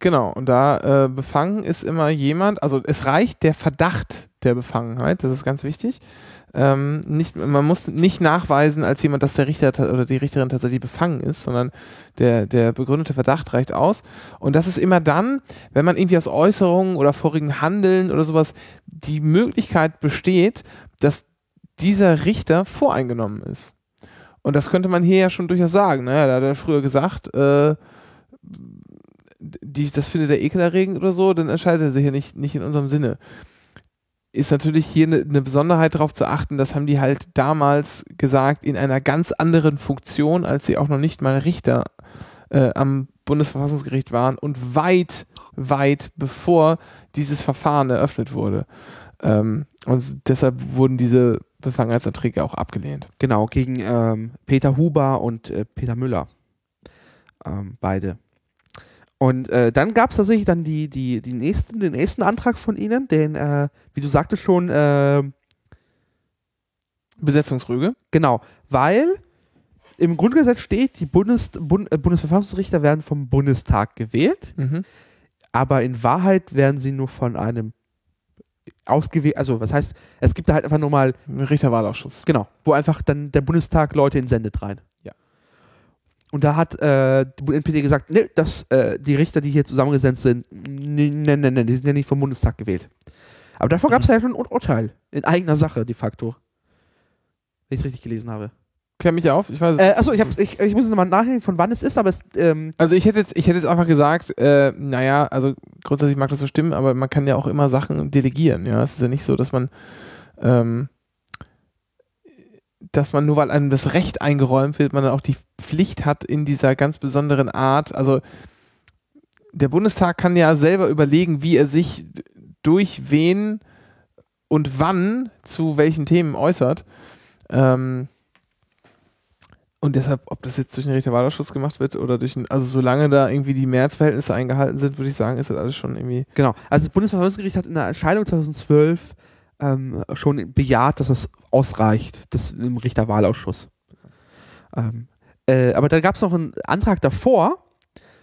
Genau, und da äh, befangen ist immer jemand, also es reicht der Verdacht der Befangenheit, das ist ganz wichtig. Ähm, nicht, man muss nicht nachweisen als jemand, dass der Richter oder die Richterin tatsächlich befangen ist, sondern der, der begründete Verdacht reicht aus. Und das ist immer dann, wenn man irgendwie aus Äußerungen oder vorigen Handeln oder sowas die Möglichkeit besteht, dass dieser Richter voreingenommen ist. Und das könnte man hier ja schon durchaus sagen. Naja, da hat er früher gesagt, äh, die, das findet er ekelerregend oder so, dann entscheidet er sich ja nicht, nicht in unserem Sinne. Ist natürlich hier eine ne Besonderheit darauf zu achten, das haben die halt damals gesagt, in einer ganz anderen Funktion, als sie auch noch nicht mal Richter äh, am Bundesverfassungsgericht waren und weit, weit bevor dieses Verfahren eröffnet wurde. Ähm, und deshalb wurden diese Befangenheitsanträge auch abgelehnt. Genau, gegen ähm, Peter Huber und äh, Peter Müller. Ähm, beide. Und äh, dann gab es tatsächlich dann die, die, die nächsten, den nächsten Antrag von ihnen, den, äh, wie du sagtest schon, äh, Besetzungsrüge? Genau, weil im Grundgesetz steht, die Bundes Bund äh, Bundesverfassungsrichter werden vom Bundestag gewählt, Mhm. aber in Wahrheit werden sie nur von einem ausgewählt, also was heißt, es gibt da halt einfach nur mal, Richterwahlausschuss. genau, wo einfach dann der Bundestag Leute entsendet rein. Ja. Und da hat äh, die NPD gesagt, ne, dass äh, die Richter, die hier zusammengesetzt sind, ne, ne, ne, ne, die sind ja nicht vom Bundestag gewählt. Aber davor gab es ja schon ein Ur- Urteil in eigener Sache de facto. Wenn ich es richtig gelesen habe. Klär mich auf, ich weiß es Äh, achso, ich, hab's- ich, ich muss nochmal nachdenken, von wann es ist, aber es, ähm, Also ich hätte jetzt, ich hätte jetzt einfach gesagt, äh, naja, also grundsätzlich mag das so stimmen, aber man kann ja auch immer Sachen delegieren, ja. Es ist ja nicht so, dass man, ähm, dass man nur weil einem das Recht eingeräumt wird, man dann auch die Pflicht hat in dieser ganz besonderen Art. Also der Bundestag kann ja selber überlegen, wie er sich durch wen und wann zu welchen Themen äußert. Ähm, und deshalb, ob das jetzt durch den Richterwahlausschuss gemacht wird oder durch ein, also solange da irgendwie die Mehrheitsverhältnisse eingehalten sind, würde ich sagen, ist das alles schon irgendwie. genau. Also das Bundesverfassungsgericht hat in der Entscheidung 2012 ähm, schon bejaht, dass das ausreicht, das im Richterwahlausschuss. Ähm, äh, aber da gab es noch einen Antrag davor,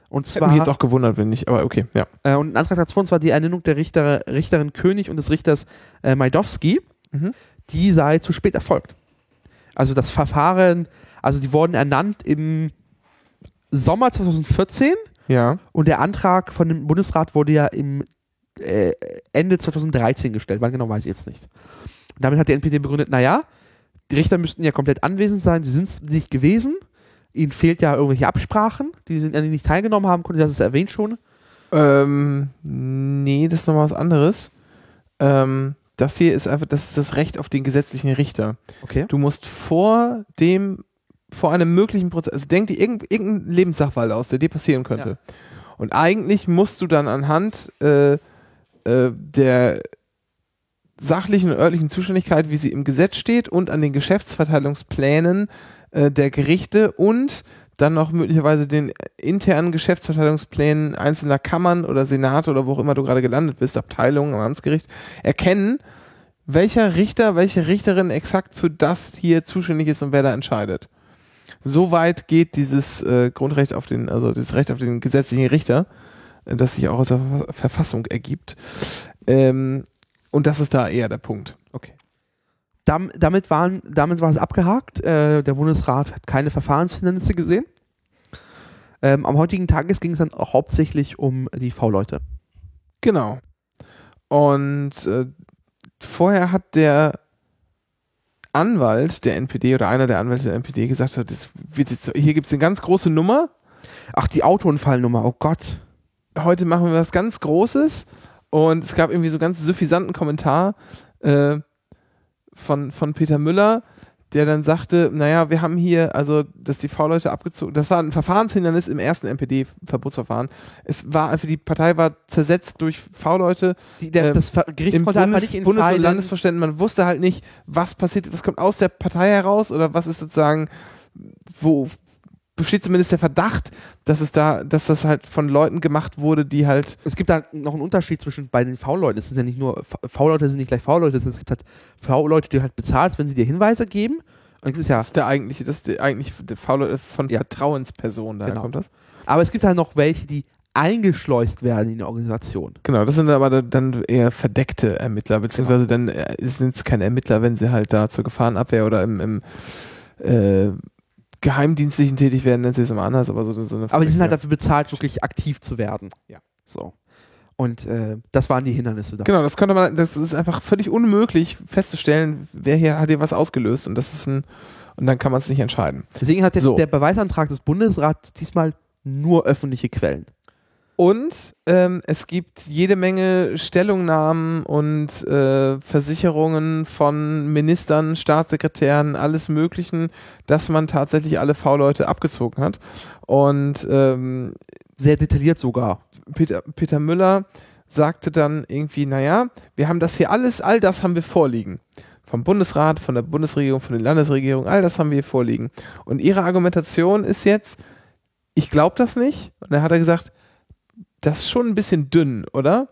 und Das hätte zwar, mich jetzt auch gewundert, wenn nicht, aber okay, ja. äh, und ein Antrag davor, und zwar die Ernennung der Richter, Richterin König und des Richters äh, Majdowski, Mhm. die sei zu spät erfolgt. Also das Verfahren, also die wurden ernannt im Sommer 2014 Ja. Und der Antrag von dem Bundesrat wurde ja im äh, Ende 2013 gestellt. Wann genau weiß ich jetzt nicht. Und damit hat die NPD begründet, naja, die Richter müssten ja komplett anwesend sein, sie sind es nicht gewesen. Ihnen fehlt ja irgendwelche Absprachen, die sie an nicht teilgenommen haben, konnte das ist erwähnt schon. Ähm, nee, das ist nochmal was anderes. Ähm, das hier ist einfach, das ist das Recht auf den gesetzlichen Richter. Okay. Du musst vor dem, vor einem möglichen Prozess, also denk dir irgendein, irgendein Lebenssachverhalt aus, der dir passieren könnte. Und eigentlich musst du dann anhand äh, äh, der sachlichen und örtlichen Zuständigkeit, wie sie im Gesetz steht und an den Geschäftsverteilungsplänen äh, der Gerichte und dann noch möglicherweise den internen Geschäftsverteilungsplänen einzelner Kammern oder Senate oder wo auch immer du gerade gelandet bist, Abteilungen am Amtsgericht, erkennen, welcher Richter, welche Richterin exakt für das hier zuständig ist und wer da entscheidet. So weit geht dieses äh, Grundrecht auf den, also das Recht auf den gesetzlichen Richter, das sich auch aus der Verfa- Verfassung ergibt. Ähm, und das ist da eher der Punkt. Okay. Dam, damit, waren, damit war es abgehakt. Äh, der Bundesrat hat keine Verfahrenshindernisse gesehen. Ähm, am heutigen Tag ging es dann auch hauptsächlich um die V-Leute. Genau. Und äh, vorher hat der Anwalt der NPD oder einer der Anwälte der NPD gesagt, hat, das wird jetzt, hier gibt es eine ganz große Nummer. Ach, die Autounfallnummer, oh Gott. Heute machen wir was ganz Großes. Und es gab irgendwie so ganz suffisanten Kommentar äh, von, von Peter Müller, der dann sagte, naja, wir haben hier, also, dass die V-Leute abgezogen, das war ein Verfahrenshindernis im ersten NPD-Verbotsverfahren. Es war, einfach die Partei war zersetzt durch V-Leute, Ähm, das Ver- Gericht im konnte einfach Bundes, nicht Bundes- und entscheiden. Landesvorständen, man wusste halt nicht, was passiert, was kommt aus der Partei heraus oder was ist sozusagen, wo besteht zumindest der Verdacht, dass es da, dass das halt von Leuten gemacht wurde, die halt es gibt da noch einen Unterschied zwischen bei den V-Leuten. Es sind ja nicht nur V-Leute sind nicht gleich V-Leute, sondern es gibt halt V-Leute, die du halt bezahlst, wenn sie dir Hinweise geben. Und das ist ja, Das ist der eigentliche, das ist der eigentliche der Faule von Ja. Vertrauensperson, daher Genau. kommt das. aber es gibt halt noch welche, die eingeschleust werden in die Organisation. Genau, das sind aber da- dann eher verdeckte Ermittler, beziehungsweise dann äh, sind es keine Ermittler, wenn sie halt da zur Gefahrenabwehr oder im, im äh, Geheimdienstlichen tätig werden, nennen sie es immer anders, aber so, so eine Aber die sind halt dafür bezahlt, wirklich aktiv zu werden. Ja. So. Und äh, das waren die Hindernisse da. Genau, das konnte man, das ist einfach völlig unmöglich festzustellen, wer hier hat hier was ausgelöst und das ist ein, und dann kann man es nicht entscheiden. Deswegen hat der, So. der Beweisantrag des Bundesrats diesmal nur öffentliche Quellen. Und ähm, es gibt jede Menge Stellungnahmen und äh, Versicherungen von Ministern, Staatssekretären, alles Möglichen, dass man tatsächlich alle V-Leute abgezogen hat. Und ähm, Sehr detailliert sogar. Peter, Peter Müller sagte dann irgendwie, naja, wir haben das hier alles, all das haben wir vorliegen. Vom Bundesrat, von der Bundesregierung, von den Landesregierungen, all das haben wir hier vorliegen. Und ihre Argumentation ist jetzt, ich glaube das nicht. Und dann hat er gesagt, das ist schon ein bisschen dünn, oder?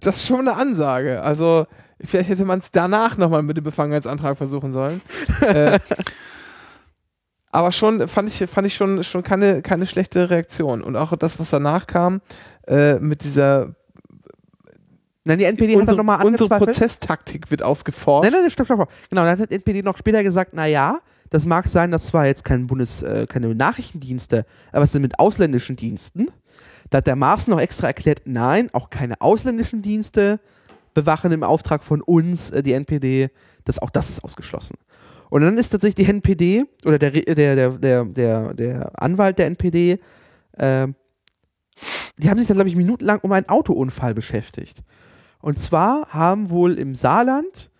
Das ist schon eine Ansage. Also, vielleicht hätte man es danach nochmal mit dem Befangenheitsantrag versuchen sollen. (laughs) äh, aber schon fand ich, fand ich schon, schon keine, keine schlechte Reaktion. Und auch das, was danach kam, äh, mit dieser Nein, die NPD hat dann unsere, nochmal unsere. Prozesstaktik wird ausgeforscht. Nein, nein, nein, stopp, stopp, stopp. Genau, dann hat die NPD noch später gesagt, naja, das mag sein, dass zwar jetzt kein Bundes, äh, keine Nachrichtendienste, aber was denn mit ausländischen Diensten? Da hat der Maaßen noch extra erklärt, nein, auch keine ausländischen Dienste bewachen im Auftrag von uns, äh, die NPD, das, auch das ist ausgeschlossen. Und dann ist tatsächlich die NPD oder der, der, der, der, der, der Anwalt der NPD, äh, die haben sich dann, glaube ich, minutenlang um einen Autounfall beschäftigt. Und zwar haben wohl im Saarland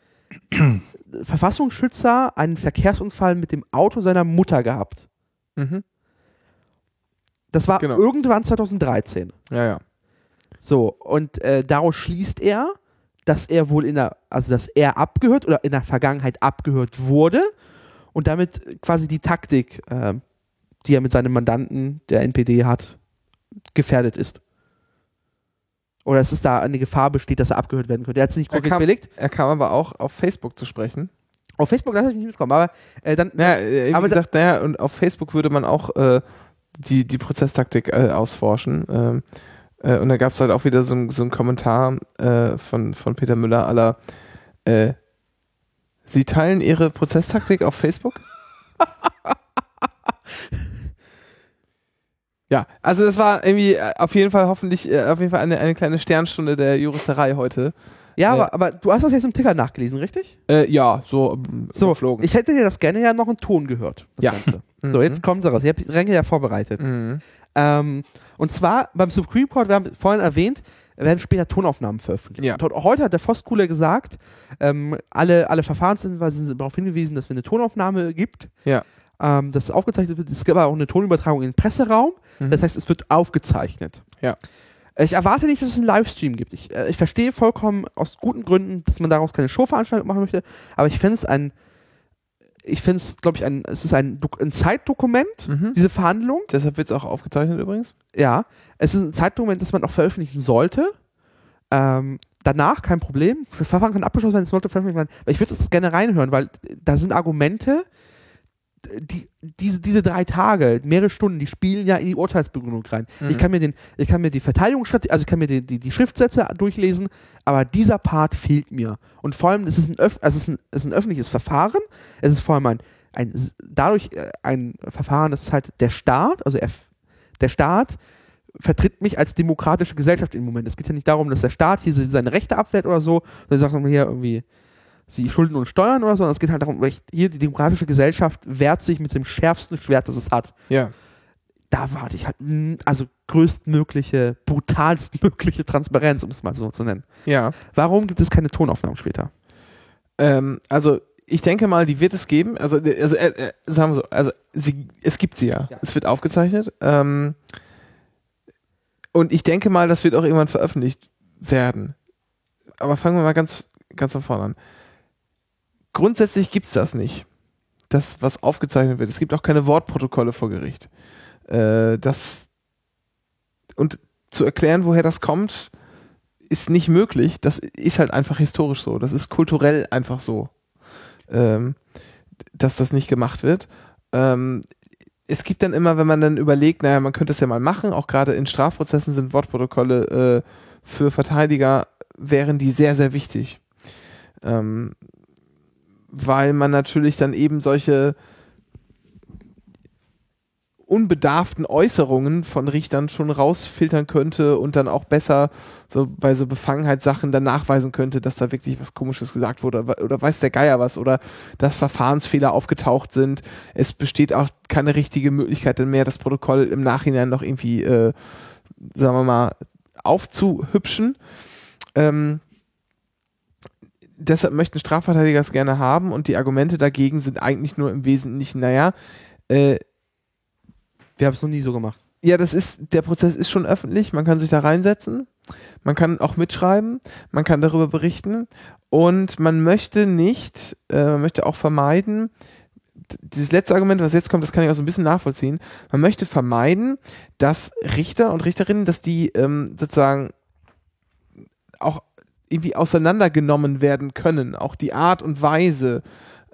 (clears throat) Verfassungsschützer einen Verkehrsunfall mit dem Auto seiner Mutter gehabt. Mhm. Das war Genau. irgendwann 2013. Ja, ja. So, und äh, daraus schließt er, dass er wohl in der, also dass er abgehört oder in der Vergangenheit abgehört wurde und damit quasi die Taktik, äh, die er mit seinem Mandanten der NPD hat, gefährdet ist. Oder dass es da eine Gefahr besteht, dass er abgehört werden könnte. Er hat es nicht Er konkret kam- belegt. Er kam aber auch auf Facebook zu sprechen. Auf Facebook, das habe ich nicht mitbekommen, aber äh, dann, Naja, äh, wie Aber gesagt, naja, und auf Facebook würde man auch äh, die, die Prozesstaktik äh, ausforschen. Ähm, äh, und da gab es halt auch wieder so, ein- so einen Kommentar äh, von, von Peter Müller aller äh, Sie teilen Ihre Prozesstaktik auf Facebook? (laughs) ja, also das war irgendwie äh, auf jeden Fall hoffentlich äh, auf jeden Fall eine, eine kleine Sternstunde der Juristerei heute. ja, äh, aber, aber du hast das jetzt im Ticker nachgelesen, richtig? Äh, ja, so, ähm, So, überflogen. Ich hätte dir das gerne ja noch einen Ton gehört. Das Ja. Ganze. (laughs) So, Mhm. jetzt kommt es raus. Ich habe Renke ja vorbereitet. Mhm. Ähm, und zwar beim Supreme Court, wir haben vorhin erwähnt, werden später Tonaufnahmen veröffentlicht. Ja. Heute hat der Voskuhle gesagt, ähm, alle, alle Verfahrenshinweise sind darauf hingewiesen, dass es eine Tonaufnahme gibt. Ja. Ähm, dass es aufgezeichnet wird. Es gibt aber auch eine Tonübertragung in den Presseraum. Mhm. Das heißt, es wird aufgezeichnet. Ja. Ich erwarte nicht, dass es einen Livestream gibt. Ich, äh, ich verstehe vollkommen aus guten Gründen, dass man daraus keine Showveranstaltung machen möchte, aber ich finde es ein, ich finde es, glaube ich, ein, es ist ein, ein Zeitdokument, Mhm. diese Verhandlung. Deshalb wird es auch aufgezeichnet übrigens. Ja, es ist ein Zeitdokument, das man auch veröffentlichen sollte. Ähm, danach kein Problem. Das Verfahren kann abgeschlossen werden, es sollte veröffentlicht werden. Aber ich würde das gerne reinhören, weil da sind Argumente, die, diese, diese drei Tage, mehrere Stunden, die spielen ja in die Urteilsbegründung rein. Mhm. Ich kann mir den, ich kann mir die Verteidigungsstrategie, also ich kann mir die, die, die Schriftsätze durchlesen, aber dieser Part fehlt mir. Und vor allem, es ist ein, öff, also es ist ein, es ist ein öffentliches Verfahren, es ist vor allem ein, ein dadurch äh, ein Verfahren, das ist halt der Staat, also er, der Staat vertritt mich als demokratische Gesellschaft im Moment. Es geht ja nicht darum, dass der Staat hier seine Rechte abwehrt oder so, sondern sagt hier irgendwie, sie schulden und steuern oder so, sondern es geht halt darum, weil hier die demokratische Gesellschaft wehrt sich mit dem schärfsten Schwert, das es hat. Ja. Da warte ich halt, also größtmögliche, brutalstmögliche Transparenz, um es mal so zu nennen. Ja. Warum gibt es keine Tonaufnahmen später? Ähm, also ich denke mal, die wird es geben. Also, also äh, äh, sagen wir so, also sie, es gibt sie ja. Ja. Es wird aufgezeichnet. Ähm, und ich denke mal, das wird auch irgendwann veröffentlicht werden. Aber fangen wir mal ganz, ganz von vorne an. Grundsätzlich gibt es das nicht. Das, was aufgezeichnet wird. Es gibt auch keine Wortprotokolle vor Gericht. Äh, das und zu erklären, woher das kommt, ist nicht möglich. Das ist halt einfach historisch so. Das ist kulturell einfach so, ähm, dass das nicht gemacht wird. Ähm, es gibt dann immer, wenn man dann überlegt, naja, man könnte es ja mal machen, auch gerade in Strafprozessen sind Wortprotokolle äh, für Verteidiger, wären die sehr, sehr wichtig. Ähm, weil man natürlich dann eben solche unbedarften Äußerungen von Richtern schon rausfiltern könnte und dann auch besser so bei so Befangenheitssachen dann nachweisen könnte, dass da wirklich was Komisches gesagt wurde oder, weiß der Geier was oder dass Verfahrensfehler aufgetaucht sind. Es besteht auch keine richtige Möglichkeit mehr, das Protokoll im Nachhinein noch irgendwie, äh, sagen wir mal, aufzuhübschen. Ähm, deshalb möchten Strafverteidiger es gerne haben und die Argumente dagegen sind eigentlich nur im Wesentlichen, naja, äh, Wir haben es noch nie so gemacht. ja, das ist, der Prozess ist schon öffentlich, man kann sich da reinsetzen, man kann auch mitschreiben, man kann darüber berichten und man möchte nicht, äh, man möchte auch vermeiden, dieses letzte Argument, was jetzt kommt, das kann ich auch so ein bisschen nachvollziehen, man möchte vermeiden, dass Richter und Richterinnen, dass die ähm, sozusagen irgendwie auseinandergenommen werden können, auch die Art und Weise,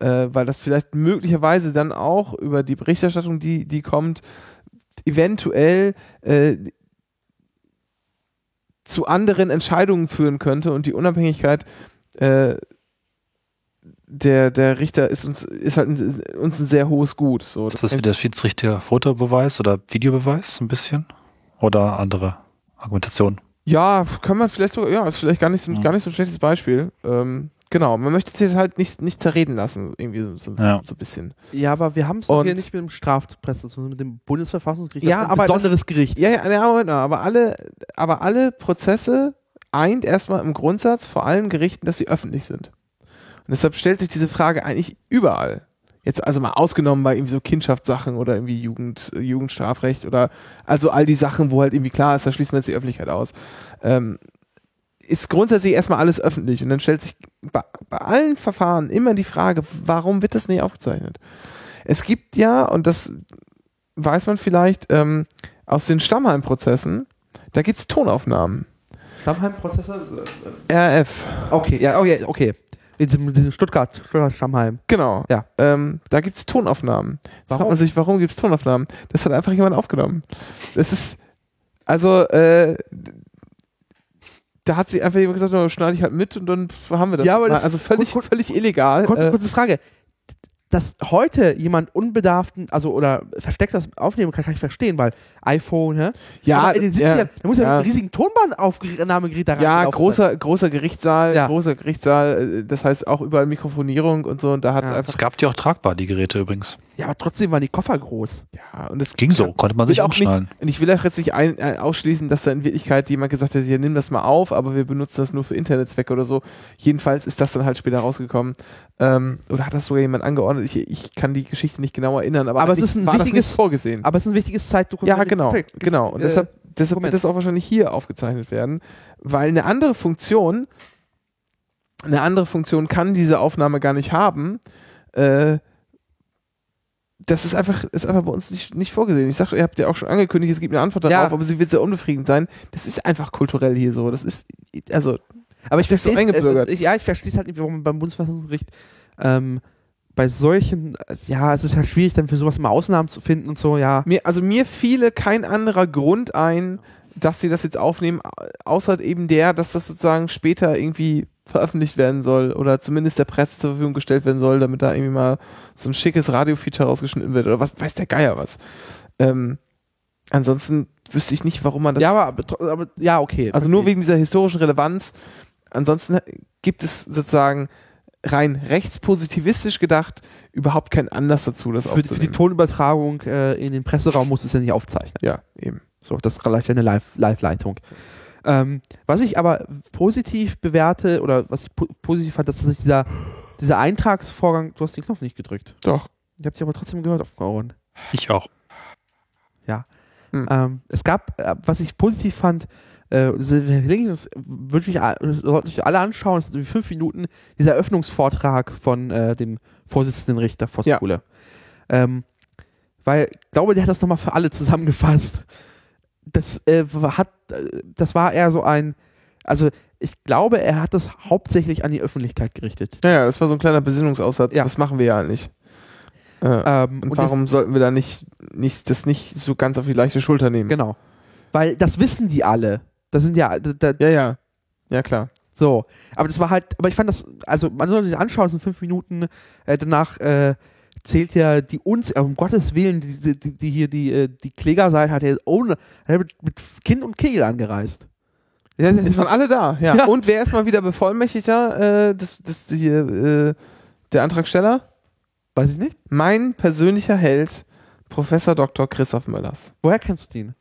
äh, weil das vielleicht möglicherweise dann auch über die Berichterstattung, die, die kommt, eventuell äh, zu anderen Entscheidungen führen könnte und die Unabhängigkeit äh, der, der Richter ist uns, ist halt ein, uns ein sehr hohes Gut. So, Ist das wie der Schiedsrichter-Fotobeweis oder Videobeweis ein bisschen? Oder andere Argumentation? Ja, kann man vielleicht sogar, ja, ist vielleicht gar nicht so, Ja. gar nicht so ein schlechtes Beispiel. Ähm, genau, man möchte sich halt nicht, nicht zerreden lassen, irgendwie so, so, Ja. so ein bisschen. Ja, aber wir haben es hier nicht mit dem Strafprozess, sondern mit dem Bundesverfassungsgericht. Ja, Das ist aber ein das- besonderes Gericht. Ja, ja, ja Moment mal, aber alle, aber alle Prozesse eint erstmal im Grundsatz vor allen Gerichten, dass sie öffentlich sind. Und deshalb stellt sich diese Frage eigentlich überall. Jetzt also mal ausgenommen bei irgendwie so Kindschaftssachen oder irgendwie Jugend, äh, Jugendstrafrecht oder also all die Sachen, wo halt irgendwie klar ist, da schließt man jetzt die Öffentlichkeit aus. Ähm, ist grundsätzlich erstmal alles öffentlich und dann stellt sich bei, bei allen Verfahren immer die Frage, warum wird das nicht aufgezeichnet? Es gibt ja, und das weiß man vielleicht ähm, aus den Stammheim-Prozessen, da gibt es Tonaufnahmen. Stammheim-Prozesse? RF. Okay, ja, okay, okay. In diesem, diesem Stuttgart, Stuttgart Stammheim. Genau. Ja. Ähm, da gibt es Tonaufnahmen. Jetzt fragt Warum? man sich, warum gibt es Tonaufnahmen? Das hat einfach jemand aufgenommen. Das ist, also, äh, da hat sich einfach jemand gesagt, oh, schneide ich halt mit und dann haben wir das. Ja, aber das- also völlig, kurz- völlig illegal. Kurze, Äh, kurze Frage. Dass heute jemand unbedarften, also oder versteckt das aufnehmen kann, kann ich verstehen, weil iPhone, hä? ja, Aber in den 70ern, ja, da muss ja, ja. ein riesigen Tonbandaufnahmegerät da ja, rein- großer, großer Gerichtssaal, Ja. großer Gerichtssaal, äh, das heißt auch überall Mikrofonierung und so und da hat Ja. Es gab die auch tragbar, die Geräte übrigens. Ja, aber trotzdem waren die Koffer groß. ja, und es Ging so, konnte man sich auch umschnallen. Nicht, und ich will auch jetzt nicht ein, ein, ausschließen, dass da in Wirklichkeit jemand gesagt hat, ja, nimm das mal auf, aber wir benutzen das nur für Internetzwecke oder so. Jedenfalls ist das dann halt später rausgekommen. Ähm, oder hat das sogar jemand angeordnet? Ich, ich kann die Geschichte nicht genau erinnern, aber, Aber es ist ein war das nicht wichtiges- vorgesehen. Aber es ist ein wichtiges Zeitdokument. ja, genau, genau. Und Äh, deshalb, deshalb Dokument. wird das auch wahrscheinlich hier aufgezeichnet werden, weil eine andere Funktion, eine andere Funktion kann diese Aufnahme gar nicht haben. Äh, das ist einfach, ist einfach bei uns nicht, nicht vorgesehen. Ich sagte, ihr habt ja auch schon angekündigt, es gibt eine Antwort darauf, Ja. aber sie wird sehr unbefriedigend sein. Das ist einfach kulturell hier so. Das ist, also, Aber ich sich so verstehe eingebürgert. äh, ja, ich verstehe es halt nicht, warum beim Bundesverfassungsgericht ähm, bei solchen, ja, es ist halt schwierig, dann für sowas mal Ausnahmen zu finden und so, ja. Mir, also mir fiele kein anderer Grund ein, dass sie das jetzt aufnehmen, au- außer eben der, dass das sozusagen später irgendwie veröffentlicht werden soll oder zumindest der Presse zur Verfügung gestellt werden soll, damit da irgendwie mal so ein schickes Radio-Feature rausgeschnitten wird oder was weiß der Geier was. Ähm, ansonsten wüsste ich nicht, warum man das. ja, aber, aber, ja, okay. also nur verstehe. wegen dieser historischen Relevanz. Ansonsten gibt es sozusagen rein rechtspositivistisch gedacht überhaupt keinen Anlass dazu, das für, die- für die. Tonübertragung äh, in den Presseraum muss es ja nicht aufzeichnen. ja, eben. So, das ist gleich eine Live- Live-Leitung. ähm, was ich aber positiv bewerte oder was ich po positiv fand, dass sich dieser, dieser Eintragsvorgang, du hast den Knopf nicht gedrückt. Doch. Ich habe dich aber trotzdem gehört auf dem Ohren. Ich auch. Hm. Ähm, es gab, äh, was ich positiv fand, äh, das verlinke ich uns, würde ich, a- sollten sich alle anschauen, das sind fünf Minuten, dieser Eröffnungsvortrag von äh, dem Vorsitzenden Richter Voskuhle. Ähm, weil ich glaube, der hat das nochmal für alle zusammengefasst. Das äh, war- hat, äh, das war eher so ein, also ich glaube, er hat das hauptsächlich an die Öffentlichkeit gerichtet. Naja, das war so ein kleiner Besinnungsaussatz. Ja. Das machen wir ja eigentlich. Äh, Ähm, und jetzt- warum sollten wir da nicht, nicht das nicht so ganz auf die leichte Schulter nehmen? Genau. Weil das wissen die alle. Das sind ja, da, Ja, ja. Ja, klar. So, aber das war halt, aber ich fand das, also man sollte sich anschauen, es sind fünf Minuten, äh, danach äh, zählt ja die uns, äh, um Gottes Willen, die, die, die hier, die, äh, die Klägerseite hat ja ohne, hat mit, mit Kind und Kegel angereist. Ja, das Es waren alle da, ja. Ja. Und wer ist mal wieder Bevollmächtigter? Äh, das, das hier, äh, der Antragsteller? weiß ich nicht. Mein persönlicher Held, Professor Dr. Christoph Möllers. Woher kennst du den?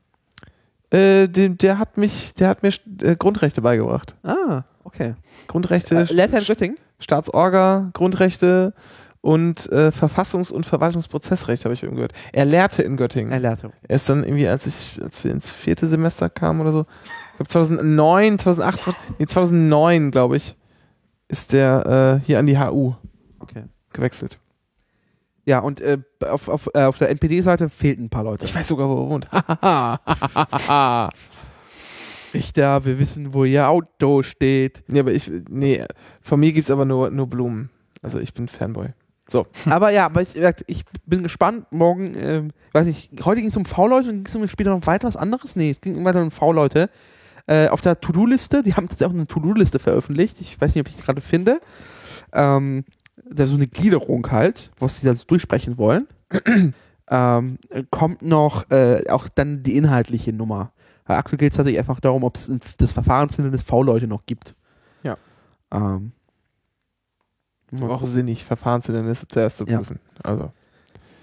Äh, der, der hat mich, der hat mir äh, Grundrechte beigebracht. Ah, okay. Grundrechte, Äh, lehrt er in Göttingen? Staatsorga, Grundrechte und äh, Verfassungs- und Verwaltungsprozessrecht, habe ich eben gehört. Er lehrte in Göttingen. Er lehrte. Er ist dann irgendwie, als ich, als wir ins vierte Semester kamen oder so, ich glaube 2009, 2008, 2000, nee, 2009, glaube ich, ist der äh, hier an die HU Okay. gewechselt. Ja, und äh, auf, auf, äh, auf der NPD-Seite fehlten ein paar Leute. Ich weiß sogar, wo er wohnt. (laughs) Richter, wir wissen, wo ihr Auto steht. nee, aber ich, nee, von mir gibt es aber nur, nur Blumen. Also ich bin Fanboy. (laughs) Aber ja, aber ich, ich bin gespannt. Morgen, ähm, weiß nicht, heute ging es um V-Leute und ging es später noch weiter was anderes? Nee, es ging weiter um V-Leute. Äh, auf der To-Do-Liste, die haben tatsächlich auch eine To-Do-Liste veröffentlicht. Ich weiß nicht, ob ich die gerade finde. Ähm, da so eine Gliederung halt, was sie da so durchsprechen wollen. (clears throat) ähm, kommt noch äh, auch dann die inhaltliche Nummer. Weil aktuell geht es tatsächlich einfach darum, ob es das Verfahrenshindernis V-Leute noch gibt. Ja. Ähm, Ist auch sinnig, Verfahrenshindernisse zuerst zu Ja. prüfen. Also.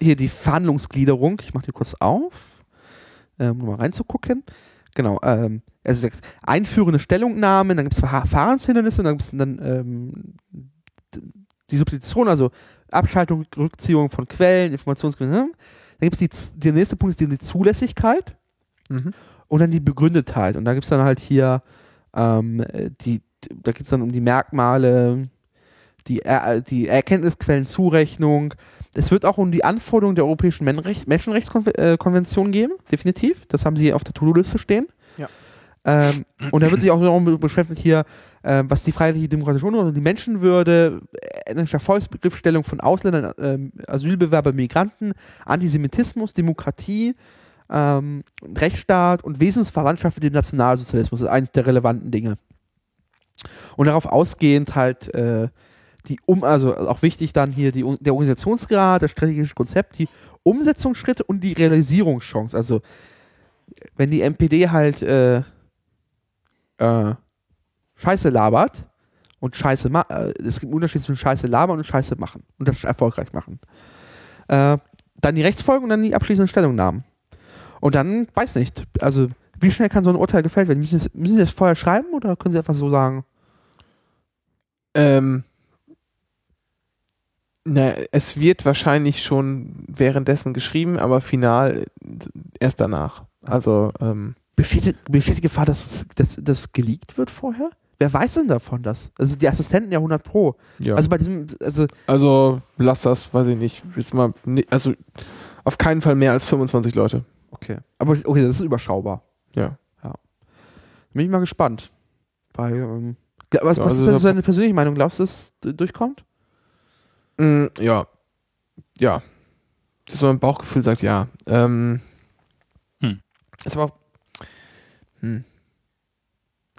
hier die Verhandlungsgliederung. Ich mache die kurz auf, ähm, um mal reinzugucken. Genau, ähm, also einführende Stellungnahmen, dann gibt es Verfahrenshindernisse und dann gibt es dann ähm, die Substitution, also Abschaltung, Rückziehung von Quellen, Informationsquellen. Dann gibt es der nächste Punkt ist die, die Zulässigkeit Mhm. und dann die Begründetheit. Und da gibt es dann halt hier ähm, die, da geht es dann um die Merkmale, die, er, die Erkenntnisquellenzurechnung. Es wird auch um die Anforderungen der Europäischen Menschenrecht, Menschenrechtskonvention gehen, definitiv. Das haben sie auf der To-Do-Liste stehen. Ja. Ähm, und da wird sich auch darum beschäftigt hier, ähm, was die freiheitliche demokratische Ordnung, die Menschenwürde, ethnischer Volksbegriffsstellung von Ausländern, ähm, Asylbewerber, Migranten, Antisemitismus, Demokratie, ähm, Rechtsstaat und Wesensverwandtschaft mit dem Nationalsozialismus. Ist eines der relevanten Dinge. Und darauf ausgehend halt äh, die um, also auch wichtig dann hier die, der Organisationsgrad, das strategische Konzept, die Umsetzungsschritte und die Realisierungschance. Also wenn die MPD halt äh, äh, Scheiße labert und Scheiße ma äh, es gibt einen Unterschied zwischen Scheiße labern und Scheiße machen und das erfolgreich machen. Äh, dann die Rechtsfolgen und dann die abschließenden Stellungnahmen. Und dann, weiß nicht, also wie schnell kann so ein Urteil gefällt werden? Müssen müssen Sie das vorher schreiben oder können Sie einfach so sagen? Ähm, na, es wird wahrscheinlich schon währenddessen geschrieben, aber final erst danach. Also, ähm, Besteht, die- besteht die Gefahr, dass das dass geleakt wird vorher? Wer weiß denn davon das? Also die Assistenten ja 100 Pro. ja. Also bei diesem, also Also lass das, weiß ich nicht. Jetzt mal, also auf keinen Fall mehr als 25 Leute. okay. Aber okay, das ist überschaubar. Ja. Bin ich mal gespannt. Weil, ähm, Was, Ja, was also ist denn so deine persönliche Meinung? Glaubst du, dass es durchkommt? Mm, ja. Ja. Das mein Bauchgefühl sagt ja. Ähm, Hm. Ist aber auch, hm.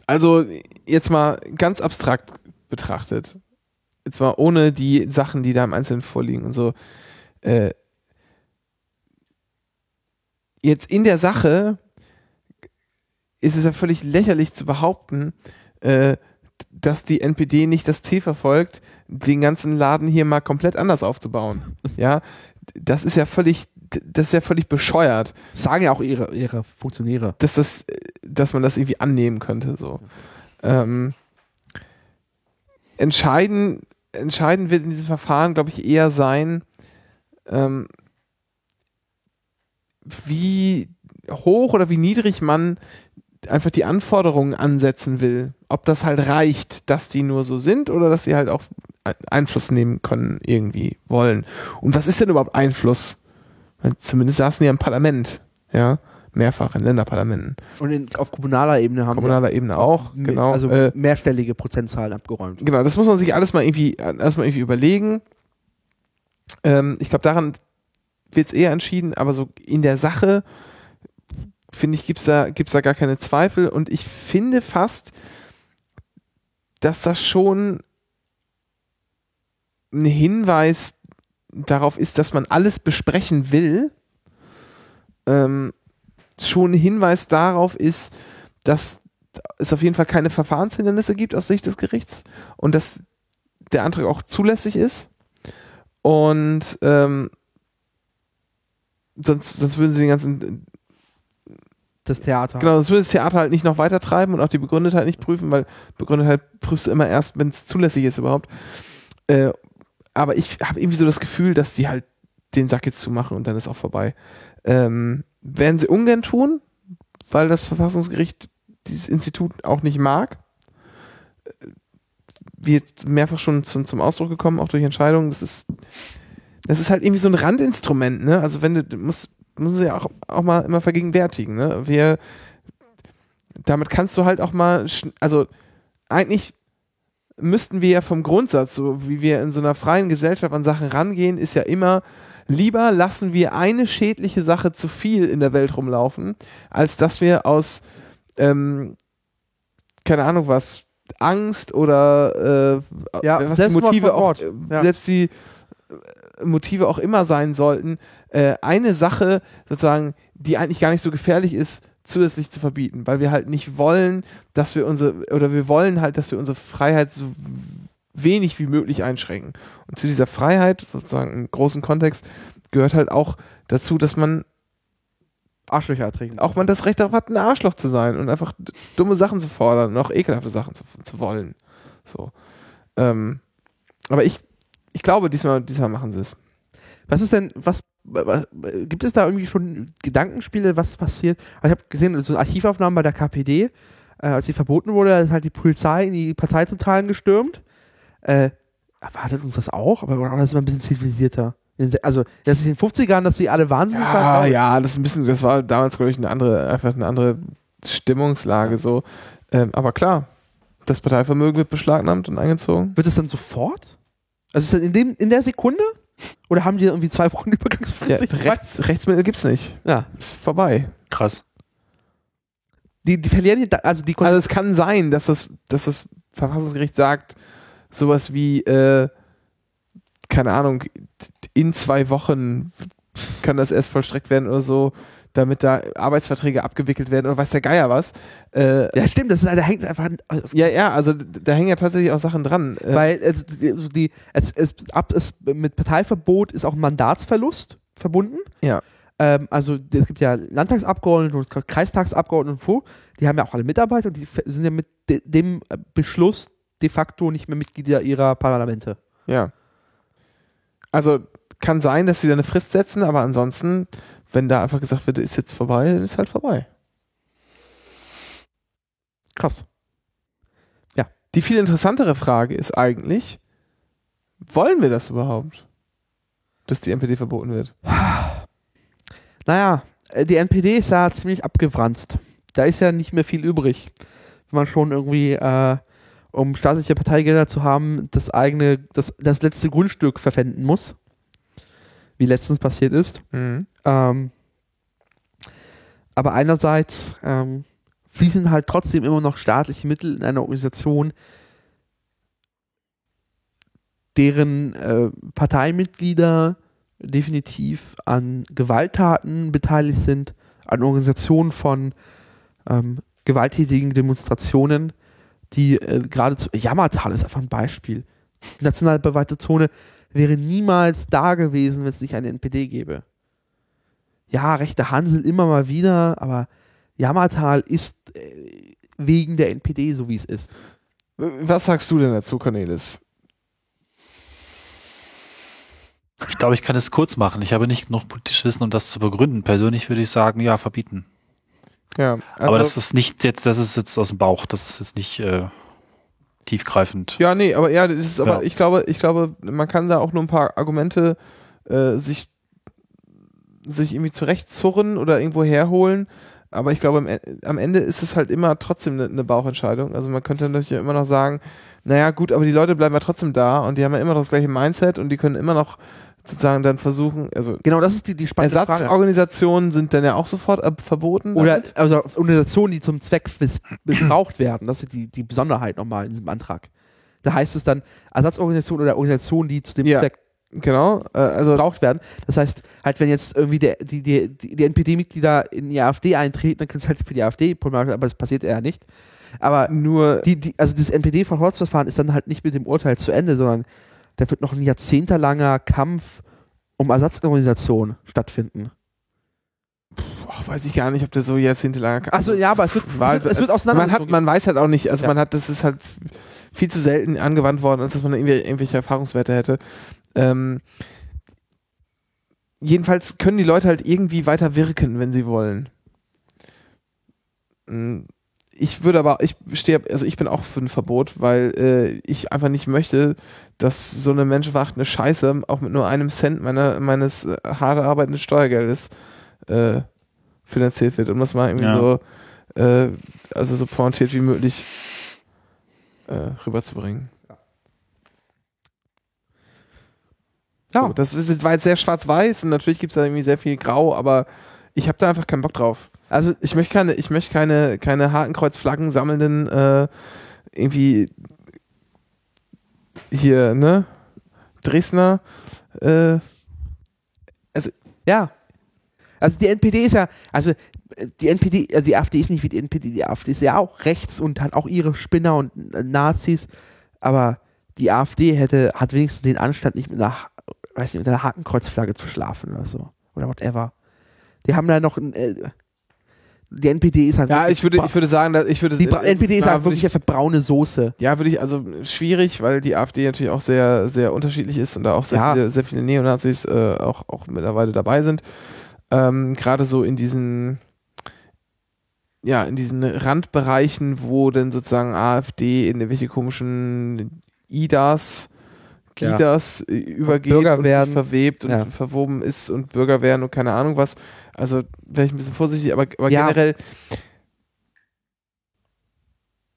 Also, jetzt mal ganz abstrakt betrachtet. Jetzt mal ohne die Sachen, die da im Einzelnen vorliegen und so. Äh, jetzt in der Sache ist es ja völlig lächerlich zu behaupten, äh, dass die NPD nicht das Ziel verfolgt, den ganzen Laden hier mal komplett anders aufzubauen. (laughs) Ja, das ist ja völlig, das ist ja völlig bescheuert, Das sagen ja auch ihre, ihre Funktionäre. dass das, dass man das irgendwie annehmen könnte. So. Ähm, entscheiden, entscheidend wird in diesem Verfahren, glaube ich, eher sein, ähm, wie hoch oder wie niedrig man einfach die Anforderungen ansetzen will. Ob das halt reicht, dass die nur so sind oder dass sie halt auch Ein- Einfluss nehmen können, irgendwie wollen. Und was ist denn überhaupt Einfluss? Zumindest saßen die ja im Parlament, ja, mehrfach in Länderparlamenten. Und in, auf kommunaler Ebene haben Kommunaler Ebene auch, sie genau. also äh, mehrstellige Prozentzahlen abgeräumt. Genau, das muss man sich alles mal irgendwie, erstmal irgendwie überlegen. Ähm, ich glaube, daran wird es eher entschieden, aber so in der Sache, finde ich, gibt es da, gibt's da gar keine Zweifel. Und ich finde fast, dass das schon ein Hinweis darauf ist, dass man alles besprechen will. Ähm, schon ein Hinweis darauf ist, dass es auf jeden Fall keine Verfahrenshindernisse gibt aus Sicht des Gerichts und dass der Antrag auch zulässig ist. Und ähm, sonst, sonst würden sie den ganzen, Das Theater. genau, sonst würde das Theater halt nicht noch weiter treiben und auch die Begründetheit nicht prüfen, weil Begründetheit prüfst du immer erst, wenn es zulässig ist überhaupt. Äh, aber ich habe irgendwie so das Gefühl, dass die halt den Sack jetzt zumachen und dann ist auch vorbei. Ähm, werden sie ungern tun, weil das Verfassungsgericht dieses Institut auch nicht mag. Äh, Wird mehrfach schon zum, zum Ausdruck gekommen, auch durch Entscheidungen. Das ist, das ist halt irgendwie so ein Randinstrument, ne? Also wenn du, du musst, du ja auch, auch mal immer vergegenwärtigen, ne? Wir, damit kannst du halt auch mal, also eigentlich müssten wir ja vom Grundsatz, so wie wir in so einer freien Gesellschaft an Sachen rangehen, ist ja immer, lieber lassen wir eine schädliche Sache zu viel in der Welt rumlaufen, als dass wir aus, ähm, keine Ahnung was, Angst oder äh, Ja, was die Motive auch, äh, Ja. selbst die äh, Motive auch immer sein sollten, äh, eine Sache sozusagen, die eigentlich gar nicht so gefährlich ist, zusätzlich zu verbieten, weil wir halt nicht wollen, dass wir unsere, oder wir wollen halt, dass wir unsere Freiheit so wenig wie möglich einschränken. Und zu dieser Freiheit, sozusagen im großen Kontext, gehört halt auch dazu, dass man Arschlöcher ertrinken. auch man das Recht darauf hat, ein Arschloch zu sein und einfach dumme Sachen zu fordern und auch ekelhafte Sachen zu, zu wollen. So. Ähm, aber ich, ich glaube, diesmal, diesmal machen sie es. Was ist denn, was, wa- wa- gibt es da irgendwie schon Gedankenspiele, was passiert? Also ich habe gesehen, so Archivaufnahmen bei der KPD, äh, als sie verboten wurde, ist halt die Polizei in die Parteizentralen gestürmt. Äh, erwartet uns das auch? Aber oder das ist mal ein bisschen zivilisierter. Also, das ist in den 50ern, dass sie alle wahnsinnig Ja, waren. ja, das ist ein bisschen, das war damals, glaube ich, eine andere, einfach eine andere Stimmungslage so. Ähm, aber klar, das Parteivermögen wird beschlagnahmt und eingezogen. Wird es dann sofort? Also ist das in, dem, in der Sekunde? Oder haben die irgendwie zwei Wochen (laughs) Übergangsfrist? Ja, Rechts, Rechtsmittel gibt's nicht. ja. Ist vorbei. Krass. Die, die verlieren die, also die Also es kann sein, dass das, dass das Verfassungsgericht sagt, sowas wie, äh, keine Ahnung, in zwei Wochen kann das erst vollstreckt werden oder so, damit da Arbeitsverträge abgewickelt werden oder weiß der Geier was. Äh, ja, stimmt, das ist, da hängt einfach, ja, ja, also da hängen ja tatsächlich auch Sachen dran. Äh, Weil also die, also die, es, es, ab, es, mit Parteiverbot ist auch ein Mandatsverlust verbunden. Ja. Ähm, also es gibt ja Landtagsabgeordnete und Kreistagsabgeordnete und so, die haben ja auch alle Mitarbeiter und die sind ja mit de, dem Beschluss de facto nicht mehr Mitglieder ihrer Parlamente. Ja. Also kann sein, dass sie da eine Frist setzen, aber ansonsten, wenn da einfach gesagt wird, ist jetzt vorbei, dann ist halt vorbei. Krass. Die viel interessantere Frage ist eigentlich, wollen wir das überhaupt? Dass die NPD verboten wird? Naja, äh, die NPD ist ja ziemlich abgewranzt. Da ist ja nicht mehr viel übrig. Wenn man schon irgendwie äh, um staatliche Parteigelder zu haben, das eigene, das, das letzte Grundstück verpfänden muss. Wie letztens passiert ist. Mhm. Ähm, aber einerseits ähm, fließen halt trotzdem immer noch staatliche Mittel in eine Organisation, deren äh, Parteimitglieder definitiv an Gewalttaten beteiligt sind, an Organisationen von ähm, gewalttätigen Demonstrationen, die äh, gerade zu Jammertal ist einfach ein Beispiel. National beweite Zone wäre niemals da gewesen, wenn es nicht eine NPD gäbe. Ja, rechte Hansel immer mal wieder, aber Jammertal ist äh, wegen der NPD so, wie es ist. Was sagst du denn dazu, Cornelis? Ich glaube, ich kann es kurz machen. Ich habe nicht genug politisches Wissen, um das zu begründen. Persönlich würde ich sagen, ja, verbieten. Ja, Aber also- das ist nicht jetzt, das ist jetzt aus dem Bauch. Das ist jetzt nicht äh, tiefgreifend. Ja, nee, aber ja, das ist aber, Ja. ich glaube, ich glaube, man kann da auch nur ein paar Argumente äh, sich, sich irgendwie zurechtzurren oder irgendwo herholen. Aber ich glaube, am, E- Ende ist es halt immer trotzdem eine, eine Bauchentscheidung. Also man könnte natürlich immer noch sagen, naja, gut, aber die Leute bleiben ja trotzdem da und die haben ja immer noch das gleiche Mindset und die können immer noch sozusagen dann versuchen, also Genau, das ist die, die spannende Frage. Ersatzorganisationen sind dann ja auch sofort äh, verboten. Oder damit. also Organisationen, die zum Zweck miss- missbraucht werden. Das ist die, die Besonderheit nochmal in diesem Antrag. Da heißt es dann Ersatzorganisationen oder Organisationen, die zu dem Ja. Zweck genau, äh, also missbraucht werden. Das heißt, halt, wenn jetzt irgendwie der, die, die, die, NPD-Mitglieder in die AfD eintreten, dann können es halt für die AfD problematisch, aber das passiert eher nicht. Aber nur die, die, also das NPD-Verfahren ist dann halt nicht mit dem Urteil zu Ende, sondern da wird noch ein jahrzehntelanger Kampf um Ersatzorganisationen stattfinden. boah, weiß ich gar nicht, ob der so jahrzehntelang Achso, ja, aber es wird, Weil- es wird, es wird man auseinander. hat, man weiß halt auch nicht, also Ja. man hat, das ist halt viel zu selten angewandt worden, als dass man irgendwie irgendwelche Erfahrungswerte hätte. Ähm, jedenfalls können die Leute halt irgendwie weiter wirken, wenn sie wollen. Ich würde aber, ich stehe, also ich bin auch für ein Verbot, weil äh, ich einfach nicht möchte, dass so eine menschenverachtende Scheiße auch mit nur einem Cent meiner, meines äh, hart arbeitenden Steuergeldes äh, finanziert wird, um das mal irgendwie Ja. so, äh, also so pointiert wie möglich äh, rüberzubringen. Ja. So, das ist, war jetzt sehr schwarz-weiß und natürlich gibt es da irgendwie sehr viel Grau, aber ich habe da einfach keinen Bock drauf. Also Ich möchte keine, ich möchte keine, keine Hakenkreuzflaggen sammelnden, äh, irgendwie hier, ne? Dresdner, äh, Ja. Also die NPD ist ja, also die NPD, also die AfD ist nicht wie die NPD, die AfD ist ja auch rechts und hat auch ihre Spinner und Nazis, aber die AfD hätte, hat wenigstens den Anstand, nicht mit einer, weiß nicht, mit einer Hakenkreuzflagge zu schlafen oder so. Oder whatever. Die haben da noch ein, äh, die NPD ist halt ja, ich würde, ich würde sagen, dass ich würde die Bra- NPD ist na, halt wirklich einfach braune Soße. Ja, würde ich, also schwierig, weil die AfD natürlich auch sehr, sehr unterschiedlich ist und da auch sehr, Ja. viele, sehr viele Neonazis äh, auch, auch mittlerweile dabei sind. Ähm, Gerade so in diesen, ja, in diesen Randbereichen, wo dann sozusagen AfD in irgendwelche komischen IDAs, Ja. GIDAs äh, übergeht und verwebt und Ja. verwoben ist und Bürger werden und keine Ahnung was. Also wäre ich ein bisschen vorsichtig, aber, aber Ja. generell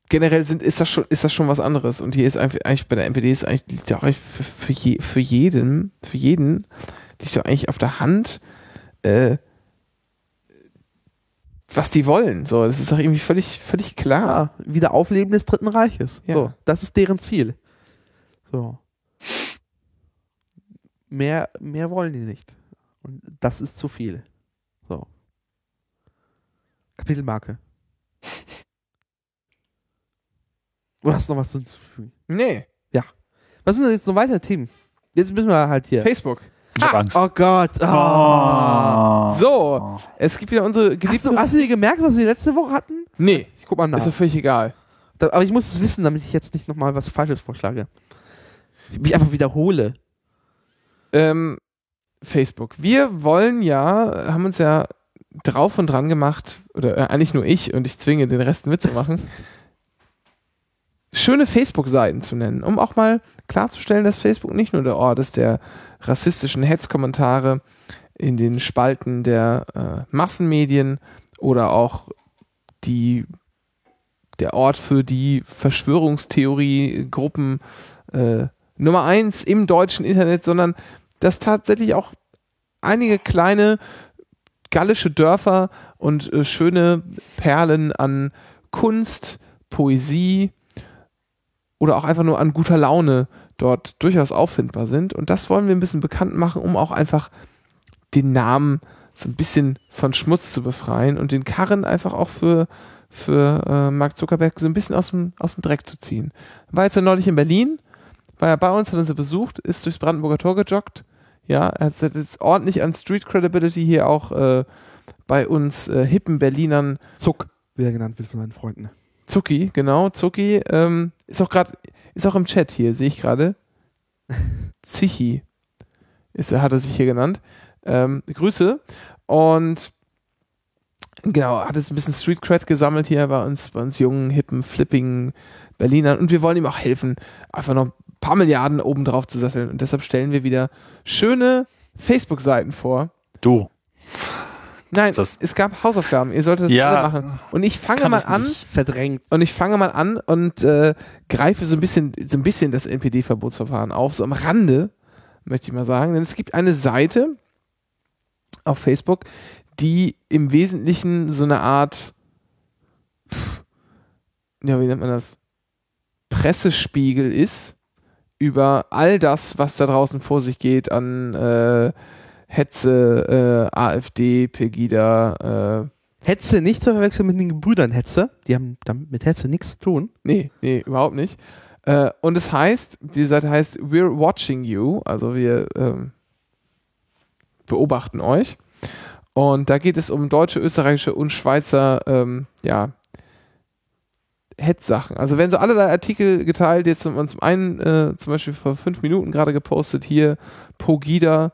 generell sind, ist, das schon, ist das schon was anderes. Und hier ist eigentlich bei der NPD ist eigentlich, liegt auch für, für, je, für jeden, für jeden, liegt ja eigentlich auf der Hand, äh, was die wollen. So, das ist doch irgendwie völlig, völlig klar. Wieder Aufleben des Dritten Reiches. Ja. So, das ist deren Ziel. So. Mehr, mehr wollen die nicht. Und das ist zu viel. So. Kapitelmarke. (laughs) Oder hast du noch was hinzufügen? Nee, Was sind denn jetzt noch weitere Themen? Jetzt müssen wir halt hier. Facebook. Ich hab Angst. Oh Gott. Oh. So, es gibt wieder unsere Hast, geliebte. du, hast du dir gemerkt, was wir letzte Woche hatten? nee, Ich guck mal nach. ist mir völlig egal. Da, aber ich muss es wissen, damit ich jetzt nicht nochmal was Falsches vorschlage. Ich mich einfach wiederhole. Ähm, Facebook. Wir wollen ja, haben uns ja drauf und dran gemacht, oder äh, eigentlich nur ich und ich zwinge den Rest mitzumachen, schöne Facebook-Seiten zu nennen, um auch mal klarzustellen, dass Facebook nicht nur der Ort ist der rassistischen Hetzkommentare in den Spalten der äh, Massenmedien oder auch die der Ort für die Verschwörungstheorie-Gruppen äh, Nummer eins im deutschen Internet, sondern dass tatsächlich auch einige kleine gallische Dörfer und äh, schöne Perlen an Kunst, Poesie oder auch einfach nur an guter Laune dort durchaus auffindbar sind. Und das wollen wir ein bisschen bekannt machen, um auch einfach den Namen so ein bisschen von Schmutz zu befreien und den Karren einfach auch für, für äh, Mark Zuckerberg so ein bisschen aus dem, aus dem Dreck zu ziehen. War jetzt ja neulich in Berlin, war ja bei uns, hat uns ja besucht, ist durchs Brandenburger Tor gejoggt. Ja, er hat jetzt ordentlich an Street Credibility hier auch äh, bei uns äh, hippen Berlinern. Zuck, wie er genannt wird von seinen Freunden. Zucki, genau, Zucki, ähm, ist auch gerade, ist auch im Chat hier, sehe ich gerade. (laughs) Zichi ist, hat er sich hier genannt. Ähm, Grüße. Und genau, hat jetzt ein bisschen Street Cred gesammelt hier bei uns, bei uns jungen, hippen, flippigen Berlinern. Und wir wollen ihm auch helfen, einfach noch paar Milliarden oben drauf zu satteln. Und deshalb stellen wir wieder schöne Facebook-Seiten vor. Du. Nein, es gab Hausaufgaben. Ihr solltet das Ja, alle machen. Und ich fange mal an. Verdrängt. Und ich fange mal an und äh, greife so ein bisschen, so ein bisschen das NPD-Verbotsverfahren auf, so am Rande, möchte ich mal sagen. Denn es gibt eine Seite auf Facebook, die im Wesentlichen so eine Art, pff, ja, wie nennt man das? Pressespiegel ist über all das, was da draußen vor sich geht an äh, Hetze, äh, AfD, Pegida, äh, Hetze nicht zu verwechseln mit den Gebrüdern Hetze. Die haben damit mit Hetze nichts zu tun. Nee, nee, überhaupt nicht. Äh, und es heißt, die Seite heißt We're Watching You, also wir ähm, beobachten euch. Und da geht es um deutsche, österreichische und Schweizer, ähm, ja, Hetzsachen. Also werden so allerlei Artikel geteilt, jetzt zum, zum einen äh, zum Beispiel vor fünf Minuten gerade gepostet, hier Pogida,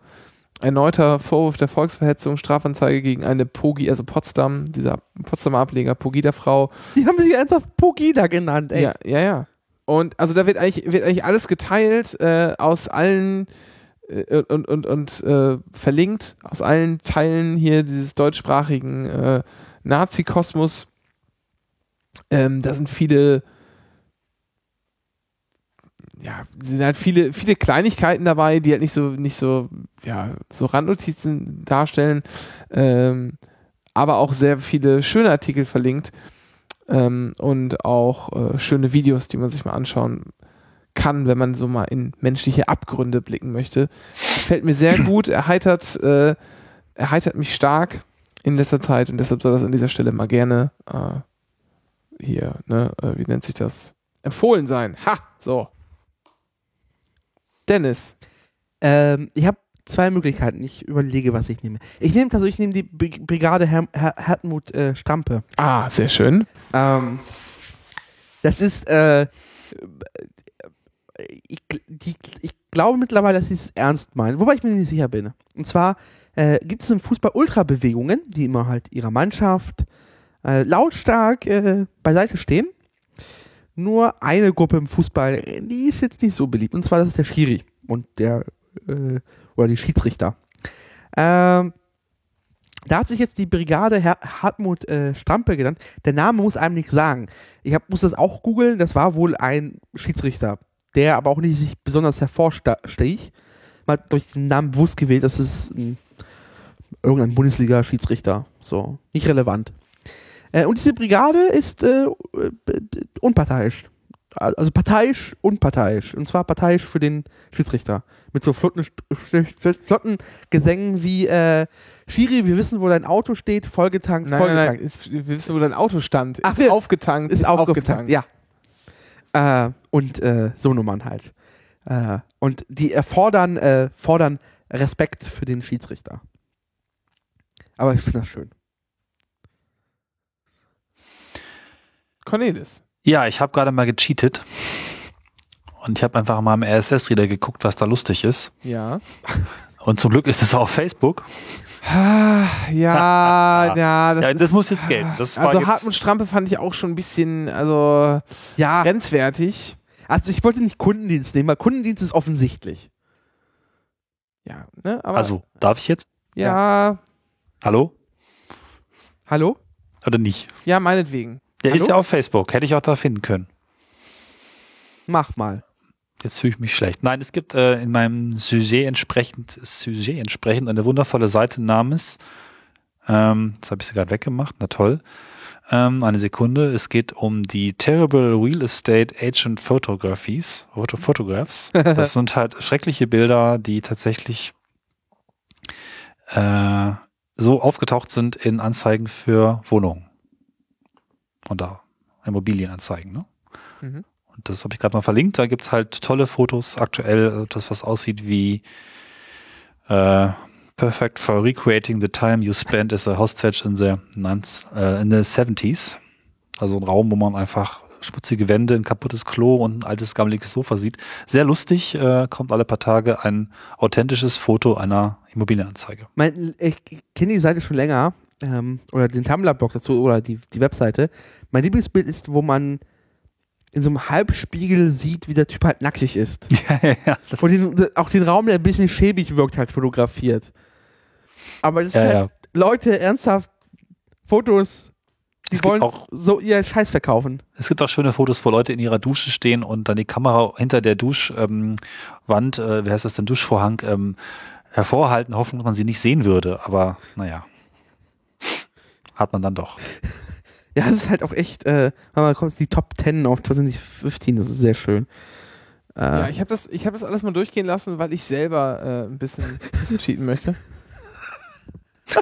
erneuter Vorwurf der Volksverhetzung, Strafanzeige gegen eine Pogi, also Potsdam, dieser Potsdamer Ableger, Pogida-Frau, Die haben sich ernsthaft Pogida genannt, ey. ja, ja, ja. Und also da wird eigentlich, wird eigentlich alles geteilt äh, aus allen äh, und, und, und äh, verlinkt aus allen Teilen hier dieses deutschsprachigen äh, Nazi-Kosmos. Ähm, da sind viele, ja, sind halt viele, viele Kleinigkeiten dabei, die halt nicht so, nicht so, ja, so Randnotizen darstellen, ähm, aber auch sehr viele schöne Artikel verlinkt ähm, und auch äh, schöne Videos, die man sich mal anschauen kann, wenn man so mal in menschliche Abgründe blicken möchte. Gefällt mir sehr gut, erheitert, äh, erheitert mich stark in letzter Zeit und deshalb soll das an dieser Stelle mal gerne äh, hier, ne, äh, wie nennt sich das? Empfohlen sein. Ha, so. Dennis. Ähm, ich habe zwei Möglichkeiten. Ich überlege, was ich nehme. Ich nehme also ich nehme die Brig- Brigade Herr, Herr, Hartmut äh, Stampe. Ah, sehr schön. Ähm, das ist, äh, ich, gl- die, ich glaube mittlerweile, dass sie es ernst meinen, wobei ich mir nicht sicher bin. Und zwar äh, gibt es im Fußball Ultrabewegungen, die immer halt ihrer Mannschaft äh, lautstark äh, beiseite stehen. Nur eine Gruppe im Fußball, die ist jetzt nicht so beliebt, und zwar das ist der Schiri und der äh, oder die Schiedsrichter. Ähm, da hat sich jetzt die Brigade Herr Hartmut äh, Stampe genannt. Der Name muss einem nichts sagen. Ich hab, muss das auch googeln. Das war wohl ein Schiedsrichter, der aber auch nicht sich besonders hervorstich. Man hat durch den Namen bewusst gewählt, das ist ein, irgendein Bundesliga-Schiedsrichter. So, nicht relevant. Äh, und diese Brigade ist äh, äh, unparteiisch. Also parteiisch, unparteiisch. Und zwar parteiisch für den Schiedsrichter. Mit so flotten, flotten Gesängen wie äh, Schiri, wir wissen, wo dein Auto steht, vollgetankt, Nein, nein, vollgetankt. nein. Ist, wir wissen, wo dein Auto stand. Ach, ist wir- aufgetankt. ist aufgetankt, ja. Äh, und so Nummern halt. Und die erfordern äh, fordern Respekt für den Schiedsrichter. Aber ich finde das schön. Cornelis. Ja, ich habe gerade mal gecheatet. Und ich habe einfach mal im RSS-Reader geguckt, was da lustig ist. Ja. Und zum Glück ist es auch auf Facebook. Ah, ja, (laughs) ja, das, ja, das ist, muss jetzt gelten. Das Also Hartmut Strampe fand ich auch schon ein bisschen, also Ja, grenzwertig. also ich wollte nicht Kundendienst nehmen, weil Kundendienst ist offensichtlich. Ja, ne? Aber Also, darf ich jetzt? ja, Hallo? Hallo? Oder nicht? ja, meinetwegen. Der ist Hallo? ja auf Facebook. Hätte ich auch da finden können. Mach mal. Jetzt fühle ich mich schlecht. Nein, es gibt äh, in meinem Sujet entsprechend, Sujet entsprechend eine wundervolle Seite namens, ähm, das habe ich gerade weggemacht, na toll, ähm, eine Sekunde. Es geht um die Terrible Real Estate Agent Photographies, Photo Photographs. (laughs) Das sind halt schreckliche Bilder, die tatsächlich äh, so aufgetaucht sind in Anzeigen für Wohnungen. Und da Immobilienanzeigen, ne? Mhm. Und das habe ich gerade mal verlinkt. Da gibt's halt tolle Fotos aktuell, äh, das was aussieht wie äh, Perfect for recreating the time you spent as a hostage in the, äh, in the 70s. Also ein Raum, wo man einfach schmutzige Wände, ein kaputtes Klo und ein altes gammeliges Sofa sieht. Sehr lustig, äh, kommt alle paar Tage ein authentisches Foto einer Immobilienanzeige. Mein, ich kenne die Seite schon länger. Ähm, oder den Tumblr-Blog dazu oder die, die Webseite. Mein Lieblingsbild ist, wo man in so einem Halbspiegel sieht, wie der Typ halt nackig ist. (laughs) ja, ja, ja. Und den, auch den Raum, der ein bisschen schäbig wirkt, halt fotografiert. Aber das ja, sind ja. halt Leute ernsthaft Fotos, die Es wollen auch- so ihr Scheiß verkaufen. Es gibt auch schöne Fotos, wo Leute in ihrer Dusche stehen und dann die Kamera hinter der Duschwand, ähm, äh, wie heißt das denn, Duschvorhang, ähm, hervorhalten, hoffen, dass man sie nicht sehen würde. Aber naja, hat man dann doch. (laughs) Ja, es ist halt auch echt, äh, man kommt die Top 10 auf 2015, das ist sehr schön. Äh, Ja, ich habe das, ich hab das alles mal durchgehen lassen, weil ich selber äh, ein bisschen, bisschen cheaten möchte. (laughs)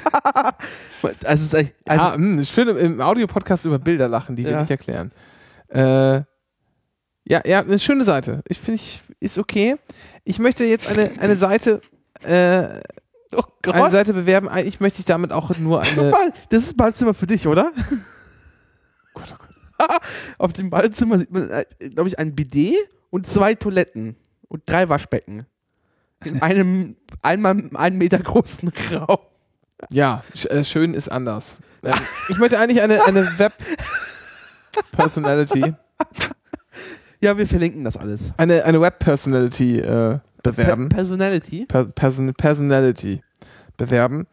also, es ist also ah, mh, ich finde im Audiopodcast über Bilder lachen, die will Ja. ich erklären. Äh, ja, ja, eine schöne Seite. Ich finde, ich ist okay. Ich möchte jetzt eine, eine Seite, äh, oh eine Gott, Seite bewerben. Ich möchte ich damit auch nur (laughs) eine. das ist Badezimmer für dich, oder? (laughs) Gott, oh Gott. (laughs) Auf dem Badezimmer sieht man, glaube ich, ein Bidet und zwei Toiletten und drei Waschbecken. In einem einmal einen Meter großen Raum. Ja, äh, schön ist anders. Ähm, ich möchte eigentlich eine, eine Web Personality, Ja, wir verlinken das alles. eine, eine Web Personality äh, bewerben. Per Personality. Per Person Personality bewerben.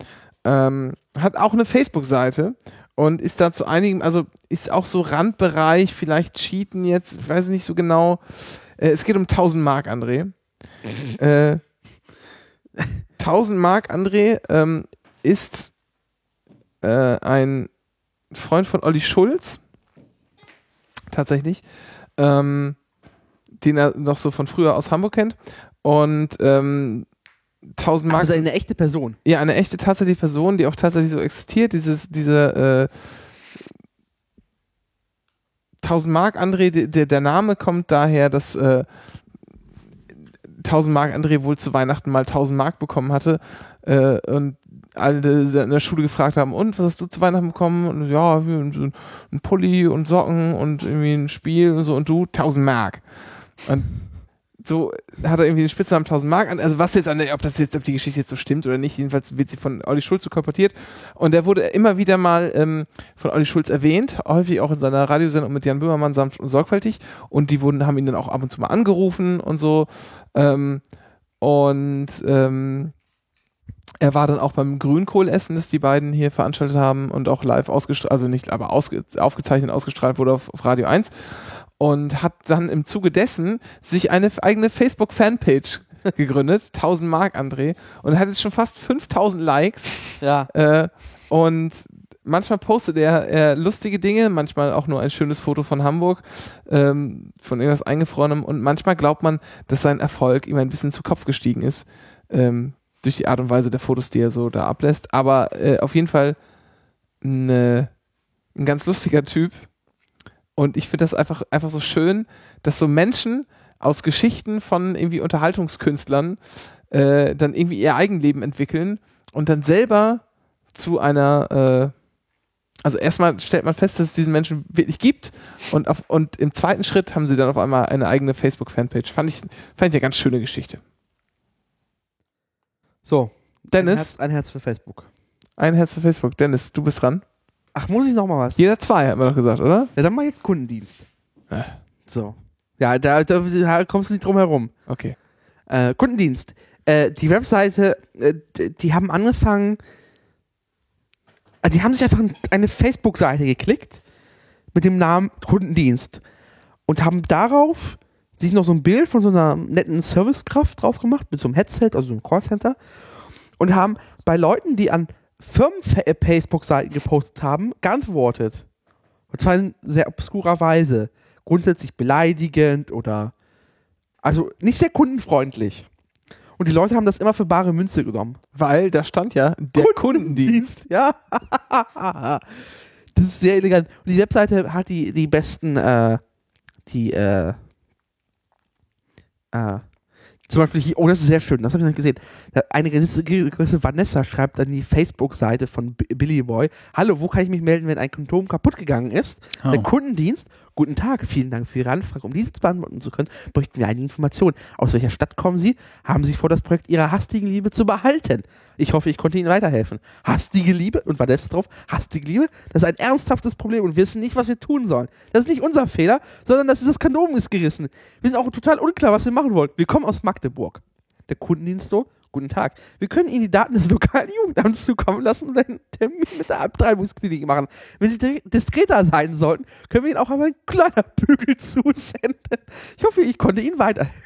Ähm, hat auch eine Facebook-Seite und ist da zu einigen, also ist auch so Randbereich, vielleicht cheaten jetzt, ich weiß nicht so genau. Äh, es geht um 1000 Mark, André. (laughs) äh, 1000 Mark, André, ähm, ist äh, ein Freund von Olli Schulz. Tatsächlich. Ähm, den er noch so von früher aus Hamburg kennt. Und ähm, 1000 Mark. Also eine echte Person. Ja, eine echte tatsächliche Person, die auch tatsächlich so existiert. Dieses, diese äh, 1000 Mark André, de- der, der Name kommt daher, dass äh, 1000 Mark André wohl zu Weihnachten mal 1000 Mark bekommen hatte äh, und alle in der Schule gefragt haben, und was hast du zu Weihnachten bekommen? Und ja, ein, ein Pulli und Socken und irgendwie ein Spiel und so und du 1000 Mark. Und so hat er irgendwie den Spitznamen 1000 Mark an. Also was jetzt an der, ob das jetzt, ob die Geschichte jetzt so stimmt oder nicht, jedenfalls wird sie von Olli Schulz so kolportiert. Und der wurde immer wieder mal ähm, von Olli Schulz erwähnt, häufig auch in seiner Radiosendung mit Jan Böhmermann sanft und sorgfältig. Und die wurden, haben ihn dann auch ab und zu mal angerufen und so. Ähm, und ähm, er war dann auch beim Grünkohlessen, das die beiden hier veranstaltet haben und auch live ausgestrahlt, also nicht, aber ausge aufgezeichnet, ausgestrahlt wurde auf, auf Radio 1 und hat dann im Zuge dessen sich eine eigene Facebook-Fanpage (laughs) gegründet, 1000 Mark André, und hat jetzt schon fast 5000 Likes Ja. äh, und manchmal postet er, er lustige Dinge, manchmal auch nur ein schönes Foto von Hamburg, ähm, von irgendwas eingefrorenem und manchmal glaubt man, dass sein Erfolg ihm ein bisschen zu Kopf gestiegen ist, ähm, durch die Art und Weise der Fotos, die er so da ablässt. Aber äh, auf jeden Fall eine, ein ganz lustiger Typ. Und ich finde das einfach, einfach so schön, dass so Menschen aus Geschichten von irgendwie Unterhaltungskünstlern äh, dann irgendwie ihr Eigenleben entwickeln und dann selber zu einer, äh, also erstmal stellt man fest, dass es diesen Menschen wirklich gibt und, auf, und im zweiten Schritt haben sie dann auf einmal eine eigene Facebook-Fanpage. Fand ich, fand ich eine ganz schöne Geschichte. So. Ein Dennis, Herz, ein Herz für Facebook. ein Herz für Facebook. Dennis, du bist dran. Ach, muss ich noch mal was? Jeder zwei, haben wir doch gesagt, oder? Ja, dann mal jetzt Kundendienst. Äh. So. Ja, da, da, da kommst du nicht drum herum. Okay. Äh, Kundendienst. Äh, die Webseite, äh, die haben angefangen, also die haben sich einfach eine Facebook-Seite geklickt, mit dem Namen Kundendienst und haben darauf sich noch so ein Bild von so einer netten Servicekraft drauf gemacht, mit so einem Headset, also so einem Callcenter, und haben bei Leuten, die an Firmen-Facebook-Seiten gepostet haben, geantwortet. Und zwar in sehr obskurer Weise. Grundsätzlich beleidigend oder also nicht sehr kundenfreundlich. Und die Leute haben das immer für bare Münze genommen. Weil da stand ja der Kundendienst. (laughs) Ja. das ist sehr elegant. Und die Webseite hat die, die besten, äh, die, äh, äh, zum Beispiel hier, oh, das ist sehr schön, das habe ich noch nicht gesehen. Eine gewisse, gewisse Vanessa schreibt an die Facebook-Seite von B- Billy Boy: Hallo, wo kann ich mich melden, wenn ein Kondom kaputt gegangen ist? Oh. Der Kundendienst, guten Tag, vielen Dank für Ihre Anfrage. Um diese zu beantworten zu können, bräuchten wir einige Informationen. Aus welcher Stadt kommen Sie? Haben Sie vor, das Projekt Ihrer hastigen Liebe zu behalten? Ich hoffe, ich konnte Ihnen weiterhelfen. Hastige Liebe, und Vanessa drauf, hastige Liebe, das ist ein ernsthaftes Problem und wir wissen nicht, was wir tun sollen. Das ist nicht unser Fehler, sondern das ist das Kondom ist gerissen. Wir sind auch total unklar, was wir machen wollen. Wir kommen aus Magdeburg. Der Kundendienst so, guten Tag. Wir können Ihnen die Daten des lokalen Jugendamts zukommen lassen und einen Termin mit der Abtreibungsklinik machen. Wenn Sie di- diskreter sein sollten, können wir Ihnen auch einmal einen kleiner Bügel zusenden. Ich hoffe, ich konnte Ihnen weiterhelfen.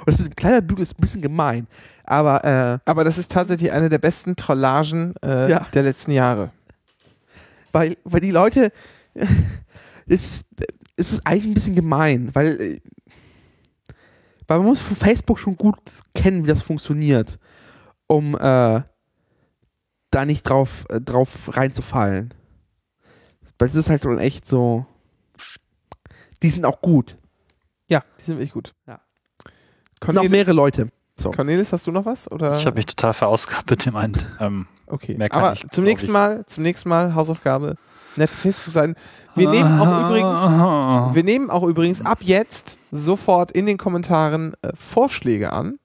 Und das mit dem kleiner Bügel ist ein bisschen gemein. Aber, äh, Aber das ist tatsächlich eine der besten Trollagen äh, Ja. der letzten Jahre. weil, weil die Leute, (laughs) es, es ist eigentlich ein bisschen gemein, weil, äh, weil man muss Facebook schon gut kennen, wie das funktioniert, um äh, da nicht drauf, äh, drauf reinzufallen. Weil es ist halt schon echt so, die sind auch gut. Ja, die sind wirklich gut. Ja. Noch Cornelis, mehrere Leute. So. Cornelis, hast du noch was? Oder? Ich habe mich total verausgabt mit dem einen. Ähm, Okay, Mehr kann aber ich, zum nächsten ich. Mal, zum nächsten Mal Hausaufgabe, nette Facebook-Seiten. Wir nehmen auch übrigens, (laughs) wir nehmen auch übrigens ab jetzt sofort in den Kommentaren äh, Vorschläge an.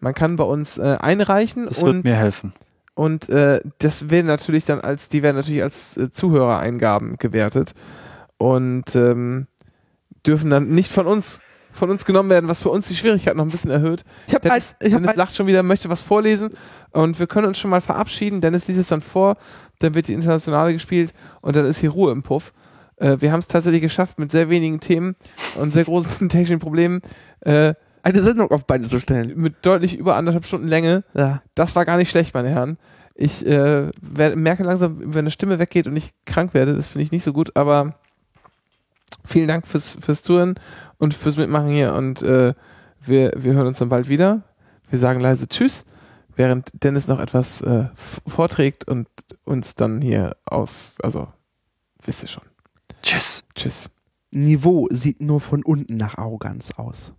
Man kann bei uns äh, einreichen Das wird und, mir helfen. und äh, das werden natürlich dann als, die werden natürlich als äh, Zuhörereingaben gewertet und ähm, dürfen dann nicht von uns von uns genommen werden, was für uns die Schwierigkeit noch ein bisschen erhöht. Ich habe Dennis, ich hab Dennis lacht schon wieder, möchte was vorlesen und wir können uns schon mal verabschieden. Dennis liest es dann vor, dann wird die Internationale gespielt und dann ist hier Ruhe im Puff. Äh, wir haben es tatsächlich geschafft, mit sehr wenigen Themen und sehr großen (laughs) technischen Problemen äh, eine Sendung auf Beine zu stellen. mit deutlich über anderthalb Stunden Länge. Ja. Das war gar nicht schlecht, meine Herren. Ich äh, wer- merke langsam, wenn eine Stimme weggeht und ich krank werde, das finde ich nicht so gut, aber vielen Dank fürs, fürs Zuhören und fürs Mitmachen hier und äh, wir, wir hören uns dann bald wieder. Wir sagen leise Tschüss, während Dennis noch etwas äh, vorträgt und uns dann hier aus, also wisst ihr schon. Tschüss. Tschüss. Niveau sieht nur von unten nach Arroganz aus.